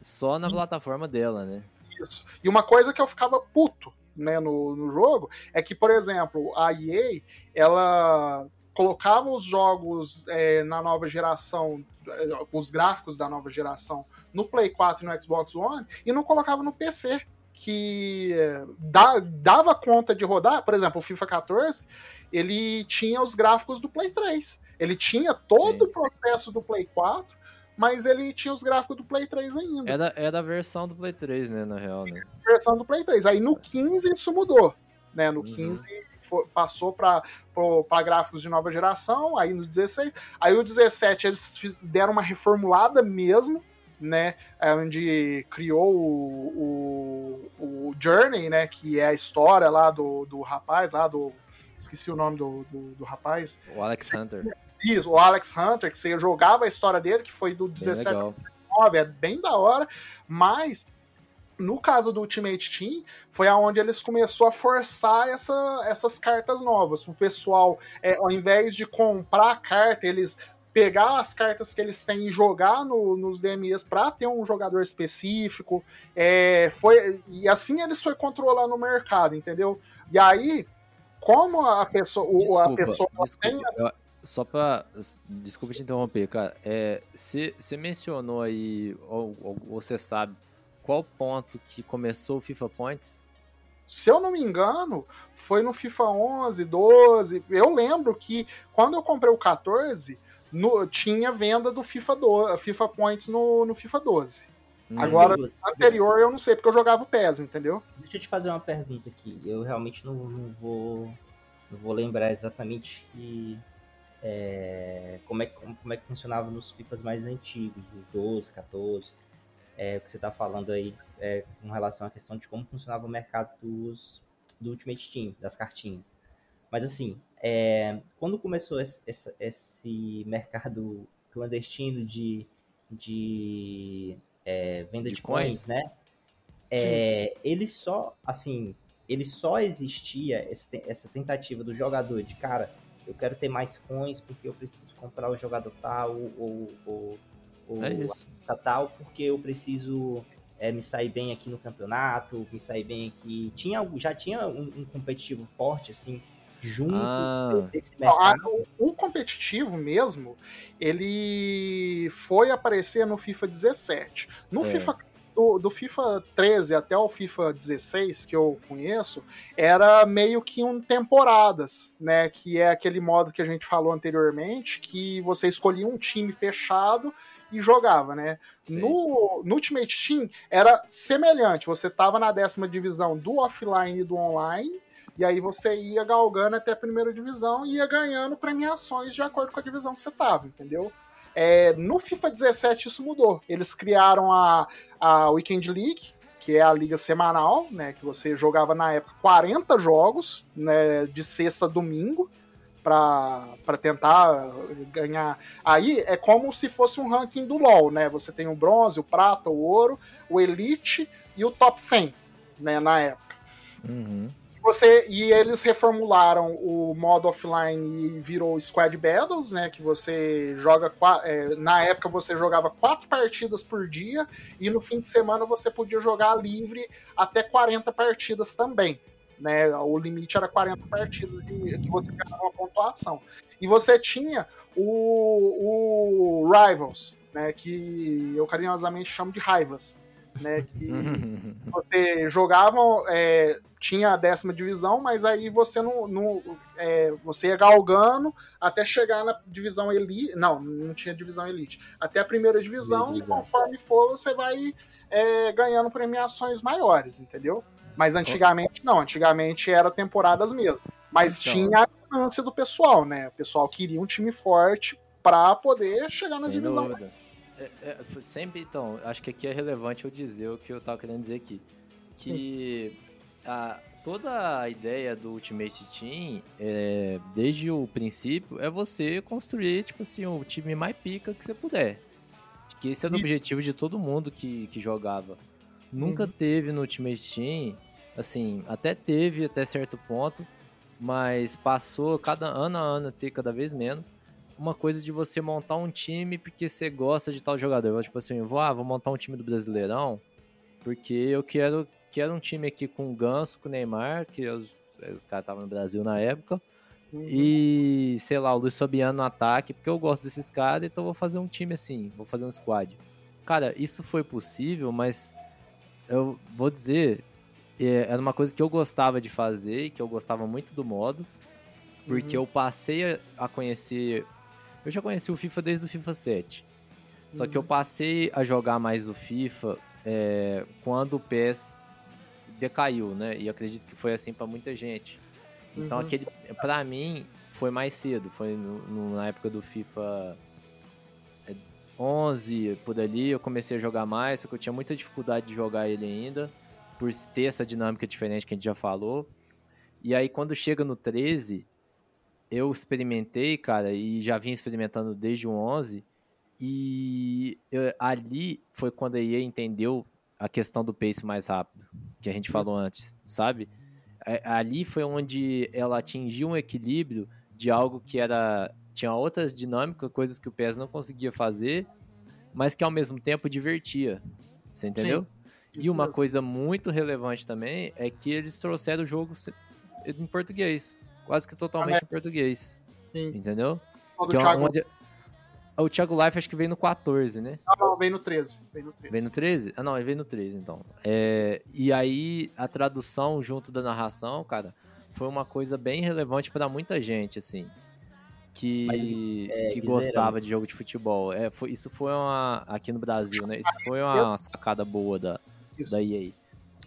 só na plataforma dela, né? Isso. E uma coisa que eu ficava puto né, no, no jogo é que, por exemplo, a EA ela colocava os jogos é, na nova geração, é, os gráficos da nova geração, no Play 4 e no Xbox One e não colocava no PC. Que é, dá- dava conta de rodar, por exemplo, o FIFA 14, ele tinha os gráficos do Play 3. Ele tinha todo Sim. o processo do Play 4, mas ele tinha os gráficos do Play 3 ainda É da, é da versão do Play 3, né? Na real, né? versão do Play 3. Aí no 15 isso mudou. Né? No Uhum. 15 fo- passou para gráficos de nova geração, aí no 16. Aí o 17 eles fiz- deram uma reformulada mesmo, né? É Onde criou o, o, o Journey, né? Que é a história lá do, do rapaz, lá do. Esqueci o nome do, do, do rapaz. O Alex Hunter. Isso, o Alex Hunter, que você jogava a história dele, que foi do Bem 17 legal. 9, é bem da hora, mas no caso do Ultimate Team, foi aonde eles começou a forçar essa, essas cartas novas. O pessoal, é, ao invés de comprar a carta, eles pegar as cartas que eles têm e jogar no- nos DMEs para ter um jogador específico. É, foi, e assim eles foi controlando o mercado, entendeu? E aí, como a pessoa, o- a Desculpa, pessoa tem desculpa. Só pra. Desculpa te interromper, cara. É, Você mencionou aí, ou você sabe, qual ponto que começou o FIFA Points? Se eu não me engano, foi no FIFA 11, 12. Eu lembro que quando eu comprei o 14, no- tinha venda do FIFA, 12, FIFA Points no, no FIFA 12. Hum, Agora- Douglas, Anterior eu não sei, porque eu jogava o PES, entendeu? Deixa eu te fazer uma pergunta aqui. Eu realmente não, não vou não vou lembrar exatamente que, é, como, é, que- como, como é que funcionava nos FIFAs mais antigos, os 12, 14. É, o que você está falando aí é, com relação à questão de como funcionava o mercado dos, do Ultimate Team, das cartinhas. Mas assim, é, quando começou esse, esse, esse mercado [LAUGHS] clandestino de, de é, venda De de, coins, coins? né? É, ele só, assim, ele só existia essa tentativa do jogador de cara, eu quero ter mais coins porque eu preciso comprar o jogador tal ou, ou, ou É isso. tal porque eu preciso é, me sair bem aqui no campeonato, me sair bem aqui. Tinha, algo- já tinha um, um competitivo forte assim junto Ah. desse mercado. o, o competitivo mesmo, ele foi aparecer no FIFA 17. No É. FIFA do, do FIFA 13 até o FIFA 16 que eu conheço, era meio que um temporadas, né? Que é aquele modo que a gente falou anteriormente, que você escolhia um time fechado e jogava, né? Sim. No, no Ultimate Team era semelhante. Você tava na décima divisão do offline e do online, e aí você ia galgando até a primeira divisão e ia ganhando premiações de acordo com a divisão que você tava, entendeu? É, no FIFA 17 isso mudou. Eles criaram a, a Weekend League, que é a liga semanal, né? Que você jogava na época 40 jogos, né? De sexta a domingo, para tentar ganhar. Aí é como se fosse um ranking do LoL, né? Você tem o bronze, o prata, o ouro, o elite e o top 100, né? Na época. Uhum. Você, e eles reformularam o modo offline e virou Squad Battles, né? Que você joga. é, na época você jogava quatro partidas por dia, e no fim de semana você podia jogar livre até 40 partidas também. Né, o limite era 40 partidas que você ganhava uma pontuação. E você tinha o, o Rivals, né, que eu carinhosamente chamo de raivas. Né, que você jogava, é, tinha a décima divisão, mas aí você não, não é, você ia galgando até chegar na divisão elite. Não, não tinha divisão elite. Até a primeira divisão, e conforme for, você vai é, ganhando premiações maiores, entendeu? Mas antigamente não, antigamente era temporadas mesmo. Mas Então. tinha a ganância do pessoal, né? O pessoal queria um time forte pra poder chegar nas divisões. É, é, sempre, então, acho que aqui é relevante eu dizer o que eu tava querendo dizer aqui. Que a, toda a ideia do Ultimate Team, é, desde o princípio, é você construir, tipo assim, o time mais pica que você puder. Que esse era o E- objetivo de todo mundo que, que jogava. Nunca Uhum. teve no Ultimate Team, assim, até teve até certo ponto, mas passou cada ano a ano a ter cada vez menos uma coisa de você montar um time porque você gosta de tal jogador. Tipo assim, vou, ah, vou montar um time do Brasileirão porque eu quero, quero um time aqui com o Ganso, com o Neymar, que os, os caras estavam no Brasil na época, Uhum. e, sei lá, o Luiz Fabiano no ataque, porque eu gosto desses caras, então eu vou fazer um time assim, vou fazer um squad. Cara, isso foi possível, mas eu vou dizer, é, era uma coisa que eu gostava de fazer, que eu gostava muito do modo, porque Uhum. eu passei a conhecer. Eu já conheci o FIFA desde o FIFA 7. Só que eu passei a jogar mais o FIFA é, quando o PES decaiu, né? E acredito que foi assim pra muita gente. Então Uhum. aquele, para mim, foi mais cedo. Foi no- no- na época do FIFA é, 11 por ali. Eu comecei a jogar mais, só que eu tinha muita dificuldade de jogar ele ainda, por ter essa dinâmica diferente que a gente já falou. E aí quando chega no 13, eu experimentei, cara, e já vim experimentando desde o 11. E eu- ali foi quando a EA entendeu a questão do pace mais rápido, que a gente falou antes, sabe? É, Ali foi onde ela atingiu um equilíbrio de algo que era tinha outras dinâmicas, coisas que o PES não conseguia fazer, mas que ao mesmo tempo divertia. Você entendeu? E uma coisa muito relevante também é que eles trouxeram o jogo em português, quase que totalmente em português, Sim. entendeu? Que é onde- O Thiago Life acho que veio no 14, né? não, não, veio no 13. Veio no 13. Veio no 13? Ah, não, ele veio no 13, então. É, e aí, a tradução junto da narração, cara, foi uma coisa bem relevante pra muita gente, assim. Que, Mas, é, que gostava de jogo de futebol. É, foi, isso foi uma. Aqui no Brasil, né? Isso foi uma sacada boa da, Isso. da EA.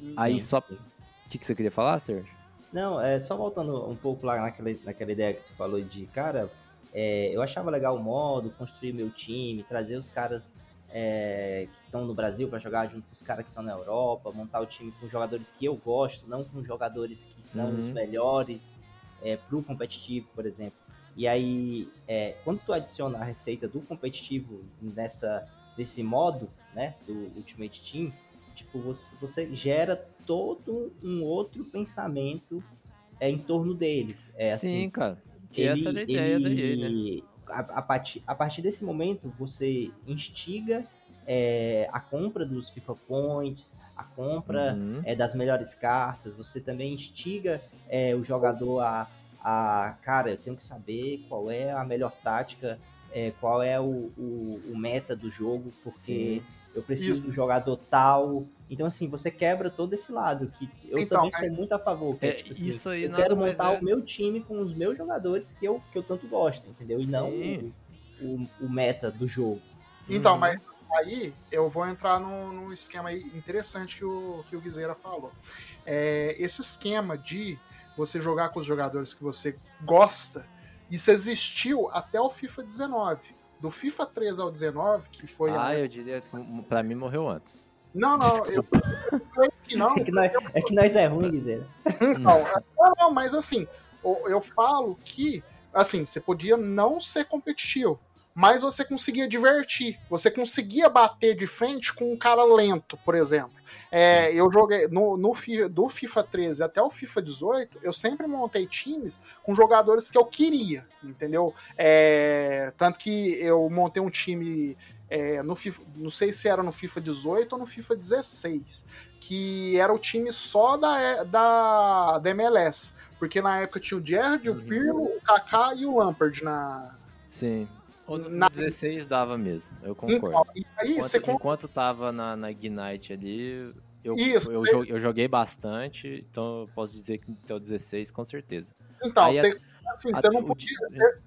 Uhum. Aí só. O que, que você queria falar, Sérgio? Não, é só voltando um pouco lá naquela, naquela ideia que tu falou de, cara, é, eu achava legal o modo, construir meu time, trazer os caras é, que estão no Brasil para jogar junto com os caras que estão na Europa, montar o time com jogadores que eu gosto, não com jogadores que são Uhum. os melhores é, pro competitivo, por exemplo. E aí, é, quando tu adiciona a receita do competitivo nessa, nesse modo, né, do Ultimate Team, tipo, você, você gera todo um outro pensamento é, em torno dele. É, Sim, assim, cara. Que essa era a ideia da EA, né? ele- A, a partir, a partir desse momento, você instiga é, a compra dos FIFA Points, a compra Uhum. é, das melhores cartas, você também instiga é, o jogador a, a, cara, eu tenho que saber qual é a melhor tática, é, qual é o, o, o meta do jogo, porque Sim. Eu preciso Isso. do jogador tal. Então, assim, você quebra todo esse lado, que eu Então, também sou muito a favor. Que é, É, tipo assim, isso aí eu nada quero montar é- o meu time com os meus jogadores que eu, que eu tanto gosto, entendeu? E não Sim. o, o, o meta do jogo. Então, Uhum. mas aí eu vou entrar num, num esquema aí interessante que o, que o Guizeira falou. É, esse esquema de você jogar com os jogadores que você gosta, isso existiu até o FIFA 19. Do FIFA 13 ao 19, que foi. a- Ah, eu diria que pra mim morreu antes. Não, não, eu, eu creio que não. [LAUGHS] É que nós é, que nós é ruim, Guizera. Não, não, não, mas assim, o- eu falo que assim, você podia não ser competitivo, mais você conseguia divertir. Você conseguia bater de frente com um cara lento, por exemplo. É, eu joguei no, no, do FIFA 13 até o FIFA 18, eu sempre montei times com jogadores que eu queria, entendeu? É, tanto que eu montei um time é, no FIFA, não sei se era no FIFA 18 ou no FIFA 16, que era o time só da, da, da MLS, porque na época tinha o Gerrard, uhum. o Pirlo, o Kaká e o Lampard na... Sim, o na... 16 dava mesmo, eu concordo. Então, aí, enquanto, você... enquanto tava na, na Ignite ali, eu, Isso, eu, você... eu, joguei bastante, então eu posso dizer que até o 16, com certeza. Então, aí, você, assim, a, você, não podia, você,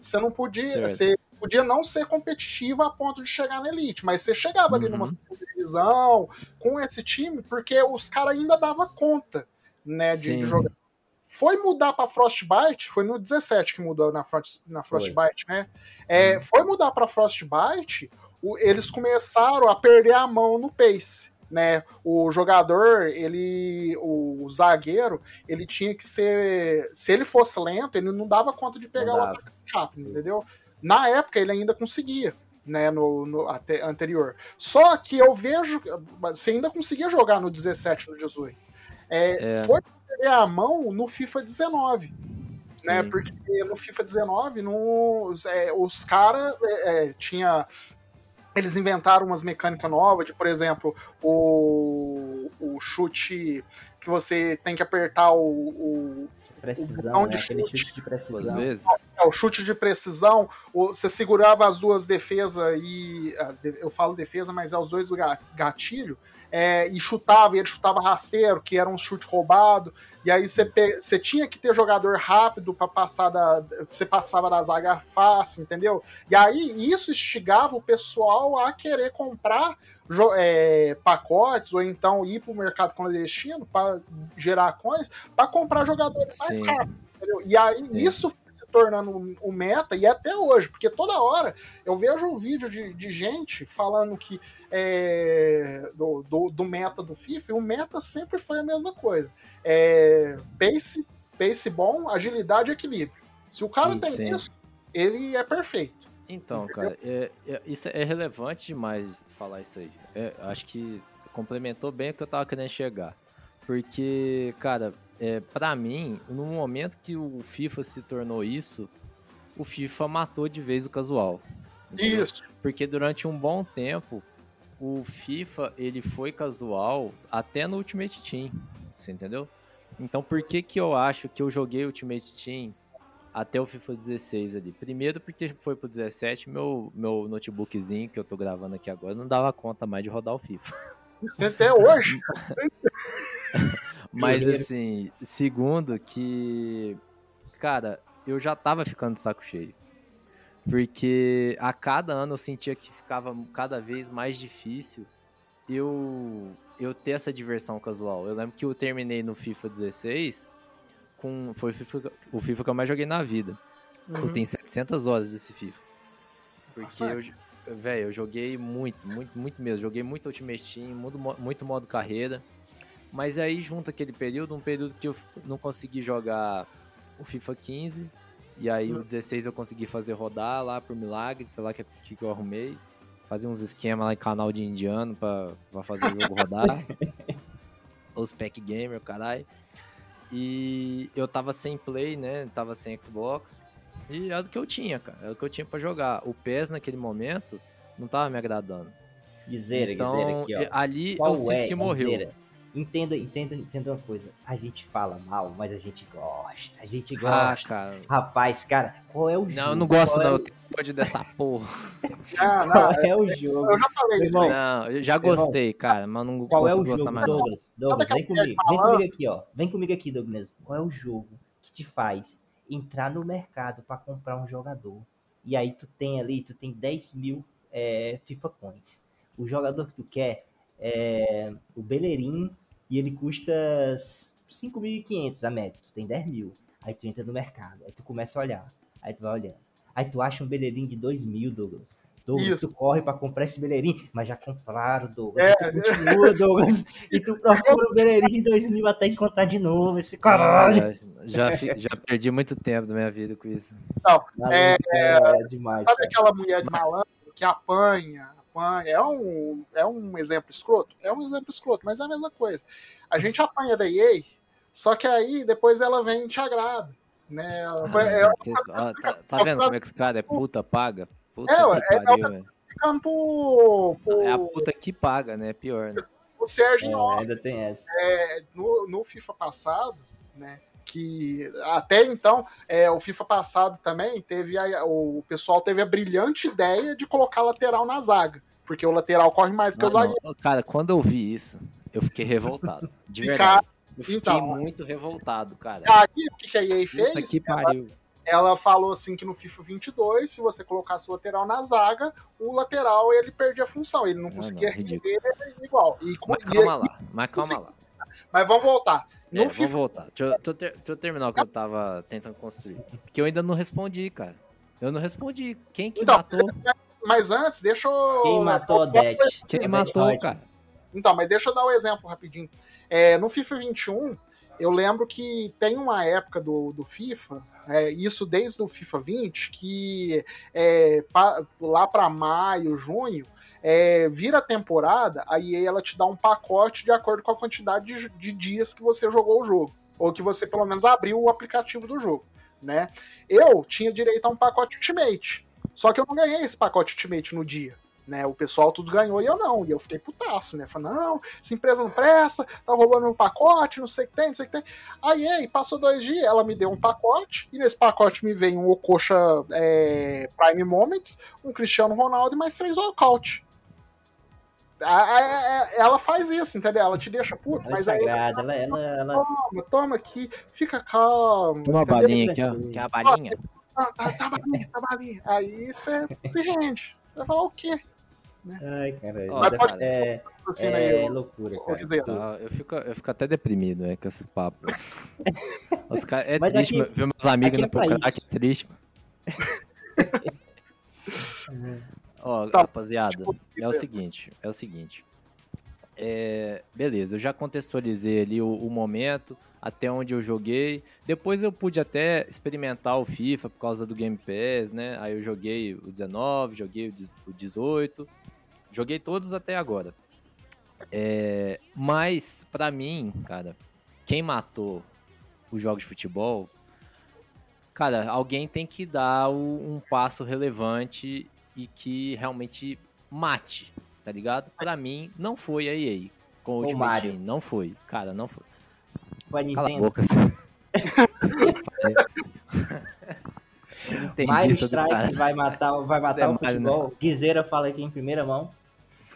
você, não podia, você podia não ser competitivo a ponto de chegar na elite, mas você chegava ali numa uhum. divisão com esse time, porque os caras ainda dava conta, né, de, de jogar foi mudar para Frostbite, foi no 17 que mudou na, Frost, na Frostbite, né? É, uhum. Foi mudar para Frostbite, o, eles começaram a perder a mão no pace. Né, o jogador, ele, o zagueiro, ele tinha que ser, se ele fosse lento, ele não dava conta de pegar o ataque rápido, entendeu? Na época ele ainda conseguia, né, no, no até, anterior. Só que eu vejo, você ainda conseguia jogar no 17, no 18. É, é. Foi perder a mão no FIFA 19. Né, sim, né? Porque no FIFA 19, no, é, os caras é, é, tinha. Eles inventaram umas mecânicas novas, de, por exemplo, o, o chute que você tem que apertar o, o precisão, né? Aquele chute de precisão. Vezes. É, o chute de precisão, você segurava as duas defesas e. Eu falo defesa, mas é os dois do gatilho é, e chutava, e ele chutava rasteiro, que era um chute roubado, e aí você, você tinha que ter jogador rápido para passar da. Você passava da zaga fácil, entendeu? E aí isso instigava o pessoal a querer comprar é, pacotes ou então ir para o mercado clandestino para gerar coins para comprar jogadores mais rápidos. Entendeu? E aí Sim. isso se tornando o um meta, e até hoje, porque toda hora eu vejo um vídeo de, de gente falando que é, do, do, do, meta do FIFA, e o meta sempre foi a mesma coisa. É, pace, pace bom, agilidade e equilíbrio. Se o cara sim, tem isso, ele é perfeito. Então, entendeu? cara, é, é, isso é relevante demais falar isso aí. É, acho que complementou bem o que eu tava querendo chegar. Porque, cara, é, para mim, no momento que o FIFA se tornou isso, o FIFA matou de vez o casual. Entendeu? Isso. Porque durante um bom tempo, o FIFA ele foi casual até no Ultimate Team, você entendeu? Então por que que eu acho que eu joguei Ultimate Team até o FIFA 16 ali? Primeiro porque foi pro 17, meu, meu notebookzinho que eu tô gravando aqui agora não dava conta mais de rodar o FIFA. Até hoje? [LAUGHS] Mas assim, segundo que, cara, eu já tava ficando de saco cheio. Porque a cada ano eu sentia que ficava cada vez mais difícil eu eu ter essa diversão casual. Eu lembro que eu terminei no FIFA 16 com foi o FIFA, o FIFA que eu mais joguei na vida. Uhum. Eu tenho 700 horas desse FIFA. Porque Nossa, eu, velho, eu joguei muito, muito, muito mesmo. Joguei muito Ultimate Team, muito, muito modo carreira. Mas aí junto aquele período, um período que eu não consegui jogar o FIFA 15, e aí o 16 eu consegui fazer rodar lá por milagre, sei lá o que, que eu arrumei. Fazer uns esquemas lá em canal de indiano pra, pra fazer o jogo rodar. [LAUGHS] Os pack gamer, caralho. E eu tava sem play, né? Tava sem Xbox. E era o que eu tinha, cara. Era o que eu tinha pra jogar. O PES naquele momento não tava me agradando. Guizeira, então, aqui, ó. Ali Qual eu sinto é, que morreu. Guizeira? Entenda, entenda, entenda uma coisa. A gente fala mal, mas a gente gosta. A gente ah, gosta. Ah, cara. Rapaz, cara, qual é o jogo? Não, eu não gosto, qual não. [LAUGHS] É... Eu tenho dessa porra. Ah, qual é o jogo? Eu já falei isso aí. Não, eu já gostei, cara, mas não qual é o jogo, mais. Douglas, Douglas vem comigo. Vem comigo aqui, ó. Vem comigo aqui, Douglas. Qual é o jogo que te faz entrar no mercado para comprar um jogador? E aí tu tem ali, tu tem 10 mil é, FIFA Coins. O jogador que tu quer é o Bellerin e ele custa 5.500 a média, tu tem 10 mil. Aí tu entra no mercado, aí tu começa a olhar, aí tu vai olhando. Aí tu acha um beleirinho de 2 mil, Douglas. Douglas, Isso. tu corre pra comprar esse beleirinho, mas já compraram, Douglas. É. Tu continua, Douglas. E tu procura o beleirinho em 2000 até encontrar de novo esse caralho. É, já, já perdi muito tempo da minha vida com isso. Não, é, Maluco, isso é, demais. sabe cara. aquela mulher de malandro que apanha, apanha? É um, é um exemplo escroto? É um exemplo escroto, mas é a mesma coisa. A gente apanha da EA, só que aí depois ela vem e te agrada. Né? Ah, É, vocês- ó, tá, tá vendo como é que os caras é puta paga? Puta É, que é- pariu, velho. ficando pro, pro, É a puta que paga, né? Pior, né? pro Sérgio É, Nossa. ainda tem essa. É, no, no FIFA passado, né? Que até então, é, o FIFA passado também teve a- o pessoal teve a brilhante ideia de colocar lateral na zaga. Porque o lateral corre mais do que o zagueiro. não. Cara, quando eu vi isso, eu fiquei revoltado. De Ficar- verdade. Eu fiquei então. muito revoltado, cara. Aí, o que, que a EA fez? que Ela, pariu. ela falou assim que no FIFA 22, se você colocasse o lateral na zaga, o lateral ele perdia a função, ele não Ah, conseguia não, ridículo. render igual. E, Mas e- calma lá, mas calma lá. mas vamos voltar. É, FIFA, voltar. Deixa eu, deixa eu ter- deixa eu terminar o que eu tava tentando construir. Porque eu ainda não respondi, cara. Eu não respondi. Quem que Então, matou? mas antes, deixa eu. Quem matou a Odete? Quem matou, cara? Então, mas deixa eu dar o um exemplo rapidinho. É, no FIFA 21, eu lembro que tem uma época do, do FIFA, é, isso desde o FIFA 20, que é, pa- lá para maio, junho, é, vira a temporada, aí ela te dá um pacote de acordo com a quantidade de, de dias que você jogou o jogo. Ou que você pelo menos abriu o aplicativo do jogo. Né? Eu tinha direito a um pacote Ultimate. Só que eu não ganhei esse pacote Ultimate no dia. Né, o pessoal tudo ganhou e eu não. E eu fiquei putaço, né? Falei, não, essa empresa não presta, tá roubando meu pacote, não sei o que tem, não sei o que tem. Aí, aí, passou dois dias, ela me deu um pacote, e nesse pacote me veio um Ococha é, Prime Moments, um Cristiano Ronaldo e mais três walkout. A- a- a- Ela faz isso, entendeu? Ela te deixa puto, Ela mas aí agrada, ela, ela, ela toma, toma aqui, fica calmo. Toma uma balinha aqui, ó. Quer a balinha? Ah, tá, tá balinha, tá balinha. Aí você se rende. Você vai falar o quê? Ai, cara. Ó, mas pode- é, Assim, é né, loucura, eu, cara. dizer, Tá, eu, fico, eu fico até deprimido, né, com esses papos. [LAUGHS] Os cara, é Mas triste aqui- ver meus amigos aqui indo é pro pra crack, é triste. [LAUGHS] [LAUGHS] Ó, Tá, rapaziada, tipo, é o seguinte, é o seguinte. É, beleza, eu já contextualizei ali o, o momento, até onde eu joguei. Depois eu pude até experimentar o FIFA por causa do Game Pass, né? Aí eu joguei o 19, joguei o de- o 18, joguei todos até agora. É, mas, pra mim, cara, quem matou os jogos de futebol, cara, alguém tem que dar o- um passo relevante e que realmente mate, tá ligado? Pra mim, não foi a EA com o Ultimate Mario. Team, não foi, cara, não foi. Foi a Cala a Nintendo. boca. [LAUGHS] Mario Strike cara. vai matar, vai matar É o Mario futebol. Guizeira fala aqui em primeira mão.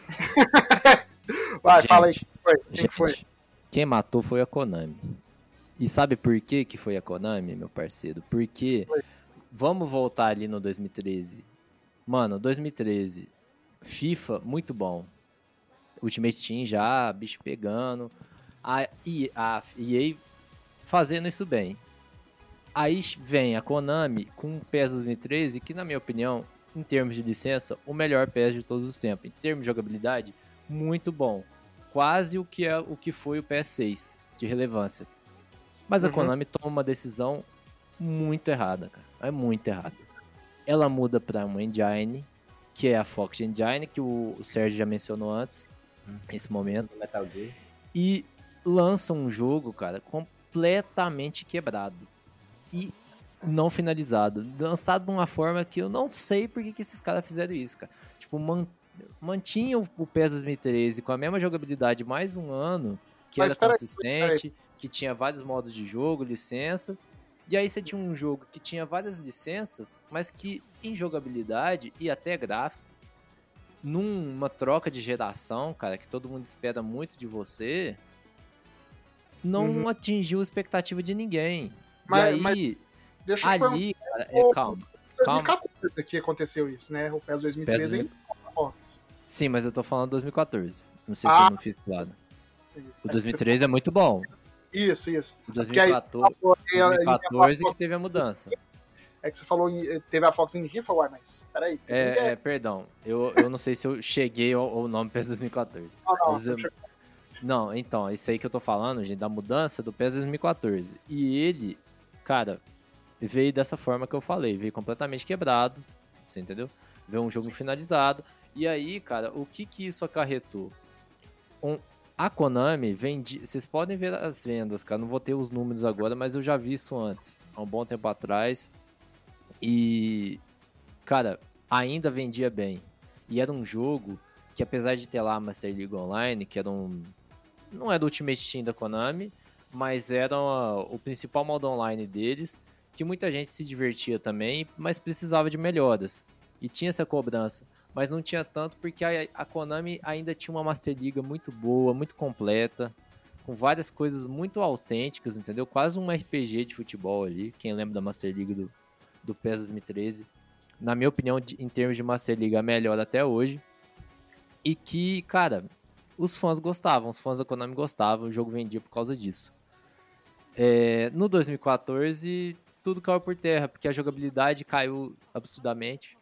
[LAUGHS] Vai, Gente, fala aí. Quem foi? Quem Gente, foi? quem matou foi a Konami. E sabe por que, que foi a Konami, meu parceiro? Porque, vamos voltar ali no 2013. Mano, 2013, FIFA, muito bom. Ultimate Team já, bicho pegando. A EA, a EA fazendo isso bem. Aí vem a Konami com o PES 2013, que na minha opinião, em termos de licença, o melhor PES de todos os tempos. Em termos de jogabilidade, muito bom. Quase o que é o que foi o PS6 de relevância. Mas a Uhum. Konami toma uma decisão muito errada, cara. É muito errada. Ela muda para uma engine, que é a Fox Engine, que o Sérgio já mencionou antes, nesse momento Metal Gear. e lança um jogo, cara, completamente quebrado e não finalizado, lançado de uma forma que eu não sei por que, que esses caras fizeram isso, cara. Tipo, man, mantinha o, PES 2013 com a mesma jogabilidade mais um ano, que Mas era consistente, que tinha vários modos de jogo, licença. E aí você tinha um jogo que tinha várias licenças, mas que em jogabilidade e até gráfico, numa troca de geração, cara, que todo mundo espera muito de você, não Uhum. atingiu a expectativa de ninguém. Mas- e aí, mas Deixa eu ali, cara, é, calma, calma. 2014 que aconteceu isso, né? O PES 2013 PES ainda Fox. Sim, mas eu tô falando 2014. Não sei se Ah. eu não fiz claro. O 2013 é muito bom. Isso, isso. O Porque aí você 2014, falou, ele- ele 2014 falou- que teve a mudança. É que você falou, em- teve a Fox falei, uai, mas peraí. É, é, perdão, eu, eu não sei se eu cheguei ao, ao nome PES 2014. não, não, mas eu- Não, então, isso aí que eu tô falando, gente, da mudança do PES 2014. E ele, cara, veio dessa forma que eu falei, veio completamente quebrado, você entendeu? Veio um jogo finalizado. E aí, cara, o que que isso acarretou? Um, a Konami vende. Vocês podem ver as vendas, cara. Não vou ter os números agora, mas eu já vi isso antes, há um bom tempo atrás. E, cara, ainda vendia bem. E era um jogo que, apesar de ter lá a Master League Online, que era um. Não era o Ultimate Team da Konami, mas era uh, o principal modo online deles, que muita gente se divertia também, mas precisava de melhoras. E tinha essa cobrança. Mas não tinha tanto porque a, a Konami ainda tinha uma Master Liga muito boa, muito completa, com várias coisas muito autênticas, entendeu? Quase um RPG de futebol ali. Quem lembra da Master League do, do PES 2013? Na minha opinião, de- em termos de Master League, a melhor até hoje. E que, cara, os fãs gostavam, os fãs da Konami gostavam, o jogo vendia por causa disso. É, no 2014, tudo caiu por terra, porque a jogabilidade caiu absurdamente.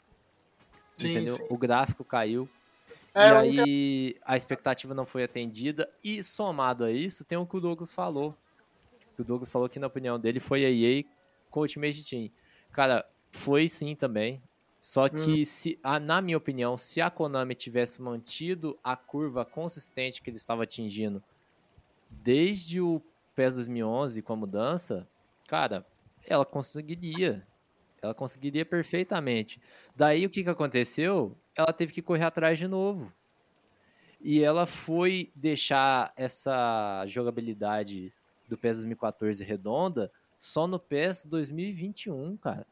Sim, entendeu? sim. O gráfico caiu. É, e aí a expectativa não foi atendida. E somado a isso, tem o que o Douglas falou. O Douglas falou que, na opinião dele, foi a EA com o Ultimate Team. Cara, foi sim também. Só que, se, a- na minha opinião, se a Konami tivesse mantido a curva consistente que ele estava atingindo desde o PES 2011 com a mudança, cara, ela conseguiria. Ela conseguiria perfeitamente. Daí o que, que aconteceu? Ela teve que correr atrás de novo. E ela foi deixar essa jogabilidade do PES 2014 redonda só no PES 2021, cara.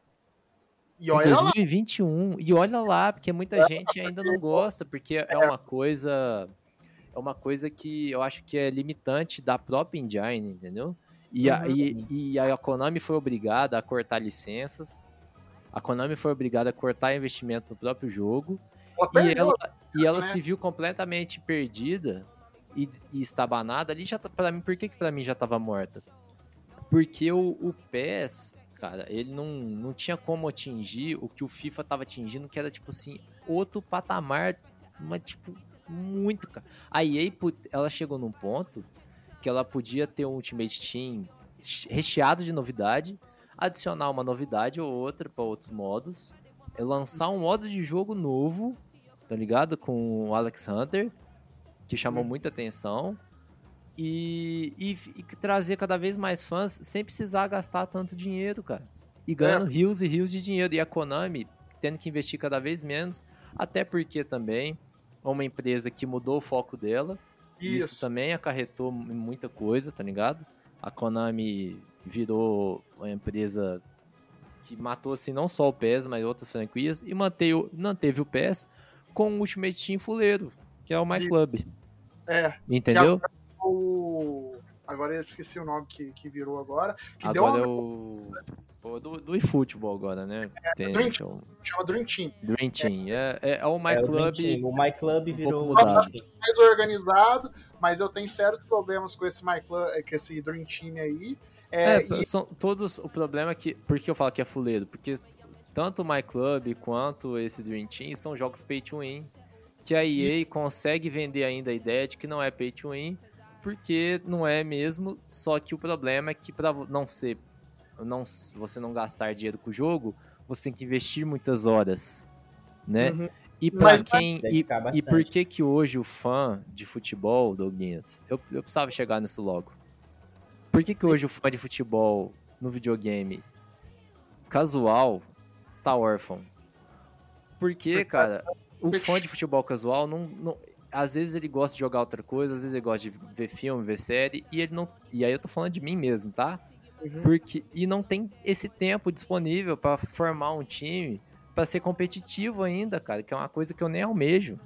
E olha lá, 2021. E olha lá, porque muita gente ainda não gosta, porque é uma coisa. É uma coisa que eu acho que é limitante da própria engine, entendeu? E, a, e, e a Konami foi obrigada a cortar licenças. A Konami foi obrigada a cortar investimento no próprio jogo. ela E ela, e ela né? se viu completamente perdida e, e estabanada ali. Já, tá- pra mim, por que, que pra mim já tava morta? Porque o, o PES, cara, ele não, não tinha como atingir o que o FIFA tava atingindo, que era tipo assim, outro patamar, mas tipo, muito, cara. A EA, ela chegou num ponto que ela podia ter um Ultimate Team recheado de novidade, adicionar uma novidade ou outra para outros modos, é lançar um modo de jogo novo, tá ligado? Com o Alex Hunter, que chamou muita atenção. E, e, e trazer cada vez mais fãs sem precisar gastar tanto dinheiro, cara. E ganhando rios e rios de dinheiro. E a Konami tendo que investir cada vez menos, até porque também é uma empresa que mudou o foco dela. Isso, Isso. também acarretou mu- muita coisa, tá ligado? A Konami virou uma empresa que matou assim não só o PES, mas outras franquias e manteve, manteve o PES com o Ultimate Team fuleiro, que é o My E- Club. É, Entendeu? o. Agora eu esqueci o nome que, que virou agora. Que deu Agora uma. é o. Pô, do, do eFootball agora, né? Tem, Dream que é o Chama Dream Team. Dream Team. É, é, é o My É, o Club. Team. O My Club virou Team. Mais organizado, mas eu tenho sérios problemas com esse My Club, com esse Dream Team aí. É, É, e- são todos. O problema é que. Por que eu falo que é fuleiro? Porque tanto o My Club quanto esse Dream Team são jogos pay to win. Que a EA consegue vender ainda a ideia de que não é pay to win, porque não é mesmo. Só que o problema é que para não ser. Não, você não gastar dinheiro com o jogo, você tem que investir muitas horas. Né? Uhum. E pra Mas- quem. E, e por que que hoje o fã de futebol, Douglinhas, eu, eu precisava chegar nisso logo. Por que que hoje o fã de futebol no videogame casual tá órfão? Porque, cara, o fã de futebol casual não, não- às vezes ele gosta de jogar outra coisa, às vezes ele gosta de ver filme, ver série, e ele não, e aí eu tô falando de mim mesmo, tá? Uhum. Porque e não tem esse tempo disponível pra formar um time pra ser competitivo ainda, cara, que é uma coisa que eu nem almejo.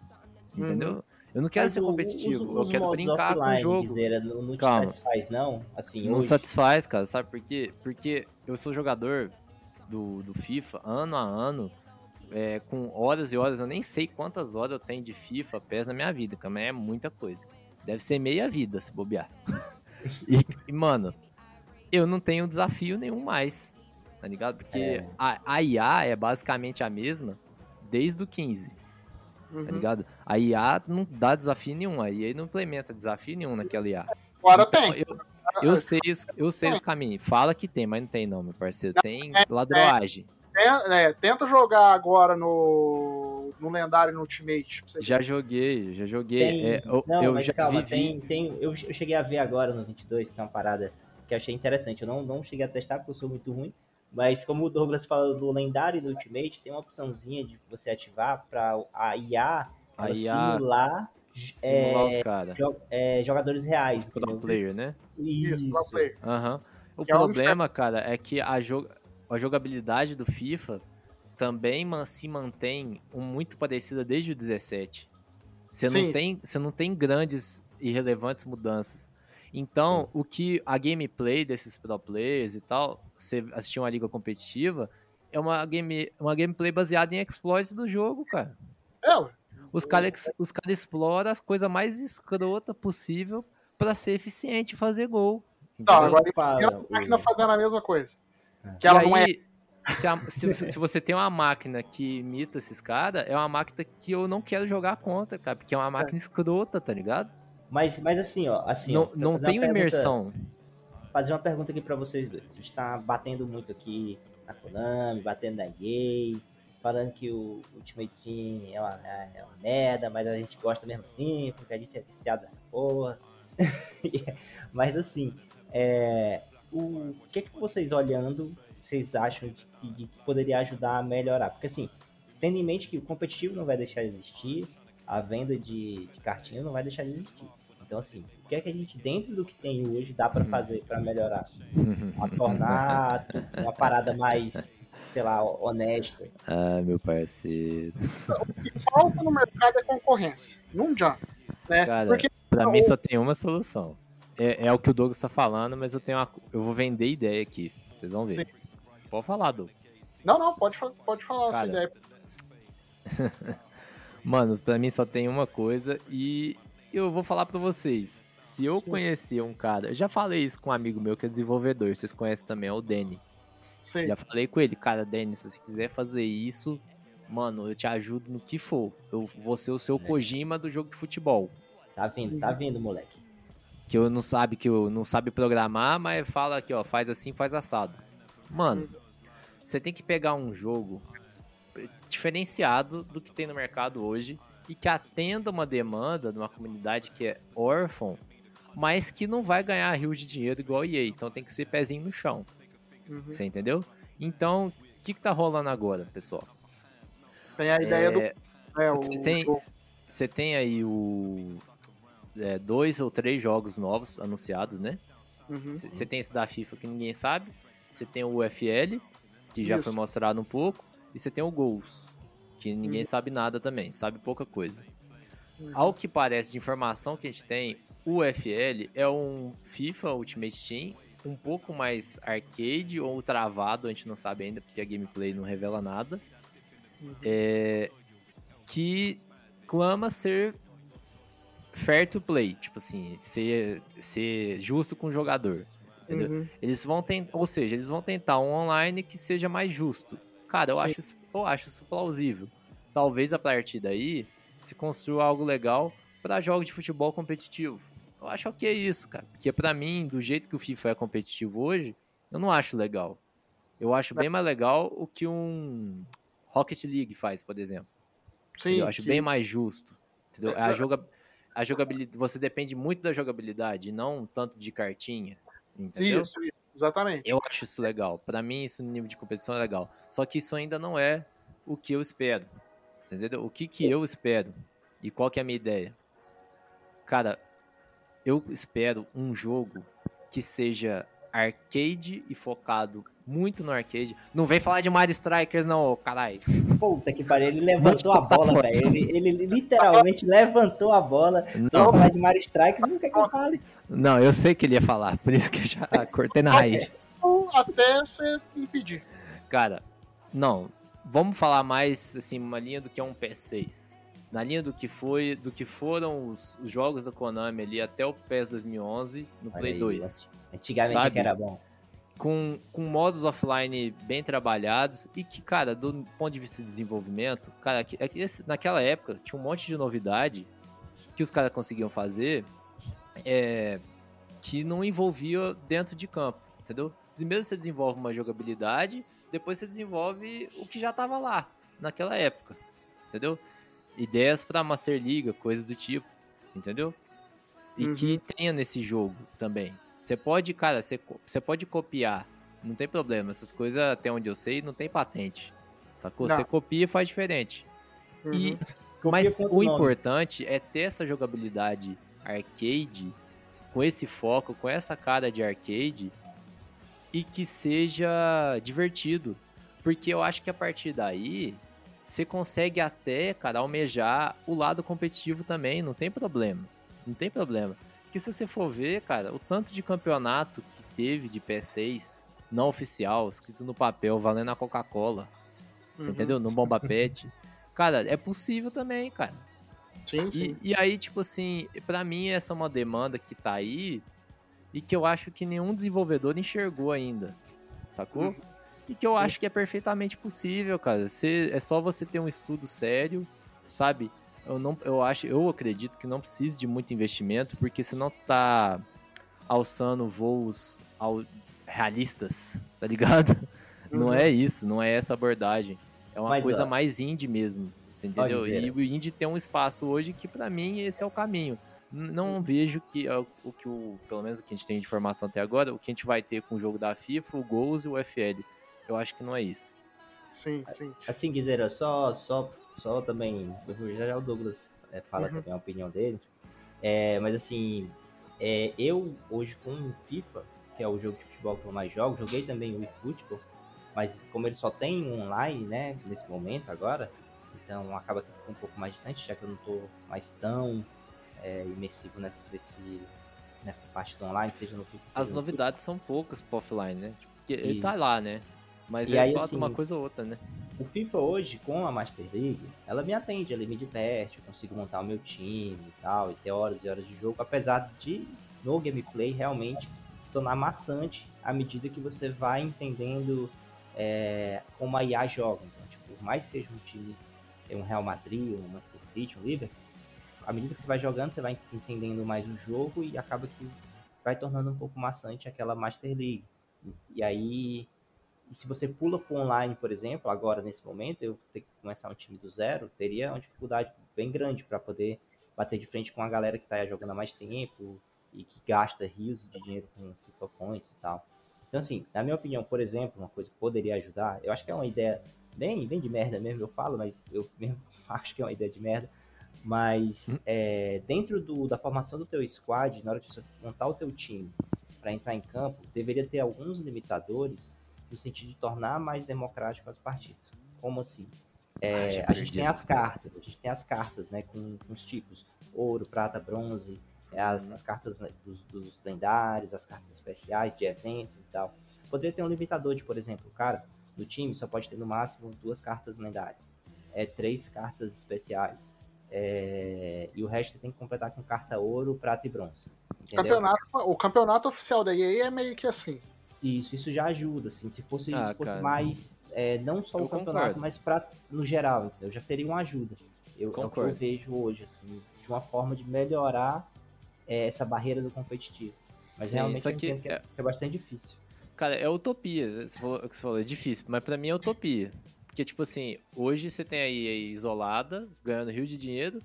Entendeu? Eu não quero Mas ser competitivo, os- eu os quero modos brincar com o offline, jogo. Não, não te Calma. satisfaz, não? Assim, Não hoje. satisfaz, cara, sabe por quê? Porque eu sou jogador do, do FIFA ano a ano, é, com horas e horas, eu nem sei quantas horas eu tenho de FIFA, PES na minha vida, mas é muita coisa. Deve ser meia vida, se bobear. [LAUGHS] e, e, mano, eu não tenho desafio nenhum mais. tá ligado? Porque É. a, a IA é basicamente a mesma desde o 15, Uhum. tá ligado? A IA não dá desafio nenhum, a EA não implementa desafio nenhum naquela IA. Agora Então, tem. Eu, eu sei, os, eu sei os caminhos. Fala que tem, mas não tem não, meu parceiro. Tem ladroagem. Ten- é, tenta jogar agora no, no lendário no Ultimate. Já joguei, já joguei. Tem- É, eu não, eu mas já calma, vivi. tem, tem, eu, eu cheguei a ver agora no 22, tem uma parada que eu achei interessante. Eu não, não cheguei a testar porque eu sou muito ruim, mas como o Douglas falou do lendário e do Ultimate, tem uma opçãozinha de você ativar para a IA, A IA simular Simular é, os jo- é, jogadores reais. Pro entendeu? player, né? Isso, pro Isso. player. Aham. O Que é um problema, cara, é que a, jo- a jogabilidade do FIFA também man- se mantém um muito parecida desde o 17. Você Sim. não tem, você não tem grandes e relevantes mudanças. Então, o que a gameplay desses pro players e tal, você assistir uma liga competitiva, é uma, game, uma gameplay baseada em exploits do jogo, cara. É, ué. Os caras os cara exploram as coisas mais escrota possível pra ser eficiente e fazer gol. Tá, entendeu? agora Fala, imagina a máquina fazendo a mesma coisa. É. Que ela E não é. aí, Se, a- se- se- você tem uma máquina que imita esses caras, é uma máquina que eu não quero jogar contra, cara, porque é uma máquina escrota, tá ligado? Mas, mas assim, ó, assim, não não tem pergunta- imersão. Fazer uma pergunta aqui pra vocês dois. A gente tá batendo muito aqui na Konami, batendo na EA, falando que o Ultimate Team é uma, é uma merda, mas a gente gosta mesmo assim, porque a gente é viciado nessa porra. [LAUGHS] mas assim, é, o que, que vocês olhando, vocês acham de que, de que poderia ajudar a melhorar? Porque assim, tendo em mente que o competitivo não vai deixar de existir, a venda de, de cartinha não vai deixar de existir. Então, assim, o que é que a gente, dentro do que tem hoje, dá pra fazer pra melhorar? A tornar uma parada mais, sei lá, honesta. Ah, meu parceiro. O que falta no mercado é concorrência. Não adianta. Né? Cara, Porque Pra Não, mim só tem uma solução. É, é o que o Douglas tá falando, mas eu tenho uma, eu vou vender ideia aqui. Vocês vão ver. Pode falar, Douglas. Não, não, pode, pode falar essa Cara, ideia. [LAUGHS] Mano, pra mim só tem uma coisa e eu vou falar pra vocês. Se eu Sim. conhecer um cara, eu já falei isso com um amigo meu que é desenvolvedor, vocês conhecem também, é o Danny. Sei. Já falei com ele, cara, Danny, se você quiser fazer isso, mano, eu te ajudo no que for. Eu vou ser o seu Kojima do jogo de futebol. Tá vindo, tá vindo, moleque. Que eu não sabe que eu não sabe programar, mas fala aqui, ó, faz assim, faz assado. Mano, você tem que pegar um jogo diferenciado do que tem no mercado hoje e que atenda uma demanda de uma comunidade que é órfão, mas que não vai ganhar rios de dinheiro igual a EA. Então tem que ser pezinho no chão. Uhum. Você entendeu? Então, o que, que tá rolando agora, pessoal? Tem a ideia do. É, É, o, você tem, do- você tem aí o é, dois ou três jogos novos anunciados, né? Uhum. Você tem esse da FIFA que ninguém sabe. Você tem o UFL, que já Isso. foi mostrado um pouco. E você tem o Goals, que ninguém Uhum. sabe nada também, sabe pouca coisa. Ao que parece de informação que a gente tem, UFL é um FIFA Ultimate Team um pouco mais arcade ou travado, a gente não sabe ainda porque a gameplay não revela nada. É, que clama ser fair to play, tipo assim, ser, ser justo com o jogador. Uhum. Eles vão tentar, ou seja, eles vão tentar um online que seja mais justo. Cara, eu Sim. acho, isso- eu acho isso plausível. Talvez a partir daí se construa algo legal para jogos de futebol competitivo. Eu acho que é isso, cara. Porque pra mim, do jeito que o FIFA é competitivo hoje, eu não acho legal. Eu acho bem mais legal o que um Rocket League faz, por exemplo. Sim, entendeu? Eu acho que- bem mais justo. Entendeu? A, joga, a jogabilidade, você depende muito da jogabilidade, não tanto de cartinha. Entendeu? Isso, isso, exatamente. Eu acho isso legal. Pra mim, isso no nível de competição é legal. Só que isso ainda não é o que eu espero. Entendeu? O que, que eu espero? E qual que é a minha ideia? Cara, eu espero um jogo que seja arcade e focado muito no arcade. Não vem falar de Mario Strikers, não, ô, caralho. Puta que pariu, ele levantou a bola, velho. Ele, ele literalmente levantou a bola. Não, falar de Mario Strikes, não quer que eu fale. não, eu sei que ele ia falar, por isso que eu já [LAUGHS] cortei na raiz. Ou até você impedir. Cara, não. Vamos falar mais assim, uma linha do que é um PS6. Na linha do que foi, do que foram os, os jogos da Konami ali até o PES 2011 no Olha Play aí, 2. Antigamente Sabe? é que era bom. com, com modos offline bem trabalhados e que, cara, do ponto de vista de desenvolvimento, cara, é esse- naquela época tinha um monte de novidade que os caras conseguiam fazer é, que não envolvia dentro de campo, entendeu? Primeiro você desenvolve uma jogabilidade, depois você desenvolve o que já tava lá naquela época, entendeu? Ideias pra Master Liga, coisas do tipo, entendeu? E Uhum. que tenha nesse jogo também. Você pode, cara, você, pode copiar, não tem problema. Essas coisas, até onde eu sei, não tem patente. Sacou? Não. Você copia e faz diferente. E, Uhum. [LAUGHS] Copia mas o nome. importante é ter essa jogabilidade arcade, com esse foco, com essa cara de arcade, e que seja divertido. Porque eu acho que a partir daí, você consegue até, cara, almejar o lado competitivo também, não tem problema. Não tem problema. Porque se você for ver, cara, o tanto de campeonato que teve de PS6 não oficial, escrito no papel, valendo a Coca-Cola. Você Uhum. entendeu? No Bomba Pet. Cara, é possível também, cara. Sim, sim. E, e aí, tipo assim, pra mim essa é uma demanda que tá aí e que eu acho que nenhum desenvolvedor enxergou ainda, sacou? Uhum. E que eu Sim. acho que é perfeitamente possível, cara. Você, é só você ter um estudo sério, sabe? Eu não, eu acho, eu acredito que não precisa de muito investimento, porque senão tá alçando voos ao- realistas, tá ligado? [LAUGHS] Não Uhum. é isso, não é essa abordagem. É uma Mas, coisa ó, mais indie mesmo, você entendeu? E o indie tem um espaço hoje que pra mim esse é o caminho. Não vejo que é o o que o, pelo menos o que a gente tem de informação até agora, o que a gente vai ter com o jogo da FIFA, o Goals e o FL. Eu acho que não é isso. Sim, sim. Assim, Guizeira, só, só, só também. Já já o Douglas é, fala Uhum. também a opinião dele. É, mas assim, é, eu hoje com o FIFA, que é o jogo de futebol que eu mais jogo, joguei também o eFootball, mas como ele só tem um online, né, nesse momento agora, então acaba que fica um pouco mais distante, já que eu não tô mais tão é, imersivo nesse, nesse, nessa parte do online, seja no FIFA. seja As no novidades são poucas pro offline, né? Tipo, porque ele tá lá, né? Mas E ele aí, bota assim, uma coisa ou outra, né? O FIFA hoje, com a Master League, ela me atende, ela me diverte, eu consigo montar o meu time e tal, e ter horas e horas de jogo, apesar de, no gameplay, realmente se tornar maçante à medida que você vai entendendo é, como a IA joga. Então, tipo, por mais que seja um time, é um Real Madrid, um Manchester City, um Liverpool, à medida que você vai jogando, você vai entendendo mais o jogo e acaba que vai tornando um pouco maçante aquela Master League. E aí, e se você pula para online, por exemplo, agora nesse momento, eu ter que começar um time do zero, teria uma dificuldade bem grande para poder bater de frente com a galera que está jogando há mais tempo e que gasta rios de dinheiro com FIFA Points e tal. Então, assim, na minha opinião, por exemplo, uma coisa que poderia ajudar, eu acho que é uma ideia bem, bem de merda mesmo, eu falo, mas eu [LAUGHS] mesmo acho que é uma ideia de merda. Mas é, dentro do, da formação do teu squad, na hora de você montar o teu time para entrar em campo, deveria ter alguns limitadores no sentido de tornar mais democrático as partidas. Como assim? É, Ah, já a gente tem as cartas, a gente tem as cartas, né, com, com os tipos ouro, prata, bronze, é, as, as cartas né, dos, dos lendários, as cartas especiais de eventos e tal. Poderia ter um limitador de, por exemplo, o cara do time só pode ter no máximo duas cartas lendárias, é, três cartas especiais, é, e o resto você tem que completar com carta ouro, prata e bronze. Entendeu? Campeonato, o campeonato oficial da EA é meio que assim. Isso, isso já ajuda, assim. Se fosse, Ah, se fosse cara. mais, é, não só o campeonato, concordo. mas pra, no geral, entendeu? Já seria uma ajuda. Eu, é o que eu vejo hoje, assim, de uma forma de melhorar é, essa barreira do competitivo. Mas Sim, realmente entendo que é, é- que é bastante difícil. Cara, é utopia. Você falou, que você falou, é difícil, mas pra mim é utopia. Porque, tipo assim, hoje você tem aí a isolada, ganhando rios de dinheiro.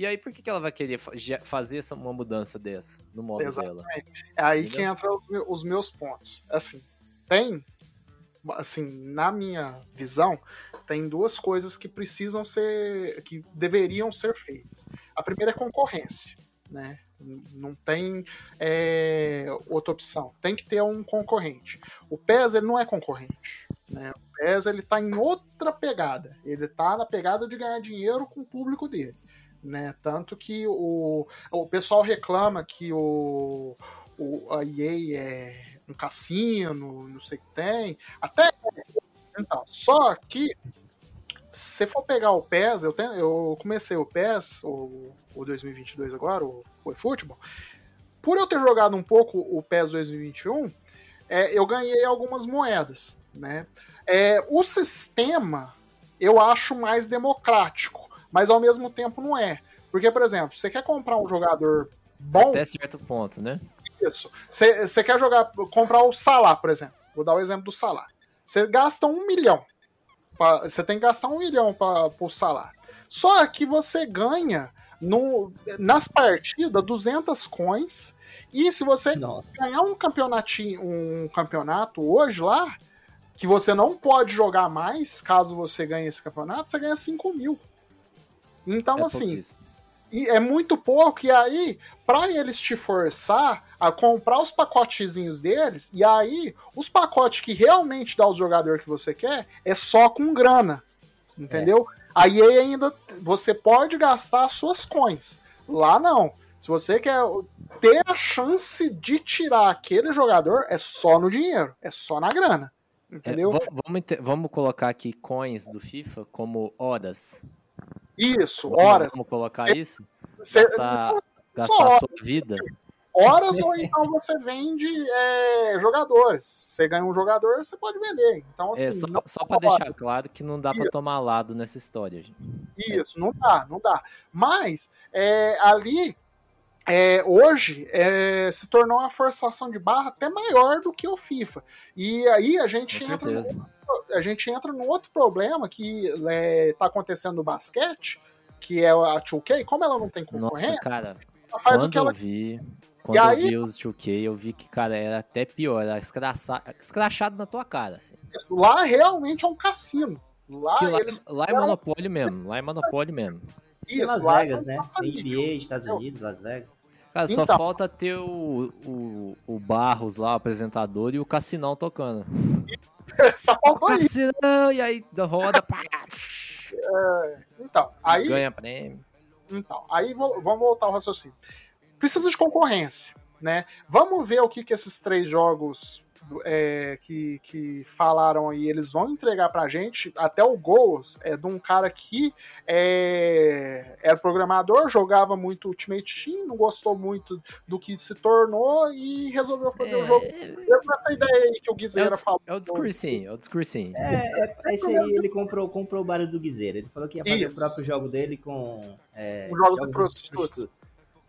E aí, por que, que ela vai querer fazer essa, uma mudança dessa no modo dela? É aí que Entendeu? entra os, os meus pontos. Assim, tem, assim, na minha visão, tem duas coisas que precisam ser, que deveriam ser feitas. A primeira é concorrência, né? Não tem é, outra opção. Tem que ter um concorrente. O PES ele não é concorrente. Né? O PES ele tá em outra pegada. Ele tá na pegada de ganhar dinheiro com o público dele. Né? Tanto que o, o pessoal reclama que o, o, a EA é um cassino, não sei o que tem. Até. Então, só que se for pegar o PES, eu, tenho, eu comecei o PES, o, o 2022 agora, o, o eFootball, por eu ter jogado um pouco o PES 2021, é, eu ganhei algumas moedas, né? É, o sistema eu acho mais democrático, mas ao mesmo tempo não é. Porque, por exemplo, você quer comprar um jogador bom. Até certo ponto, né? Isso. Você você quer jogar, comprar o Salah, por exemplo. Vou dar o exemplo do Salah. Você gasta um milhão. pra- Você tem que gastar um milhão para o Salah. Só que você ganha no, nas partidas 200 coins. E se você Nossa. ganhar um campeonatinho, um campeonato hoje lá, que você não pode jogar mais, caso você ganhe esse campeonato, você ganha 5 mil. Então, É assim, e é muito pouco, e aí, pra eles te forçar a comprar os pacotezinhos deles, e aí, os pacotes que realmente dá o jogador que você quer, é só com grana. Entendeu? Aí ainda você pode gastar as suas coins. Lá não. Se você quer ter a chance de tirar aquele jogador, é só no dinheiro, é só na grana. É, Entendeu? va- vamos, inte- vamos colocar aqui coins do FIFA como horas. Isso, horas. Vamos colocar Cê- isso? Cê- Gastar, gastar horas. sua vida? horas ou [LAUGHS] então você vende é, jogadores. Você ganha um jogador, você pode vender. Então, assim, É, só, só pra deixar claro que não dá Isso. tomar lado nessa história, gente. Isso, não dá, não dá. Mas é, ali, é, hoje, é, se tornou uma forçação de barra até maior do que o FIFA. E aí a gente, Com entra certeza. A gente entra num outro problema que está acontecendo no basquete, que é a 2K. Como ela não tem Nossa, concorrente, cara, ela faz o quando que ela eu vi, quando eu aí- vi os 2K, eu vi que, cara, era até pior, era escraça- escrachado na tua cara, assim. Lá realmente é um cassino. Lá Que lá, eles. lá é monopólio mesmo, lá é monopólio mesmo. E Isso, Las lá Vegas, é um né? NBA, Estados Unidos, Las Vegas. Cara, só Então. falta ter o, o, o Barros lá, o apresentador, e o Cassinão tocando. [LAUGHS] Só faltou isso. E aí da roda, pá, Então, aí, ganha prêmio. então, aí vamos voltar ao raciocínio. Precisa de concorrência, né? Vamos ver o que, que esses três jogos é, que, que falaram aí, eles vão entregar pra gente. Até o Goals é de um cara que é, era programador, jogava muito Ultimate Team, não gostou muito do que se tornou e resolveu fazer o jogo. Deu com essa ideia aí que o É o, Guizeira dis- falou. é o discursinho, é o discursinho. É, é, esse aí ele comprou, comprou o barulho do Guizeira. Ele falou que ia fazer Isso. o próprio jogo dele com. É, Os jogos de de prostitutas.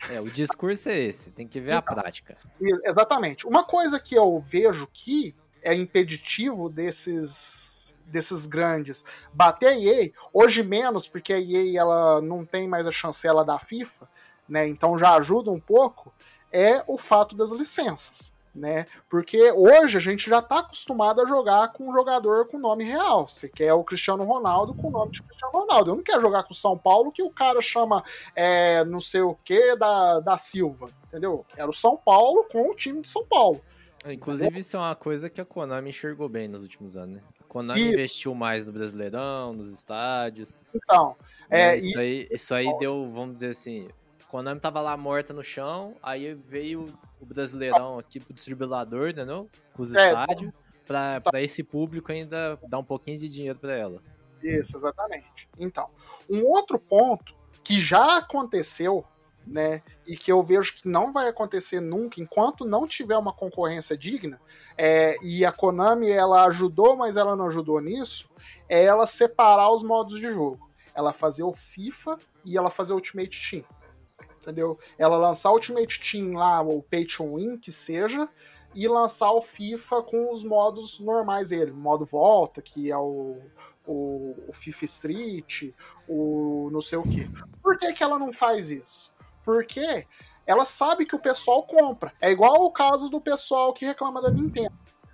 É, o discurso é esse, tem que ver a prática. Exatamente. Uma coisa que eu vejo que é impeditivo desses desses grandes bater a EA, hoje menos, porque a EA ela não tem mais a chancela da FIFA, né? Então já ajuda um pouco, é o fato das licenças. Né? Porque hoje a gente já está acostumado a jogar com um jogador com nome real. Você quer o Cristiano Ronaldo com o nome de Cristiano Ronaldo. Eu não quero jogar com o São Paulo que o cara chama é, não sei o que da, da Silva. Entendeu? Eu quero o São Paulo com o time de São Paulo. Inclusive, isso é uma coisa que a Konami enxergou bem nos últimos anos, né? A Konami E- investiu mais no Brasileirão, nos estádios. Então, né? é, isso, aí, isso aí deu, vamos dizer assim, a Konami tava lá morta no chão, aí veio o Brasileirão aqui pro distribuidor, entendeu? Com os É, estádios, pra, pra esse público ainda dar um pouquinho de dinheiro pra ela. Isso, exatamente. Então, um outro ponto que já aconteceu, né, e que eu vejo que não vai acontecer nunca enquanto não tiver uma concorrência digna, é, e a Konami ela ajudou, mas ela não ajudou nisso, é ela separar os modos de jogo. Ela fazer o FIFA e ela fazer o Ultimate Team. Entendeu? Ela lançar Ultimate Team lá, o Pay to Win, que seja, e lançar o FIFA com os modos normais dele. Modo volta, que é o, o, o FIFA Street, o não sei o que. Por que, que ela não faz isso? Porque ela sabe que o pessoal compra. É igual o caso do pessoal que reclama da Nintendo.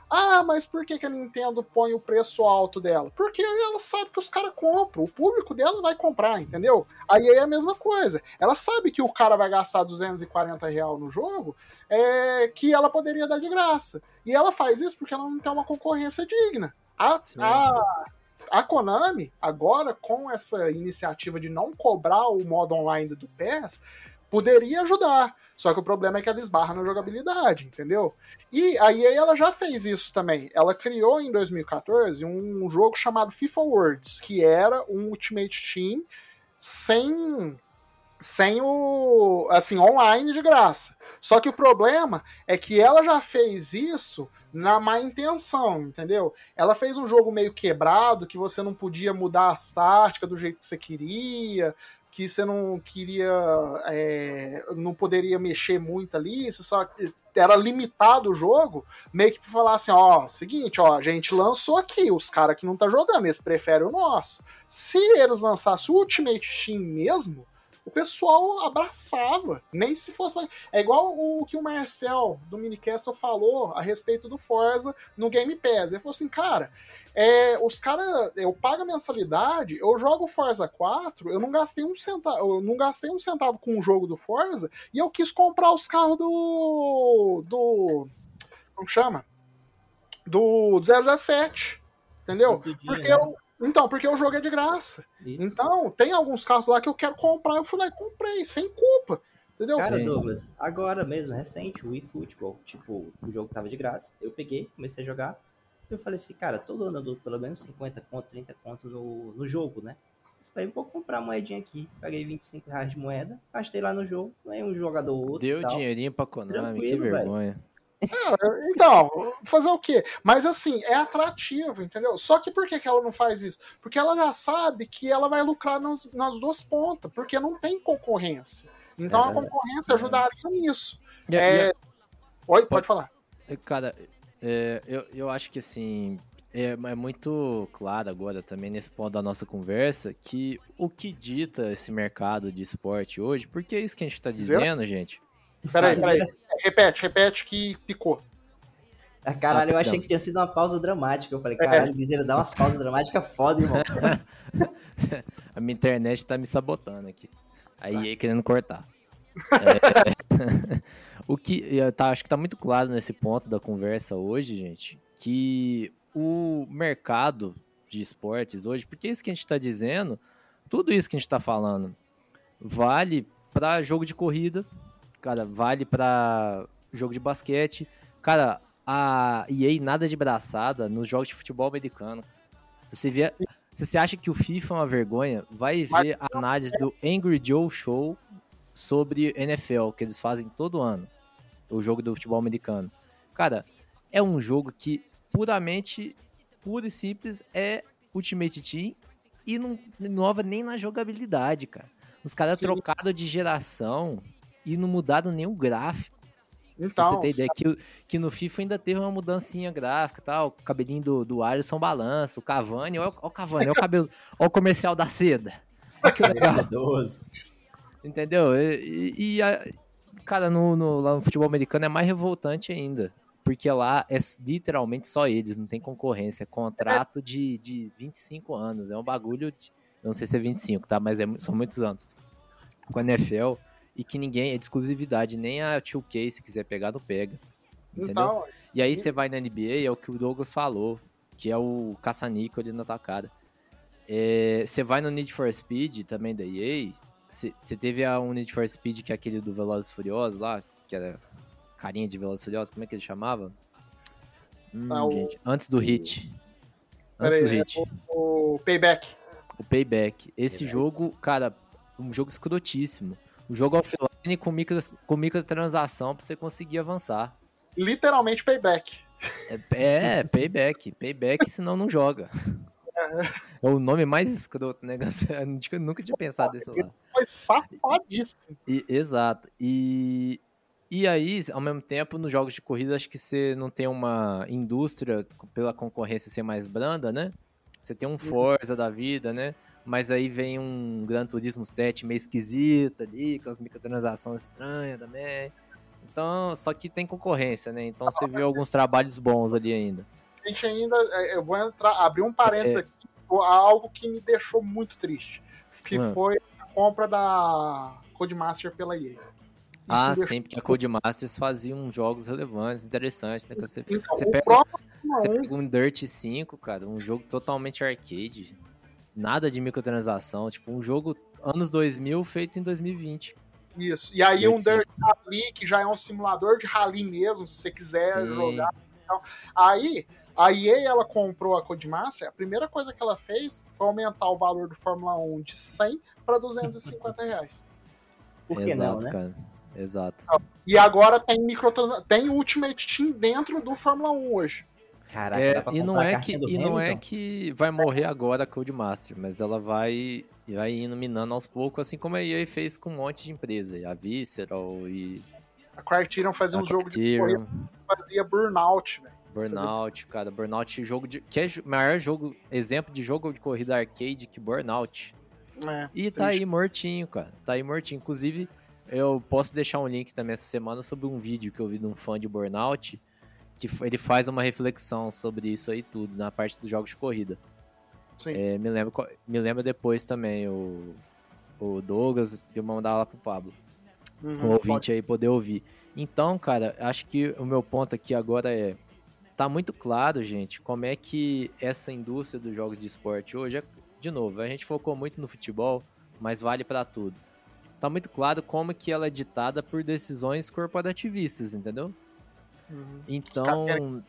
Ah, mas por que, que a Nintendo põe o preço alto dela? Porque ela sabe que os caras compram, o público dela vai comprar, entendeu? Aí é a mesma coisa. Ela sabe que o cara vai gastar 240 real no jogo, é, que ela poderia dar de graça. E ela faz isso porque ela não tem uma concorrência digna. A, a, a Konami, agora, com essa iniciativa de não cobrar o modo online do PES, poderia ajudar. Só que o problema é que ela esbarra na jogabilidade, entendeu? E a EA ela já fez isso também. Ela criou em 2014 um jogo chamado FIFA Worlds, que era um Ultimate Team sem sem o assim online de graça. Só que o problema é que ela já fez isso na má intenção, entendeu? Ela fez um jogo meio quebrado, que você não podia mudar as táticas do jeito que você queria, que você não queria, é, não poderia mexer muito ali, você só era limitado o jogo, meio que falar assim, ó, seguinte, ó, a gente lançou aqui, os caras que não tá jogando, eles preferem o nosso. Se eles lançassem o Ultimate Team mesmo, o pessoal abraçava, nem se fosse. É igual o que o Marcel do Minicastle falou a respeito do Forza no Game Pass. Ele falou assim, cara, é, os caras, eu pago a mensalidade, eu jogo Forza 4, eu não gastei um centavo, eu não gastei um centavo com o jogo do Forza e eu quis comprar os carros do. do. como chama? Do 017. Entendeu? Porque eu, então, porque o jogo é de graça. Isso. Então, tem alguns carros lá que eu quero comprar, eu fui lá e comprei, sem culpa. Entendeu? Cara, Sim. Douglas, agora mesmo, recente, o eFootball, tipo, o jogo tava de graça, eu peguei, comecei a jogar, eu falei assim, cara, todo ano eu dou pelo menos 50 conto, 30 conto no, no jogo, né? Falei, vou comprar moedinha aqui, paguei 25 reais de moeda, gastei lá no jogo, ganhei um jogador ou outro Deu tal. dinheirinho pra Konami, que Tranquilo, velho. Vergonha. Então, fazer o quê? Mas assim, é atrativo, entendeu? Só que por que, que ela não faz isso? Porque ela já sabe que ela vai lucrar nas, nas duas pontas, porque não tem concorrência. Então É a concorrência ajudaria nisso. É... Oi, pode falar. É, Cara, é, eu, eu acho que assim. É, é muito claro agora também nesse ponto da nossa conversa que o que dita esse mercado de esporte hoje, porque é isso que a gente tá Zero? dizendo, gente. Peraí, peraí. [LAUGHS] Repete, repete que picou. Ah, Caralho, eu Rapidão. achei que tinha sido uma pausa dramática. Eu falei, caralho, Guiseira dá umas pausas dramáticas foda, irmão. [LAUGHS] A minha internet tá me sabotando aqui. Aí aí querendo cortar. É, [LAUGHS] o que eu tá, acho que tá muito claro nesse ponto da conversa hoje, gente, que o mercado de esportes hoje, porque é isso que a gente tá dizendo, tudo isso que a gente tá falando, vale pra jogo de corrida, cara, vale pra jogo de basquete, cara, a EA nada de braçada nos jogos de futebol americano. Se você vê, se você acha que o FIFA é uma vergonha, vai ver a análise do Angry Joe Show sobre NFL, que eles fazem todo ano. O jogo do futebol americano. Cara, é um jogo que puramente, puro e simples, é Ultimate Team e não inova nem na jogabilidade, cara. Os caras trocaram de geração e não mudaram nem o gráfico. Pra Então, você ter ideia que, que no FIFA ainda teve uma mudancinha gráfica e tal. O cabelinho do, do Alisson balança, o Cavani, olha, o Cavani, olha o cabelo, [LAUGHS] olha o comercial da seda. Olha que legal, entendeu? E, e- a- cara, no, no- lá no futebol americano é mais revoltante ainda. Porque lá é literalmente só eles, não tem concorrência. É contrato de, de 25 anos. É um bagulho de. Eu não sei se é 25, tá? Mas é são muitos anos. Com a NFL. E que ninguém. É de exclusividade. Nem a 2K, se quiser pegar, não pega. Entendeu? então E aí você vai na NBA, é o que o Douglas falou, que é o caça-níquel ali na tua cara. É, Você vai no Need for Speed, também da EA, você você teve a um Need for Speed, que é aquele do Velozes e Furiosos lá, que era carinha de Velozes e Furiosos, como é que ele chamava? Hum, Ah, o- gente, antes do Hit. Antes do Peraí, é Hit. o Payback. O Payback. Esse jogo, cara, um jogo escrotíssimo. Um jogo offline com, micro, com microtransação pra você conseguir avançar. Literalmente Payback. É, payback. Payback, senão não joga. [LAUGHS] É o nome mais escroto, né? Eu nunca tinha pensado desse lado. Foi safadíssimo. E- exato. E, e aí, ao mesmo tempo, nos jogos de corrida, acho que você não tem uma indústria pela concorrência ser mais branda, né? Você tem um Forza da vida, né? Mas aí vem um Gran Turismo 7 meio esquisito ali, com as microtransações estranhas também. Então, só que tem concorrência, né? Então você vê alguns trabalhos bons ali ainda. A gente ainda. é, Eu vou entrar, abrir um parênteses É. aqui, algo que me deixou muito triste. Que Ah. foi a compra da Codemaster pela EA. Isso Ah, sim, porque a Codemasters fazia uns jogos relevantes, interessantes, né? Você, Então, você pega, próprio você pega um Dirt 5, cara, um jogo totalmente arcade, nada de microtransação, tipo um jogo anos 2000 feito em 2020. 1, Isso. E aí um Dirt Rally, que já é um simulador de rally mesmo, se você quiser Sim. jogar. Então, aí, a EA ela comprou a Codemaster, a primeira coisa que ela fez foi aumentar o valor do Fórmula 1 de 100 para 250 reais. Por que Exato, não, né? cara. Exato. E agora tem microtransa... tem Ultimate Team dentro do Fórmula 1 hoje. Caraca, É, dá pra e não é que e não é que vai morrer agora a Codemaster, mas ela vai vai indo minando aos poucos, assim como a EA fez com um monte de empresa, a Visceral e A Criterion fazia a um jogo de corrida fazia Burnout, velho. Burnout, cara, Burnout jogo de que é o maior jogo, exemplo de jogo de corrida arcade que Burnout. É, E tá triste. aí mortinho, cara. Tá aí mortinho. Inclusive, eu posso deixar um link também essa semana sobre um vídeo que eu vi de um fã de Burnout, que ele faz uma reflexão sobre isso aí tudo, na parte dos jogos de corrida. Sim. É, me, lembra, co- me lembra depois também o, o Douglas, que eu mandar lá pro Pablo. Uhum, O ouvinte aí poder ouvir. Então, cara, acho que o meu ponto aqui agora é. Tá muito claro, gente, como é que essa indústria dos jogos de esporte hoje é. De novo, a gente focou muito no futebol, mas vale pra tudo. Tá muito claro como que ela é ditada por decisões corporativistas, entendeu? Uhum. Então,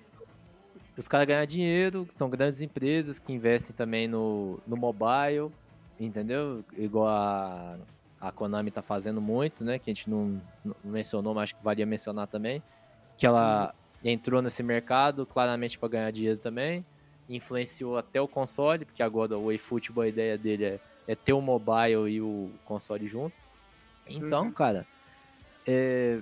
os caras ganham dinheiro, são grandes empresas que investem também no, no mobile, entendeu? Igual a, a Konami tá fazendo muito, né? Que a gente não, não mencionou, mas acho que valia mencionar também. Que ela entrou nesse mercado claramente para ganhar dinheiro também. Influenciou até o console, porque agora o eFootball, a ideia dele é, é ter o mobile e o console junto. Então, Uhum. cara, é,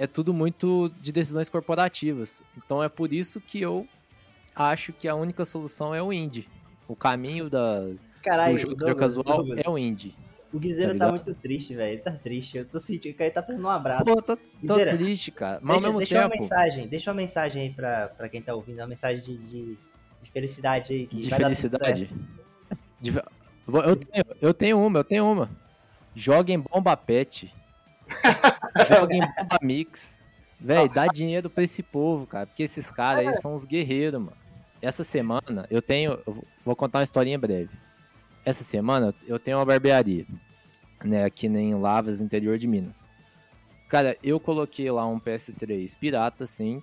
é tudo muito de decisões corporativas. Então é por isso que eu acho que a única solução é o indie. O caminho da, Caralho, do jogador casual Douglas, é o indie. O Guizeira tá tá, muito triste, velho. Ele tá triste. Eu tô sentindo que ele tá fazendo um abraço. Pô, tô, tô triste, cara. Mas deixa ao mesmo deixa uma tempo, mensagem, deixa uma mensagem aí pra, pra quem tá ouvindo, uma mensagem de, de, de felicidade aí. Que de vai dar tudo felicidade. Eu tenho, eu tenho uma, eu tenho uma. Joguem bomba pet. [LAUGHS] Joguem bomba mix. Véi, dá dinheiro pra esse povo, cara. Porque esses caras aí são os guerreiros, mano. Essa semana eu tenho. Eu vou- contar uma historinha breve. Essa semana eu tenho uma barbearia, né? Aqui em Lavras, interior de Minas. Cara, eu coloquei lá um PS3 pirata, assim,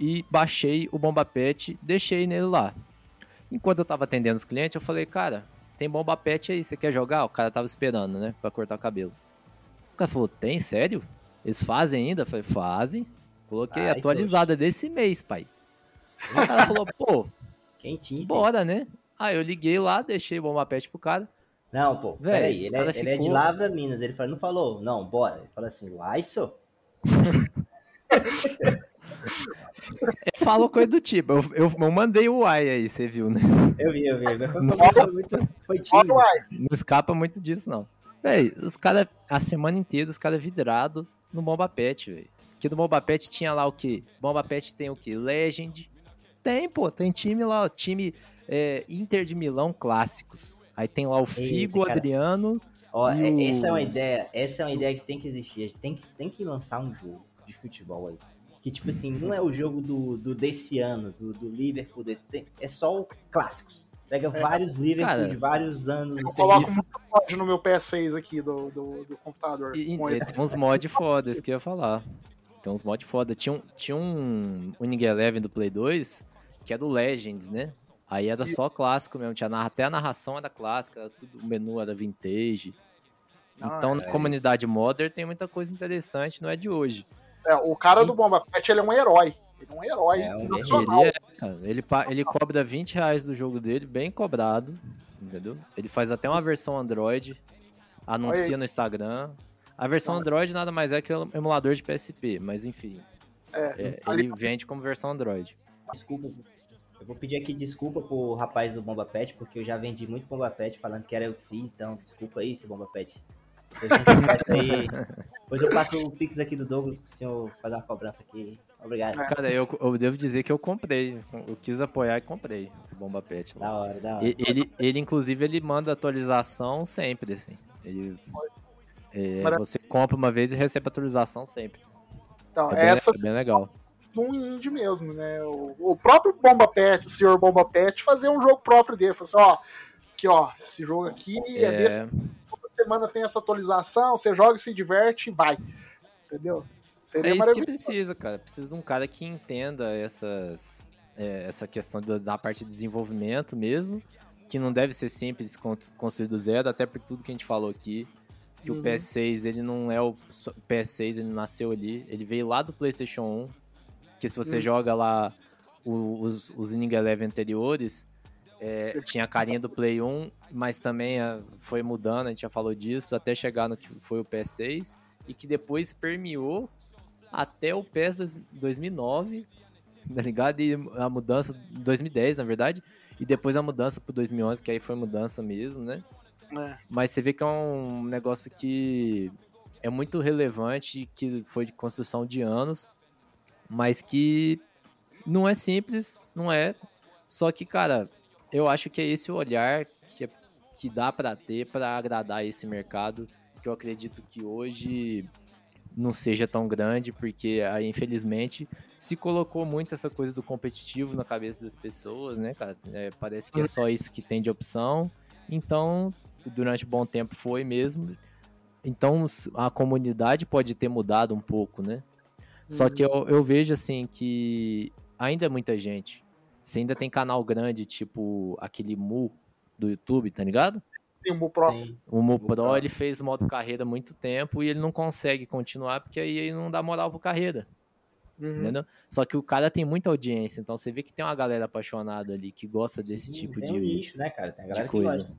e baixei o Bomba Pet, deixei nele lá. Enquanto eu tava atendendo os clientes, eu falei, cara, tem Bomba Pet aí, você quer jogar? O cara tava esperando, né, pra cortar o cabelo. O cara falou, tem, sério? Eles fazem ainda? Eu falei, fazem. Coloquei Ai, atualizada desse mês, pai. O cara [LAUGHS] falou, pô, Quentinho. bora, né? Aí eu liguei lá, deixei o Bomba Pet pro cara. Não, pô, Véi, peraí. Ele, é, cara ele é de ficou- Lavra, Minas. Ele falou, não falou, não, bora. Ele falou assim, Laiso? [LAUGHS] Ele falou coisa do tipo, eu, eu, eu mandei o ai aí, você viu, né? Eu vi, eu vi. Não [LAUGHS] foi muito. Não escapa muito disso, não. Véi, os caras, a semana inteira, os caras vidrados no Bomba Pet, velho. Porque no Bomba Pet tinha lá o quê? Bomba Pet tem o quê? Legend. Tem, pô, tem time lá, ó, time é, Inter de Milão clássicos. Aí tem lá o Figo, cara. Adriano. Ó, é- essa é uma ideia, essa é uma ideia que tem que existir. A gente tem que, tem que lançar um jogo de futebol aí. Que, tipo assim, não é o jogo do, do desse ano, do, do Liverpool, é só o clássicos. Pega vários Liverpool Cara, de vários anos. Eu coloco isso- muito mod no meu PS6 aqui do, do, do computador. E, com e tem uns mods foda, isso que eu ia falar. Tem uns mods foda. Tinha um, tinha um Winning Eleven do Play 2, que é do Legends, né? Aí era só clássico mesmo. Tinha até a narração era clássica, era tudo, o menu era vintage. Ah, Então, é. na comunidade modern tem muita coisa interessante, não é de hoje. É, o cara do Bomba Pet, ele é um herói. Ele é um herói É nacional. Ele, é, cara, ele, ele cobra 20 reais do jogo dele, bem cobrado, entendeu? Ele faz até uma versão Android, anuncia no Instagram. A versão Android nada mais é que o emulador de PSP, mas enfim, É, é, ele vende como versão Android. Desculpa. Eu vou pedir aqui desculpa pro rapaz do Bomba Pet, porque eu já vendi muito Bomba Pet falando que era eu que fiz, então desculpa aí, seu Bomba Pet. Aí. [LAUGHS] Depois eu passo o Pix aqui do Douglas pro senhor fazer uma cobrança aqui. Obrigado. Cara, eu, eu devo dizer que eu comprei, eu quis apoiar e comprei o Bomba Pet lá. Da hora, da hora. Ele, ele, inclusive, ele manda atualização sempre, assim. Ele, é, você compra uma vez e recebe atualização sempre. Então, É bem, essa é bem legal. um indie mesmo, né? O, o próprio Bomba Pet, o senhor Bomba Pet, fazer um jogo próprio dele. Falar assim, ó, aqui, ó, esse jogo aqui é, desse, É, toda semana tem essa atualização, você joga, se diverte e vai. Entendeu? Seria é isso que precisa, cara. Precisa de um cara que entenda essas, é, essa questão da, da parte de desenvolvimento mesmo, que não deve ser simples con- construir do zero, até por tudo que a gente falou aqui. que Uhum. o PS6 ele não é o o PS6, ele nasceu ali, ele veio lá do PlayStation 1. Que se você Hum. joga lá os, os Inning Eleven anteriores, é, tinha a carinha do Play 1, mas também ah, foi mudando, a gente já falou disso, até chegar no que foi o PS6, e que depois permeou até o PES dois- 2009, tá ligado? E a mudança, 2010 na verdade, e depois a mudança pro 2011, que aí foi mudança mesmo, né? É. Mas você vê que é um negócio que é muito relevante, que foi de construção de anos, mas que não é simples, não é. Só que, cara, eu acho que é esse o olhar que, é- que dá pra ter pra agradar esse mercado, que eu acredito que hoje não seja tão grande, porque aí, infelizmente, se colocou muito essa coisa do competitivo na cabeça das pessoas, né, cara? É, parece que é só isso que tem de opção. Então, durante um bom tempo foi mesmo. Então, a comunidade pode ter mudado um pouco, né? Só que eu, eu vejo, assim, que ainda é muita gente. Você ainda tem canal grande, tipo aquele Mu do YouTube, tá ligado? Sim, o Mu Pro. Sim. O Mu Mu Pro, Pro. ele fez modo carreira há muito tempo e ele não consegue continuar porque aí ele não dá moral pro carreira, Uhum. entendeu? Só que o cara tem muita audiência, então você vê que tem uma galera apaixonada ali que gosta desse Sim, tipo tem de, um nicho, né, cara? Tem a galera de que coisa. gosta.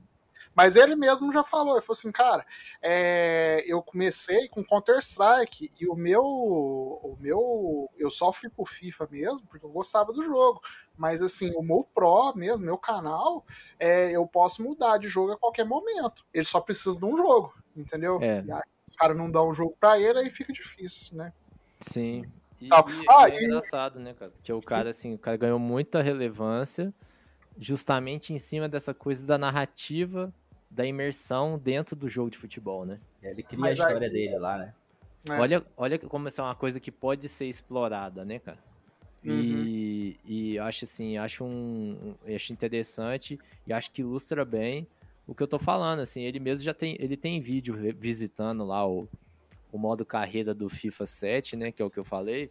Mas ele mesmo já falou, ele falou assim, cara, é, eu comecei com Counter-Strike e o meu, o meu, eu só fui pro FIFA mesmo porque eu gostava do jogo. Mas assim, o meu Pro mesmo, meu canal, é, eu posso mudar de jogo a qualquer momento. Ele só precisa de um jogo, entendeu? É. E aí, os caras não dão um jogo pra ele, aí fica difícil, né? Sim. E, Tá. e- Ah, e é e- engraçado, né, cara? Porque o Sim. cara, assim, o cara ganhou muita relevância justamente em cima dessa coisa da narrativa, da imersão dentro do jogo de futebol, né? Ele cria Mas a aí- história dele lá, né? É. Olha, olha como isso é uma coisa que pode ser explorada, né, cara? Uhum. E, e eu acho assim, acho um, acho interessante e acho que ilustra bem o que eu tô falando, assim, ele mesmo já tem, ele tem vídeo visitando lá o, o modo carreira do FIFA 7, né, que é o que eu falei,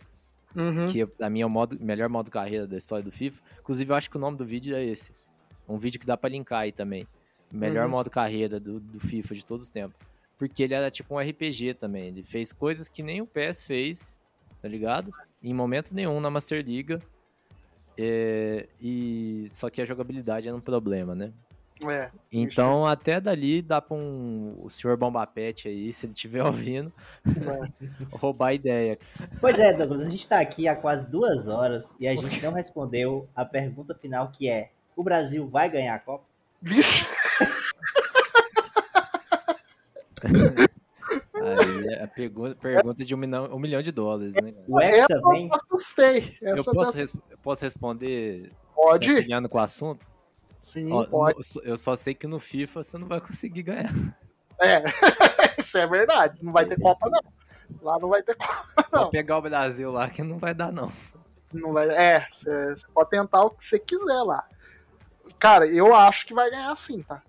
Uhum. que pra mim é o modo, melhor modo carreira da história do FIFA. Inclusive, eu acho que o nome do vídeo é esse. Um vídeo que dá pra linkar aí também. Melhor Uhum. modo carreira do, do FIFA de todos os tempos. Porque ele era tipo um RPG também. Ele fez coisas que nem o PS fez, tá ligado? Em momento nenhum na Master Liga. É, e só que a jogabilidade era um problema, né? É. Então, até dali dá pra um, o senhor Bombapete aí, se ele estiver [LAUGHS] ouvindo, roubar a ideia. Pois é, Douglas, a gente tá aqui há quase duas horas e a gente não respondeu a pergunta final que é: o Brasil vai ganhar a Copa? Vixe, [LAUGHS] Aí é a pergunta, pergunta de um milhão, um milhão de dólares, né? O Hexa vem. eu assustei. Eu posso, eu res- eu posso responder Pode? engatilhando com o assunto? Sim, Ó, pode. eu só sei que no FIFA você não vai conseguir ganhar. É, [LAUGHS] isso é verdade. Não vai ter Copa, não. Lá não vai ter Copa. [LAUGHS] Vou pegar o Brasil lá que não vai dar, não. Não vai, é, você pode tentar o que você quiser lá. Cara, eu acho que vai ganhar sim, tá?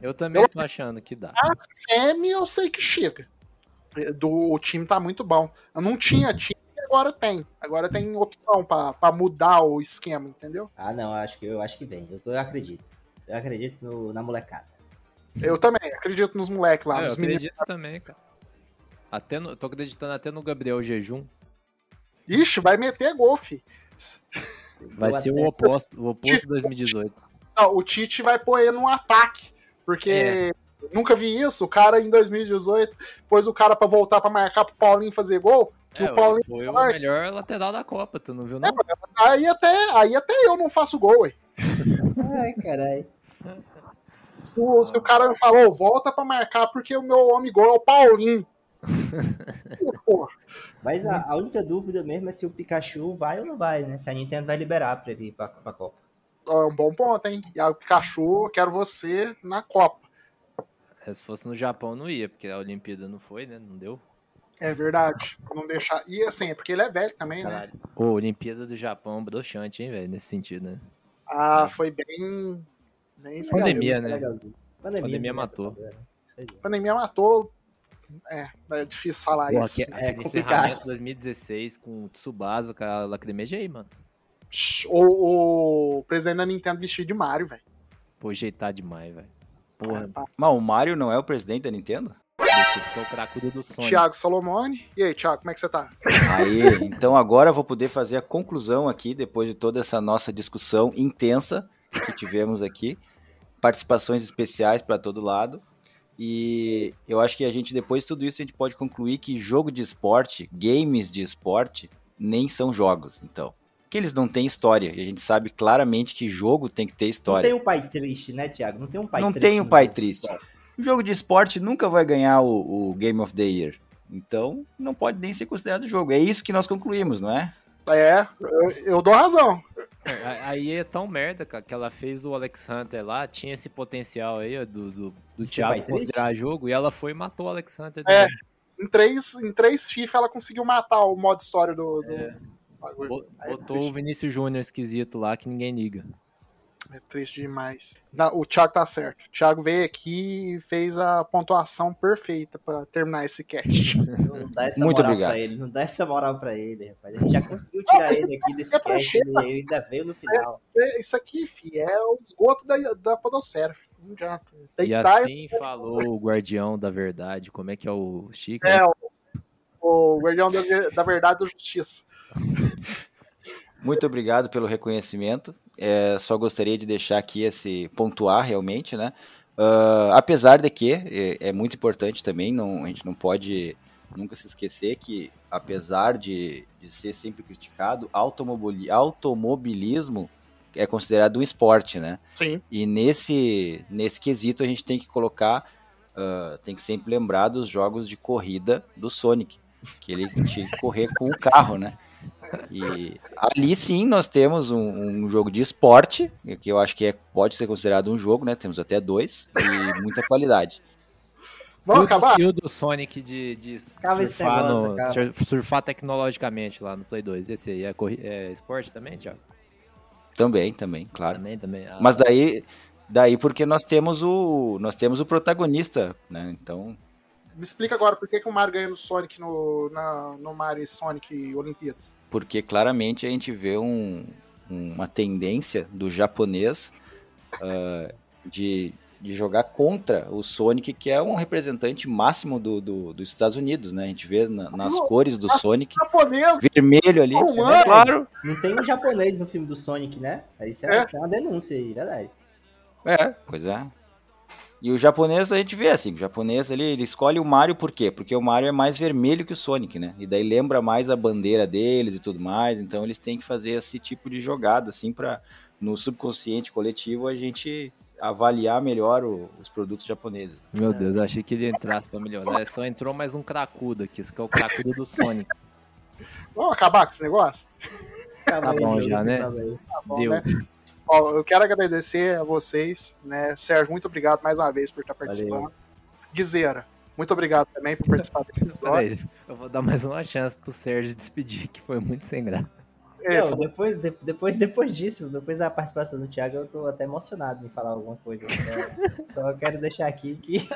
Eu também tô achando que dá. A semi eu sei que chega. Do, o time tá muito bom. Eu não tinha time, agora tem. Agora tem opção pra, pra mudar o esquema, entendeu? Ah, não, acho que eu acho que vem. Eu, tô, eu acredito. Eu acredito no- na molecada. Eu também acredito nos moleques lá, É, eu nos meninos. acredito também, cara. Até no, tô acreditando até no Gabriel Jejum. Ixi, vai meter golfe. Vai Eu ser o oposto, o oposto 2018. Não, o Tite vai pôr ele num ataque. Porque É. nunca vi isso. O cara em 2018 pôs o cara pra voltar pra marcar pro Paulinho fazer gol. Que É, o Paulinho. foi o Ai. melhor lateral da Copa, tu não viu, não? Aí até, aí até eu não faço gol, ué. Ai, caralho. Se o, se o cara me falou, volta pra marcar porque o meu homem gol é o Paulinho. [LAUGHS] Mas a, a única dúvida mesmo é se o Pikachu vai ou não vai, né? Se a Nintendo vai liberar pra ele ir pra, pra Copa. é um bom ponto, hein? E aí, o Pikachu, quero você na Copa. É, Se fosse no Japão, não ia, porque a Olimpíada não foi, né? Não deu. É verdade. Não deixar. E assim, é porque ele é velho também, né? Caralho. Ô, Olimpíada do Japão, broxante, hein, velho? Nesse sentido, né? Ah, foi bem. bem Pandemia, né? Legalzinho. Pandemia, Pandemia né? matou. A pandemia matou. É, é difícil falar Pô, isso. aque- é aquele complicado. encerramento 2016 com o Tsubasa, com a lacrimeja aí, mano. O, o presidente da Nintendo vestido de Mario, velho. Pô, jeitar demais, velho. Porra. Tá. Mas o Mario não é o presidente da Nintendo? Que é o cracudo do Sonic. Thiago Salomone. E aí, Thiago, como é que você tá? Aí, então agora eu vou poder fazer a conclusão aqui, depois de toda essa nossa discussão intensa que tivemos aqui. Participações especiais para todo lado. E eu acho que a gente, depois de tudo isso, a gente pode concluir que jogo de esporte, games de esporte, nem são jogos, então. Porque eles não têm história. E a gente sabe claramente que jogo tem que ter Não história. tem um pai triste, né, Thiago? Não tem um pai Não triste. tem um pai triste. O jogo de esporte nunca vai ganhar o, o Game of the Year. Então, não pode nem ser considerado jogo. É isso que nós concluímos, não é? É, eu, eu dou razão. A- Aí é tão merda, cara, que ela fez o Alex Hunter lá, tinha esse potencial aí, do, do, do Thiago considerar jogo, e ela foi e matou o Alex Hunter. É. Em três, em três FIFA ela conseguiu matar o modo história do. do... É. é Botou o triste. Vinícius Júnior esquisito lá que ninguém liga. É triste demais. Não, o Thiago tá certo. O Thiago veio aqui e fez a pontuação perfeita pra terminar esse cast. [LAUGHS] Não dá essa Muito moral obrigado. pra ele. Não dá essa moral pra ele, rapaz. A gente já conseguiu tirar Não, ele aqui isso desse é cast cheio, e ele ainda veio no final. Isso, é- isso aqui, fi, é o esgoto da, da podosfera. fi. Não adianta. Tem E dar. assim falou o guardião da verdade, como é que é o Chico? É, o, o guardião da, da verdade da justiça. Muito obrigado pelo reconhecimento. É, só gostaria de deixar aqui esse pontuar realmente, né? Ah, apesar de que é, é muito importante também, não, a gente não pode nunca se esquecer que, apesar de, de ser sempre criticado, automobili- automobilismo é considerado um esporte, né? Sim. E nesse, nesse quesito a gente tem que colocar, ah, tem que sempre lembrar dos jogos de corrida do Sonic, que ele tinha que correr com o carro, né? E ali sim nós temos um, um jogo de esporte, que eu acho que é, pode ser considerado um jogo, né? Temos até dois, e muita qualidade. Vamos acabar? E o do Sonic de, de surfar, negócio, no- surfar tecnologicamente lá no Play 2. Esse aí é, é esporte também, Thiago? Também, também, claro. Também, também. Ah, Mas daí, daí porque nós temos o, nós temos o protagonista, né? Então, Me explica agora por que, que o Mario ganha no Sonic no, na, no Mario e Sonic Olimpíadas. porque claramente a gente vê um- uma tendência do japonês ah, de, de jogar contra o Sonic, que é um representante máximo do, do- dos Estados Unidos, né? A gente vê na- nas cores do Sonic, Japonês, vermelho ali, Não, é é. claro. Não tem um japonês no filme do Sonic, né? Aí isso é, É. isso é uma denúncia aí, verdade. É, pois é. E o japonês a gente vê assim, o japonês ali, ele escolhe o Mario por quê? Porque o Mario é mais vermelho que o Sonic, né? E daí lembra mais a bandeira deles e tudo mais, então eles têm que fazer esse tipo de jogada assim para no subconsciente coletivo a gente avaliar melhor o- os produtos japoneses. Meu Deus, eu achei que ele entrasse pra melhorar. Só entrou mais um cracudo aqui, isso que é o cracudo do Sonic. vamos acabar com esse negócio? Acaba aí, bom já, né? aí. bom, Deu. né? Ó, eu quero agradecer a vocês, né? Sérgio, muito obrigado mais uma vez por estar participando. Guizeira, muito obrigado também por participar do [LAUGHS] episódio. Eu vou dar mais uma chance pro Sérgio despedir, que foi muito sem graça. É, Não, depois, de- depois, depois disso, depois da participação do Thiago, eu tô até emocionado em falar alguma coisa. [LAUGHS] Só, quero deixar aqui que.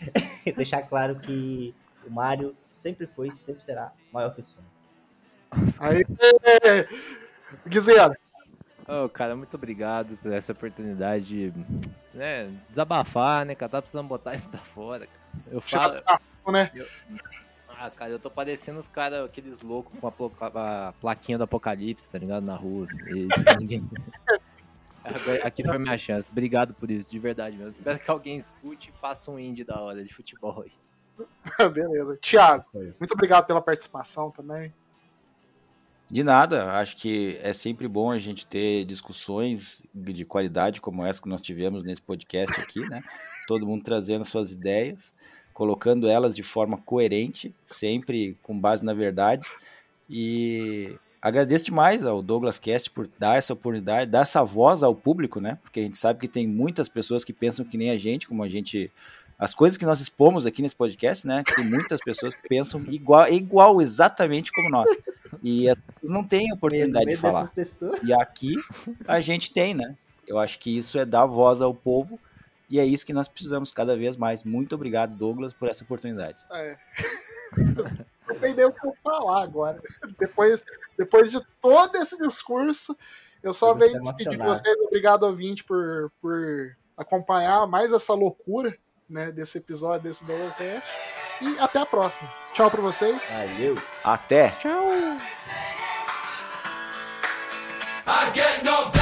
[LAUGHS] deixar claro que o Mario sempre foi e sempre será maior que o Sonic. Aí, Guizeira, Ô, cara, muito obrigado por essa oportunidade de né, desabafar, né, cara? Tá precisando botar isso pra fora. Eu falo. Thiago, tá, né? Ah, cara, eu tô parecendo os caras, aqueles loucos com a, plo- a plaquinha do apocalipse, tá ligado? Na rua. E [LAUGHS] ninguém. Aqui foi minha chance. Obrigado por isso, de verdade mesmo. Espero que alguém escute e faça um indie da hora de futebol aí. [LAUGHS] Beleza. Thiago, muito obrigado pela participação também. De nada, acho que é sempre bom a gente ter discussões de qualidade como essa que nós tivemos nesse podcast aqui, né? [LAUGHS] Todo mundo trazendo suas ideias, colocando elas de forma coerente, sempre com base na verdade. E agradeço demais ao Douglas Cast por dar essa oportunidade, dar essa voz ao público, né? Porque a gente sabe que tem muitas pessoas que pensam que nem a gente, como a gente. As coisas que nós expomos aqui nesse podcast, né? Que tem muitas pessoas que pensam igual, igual exatamente como nós. E pessoas não têm oportunidade de falar. E aqui a gente tem, né? Eu acho que isso é dar voz ao povo e é isso que nós precisamos cada vez mais. Muito obrigado, Douglas, por essa oportunidade. É. [LAUGHS] Não tem nem o que eu falar agora. Depois, depois de todo esse discurso, eu só Eu venho despedir de vocês. Obrigado, ouvinte, por, por acompanhar mais essa loucura né, desse episódio, desse Doublecast. E até a próxima. Tchau pra vocês. Valeu. Até! I get no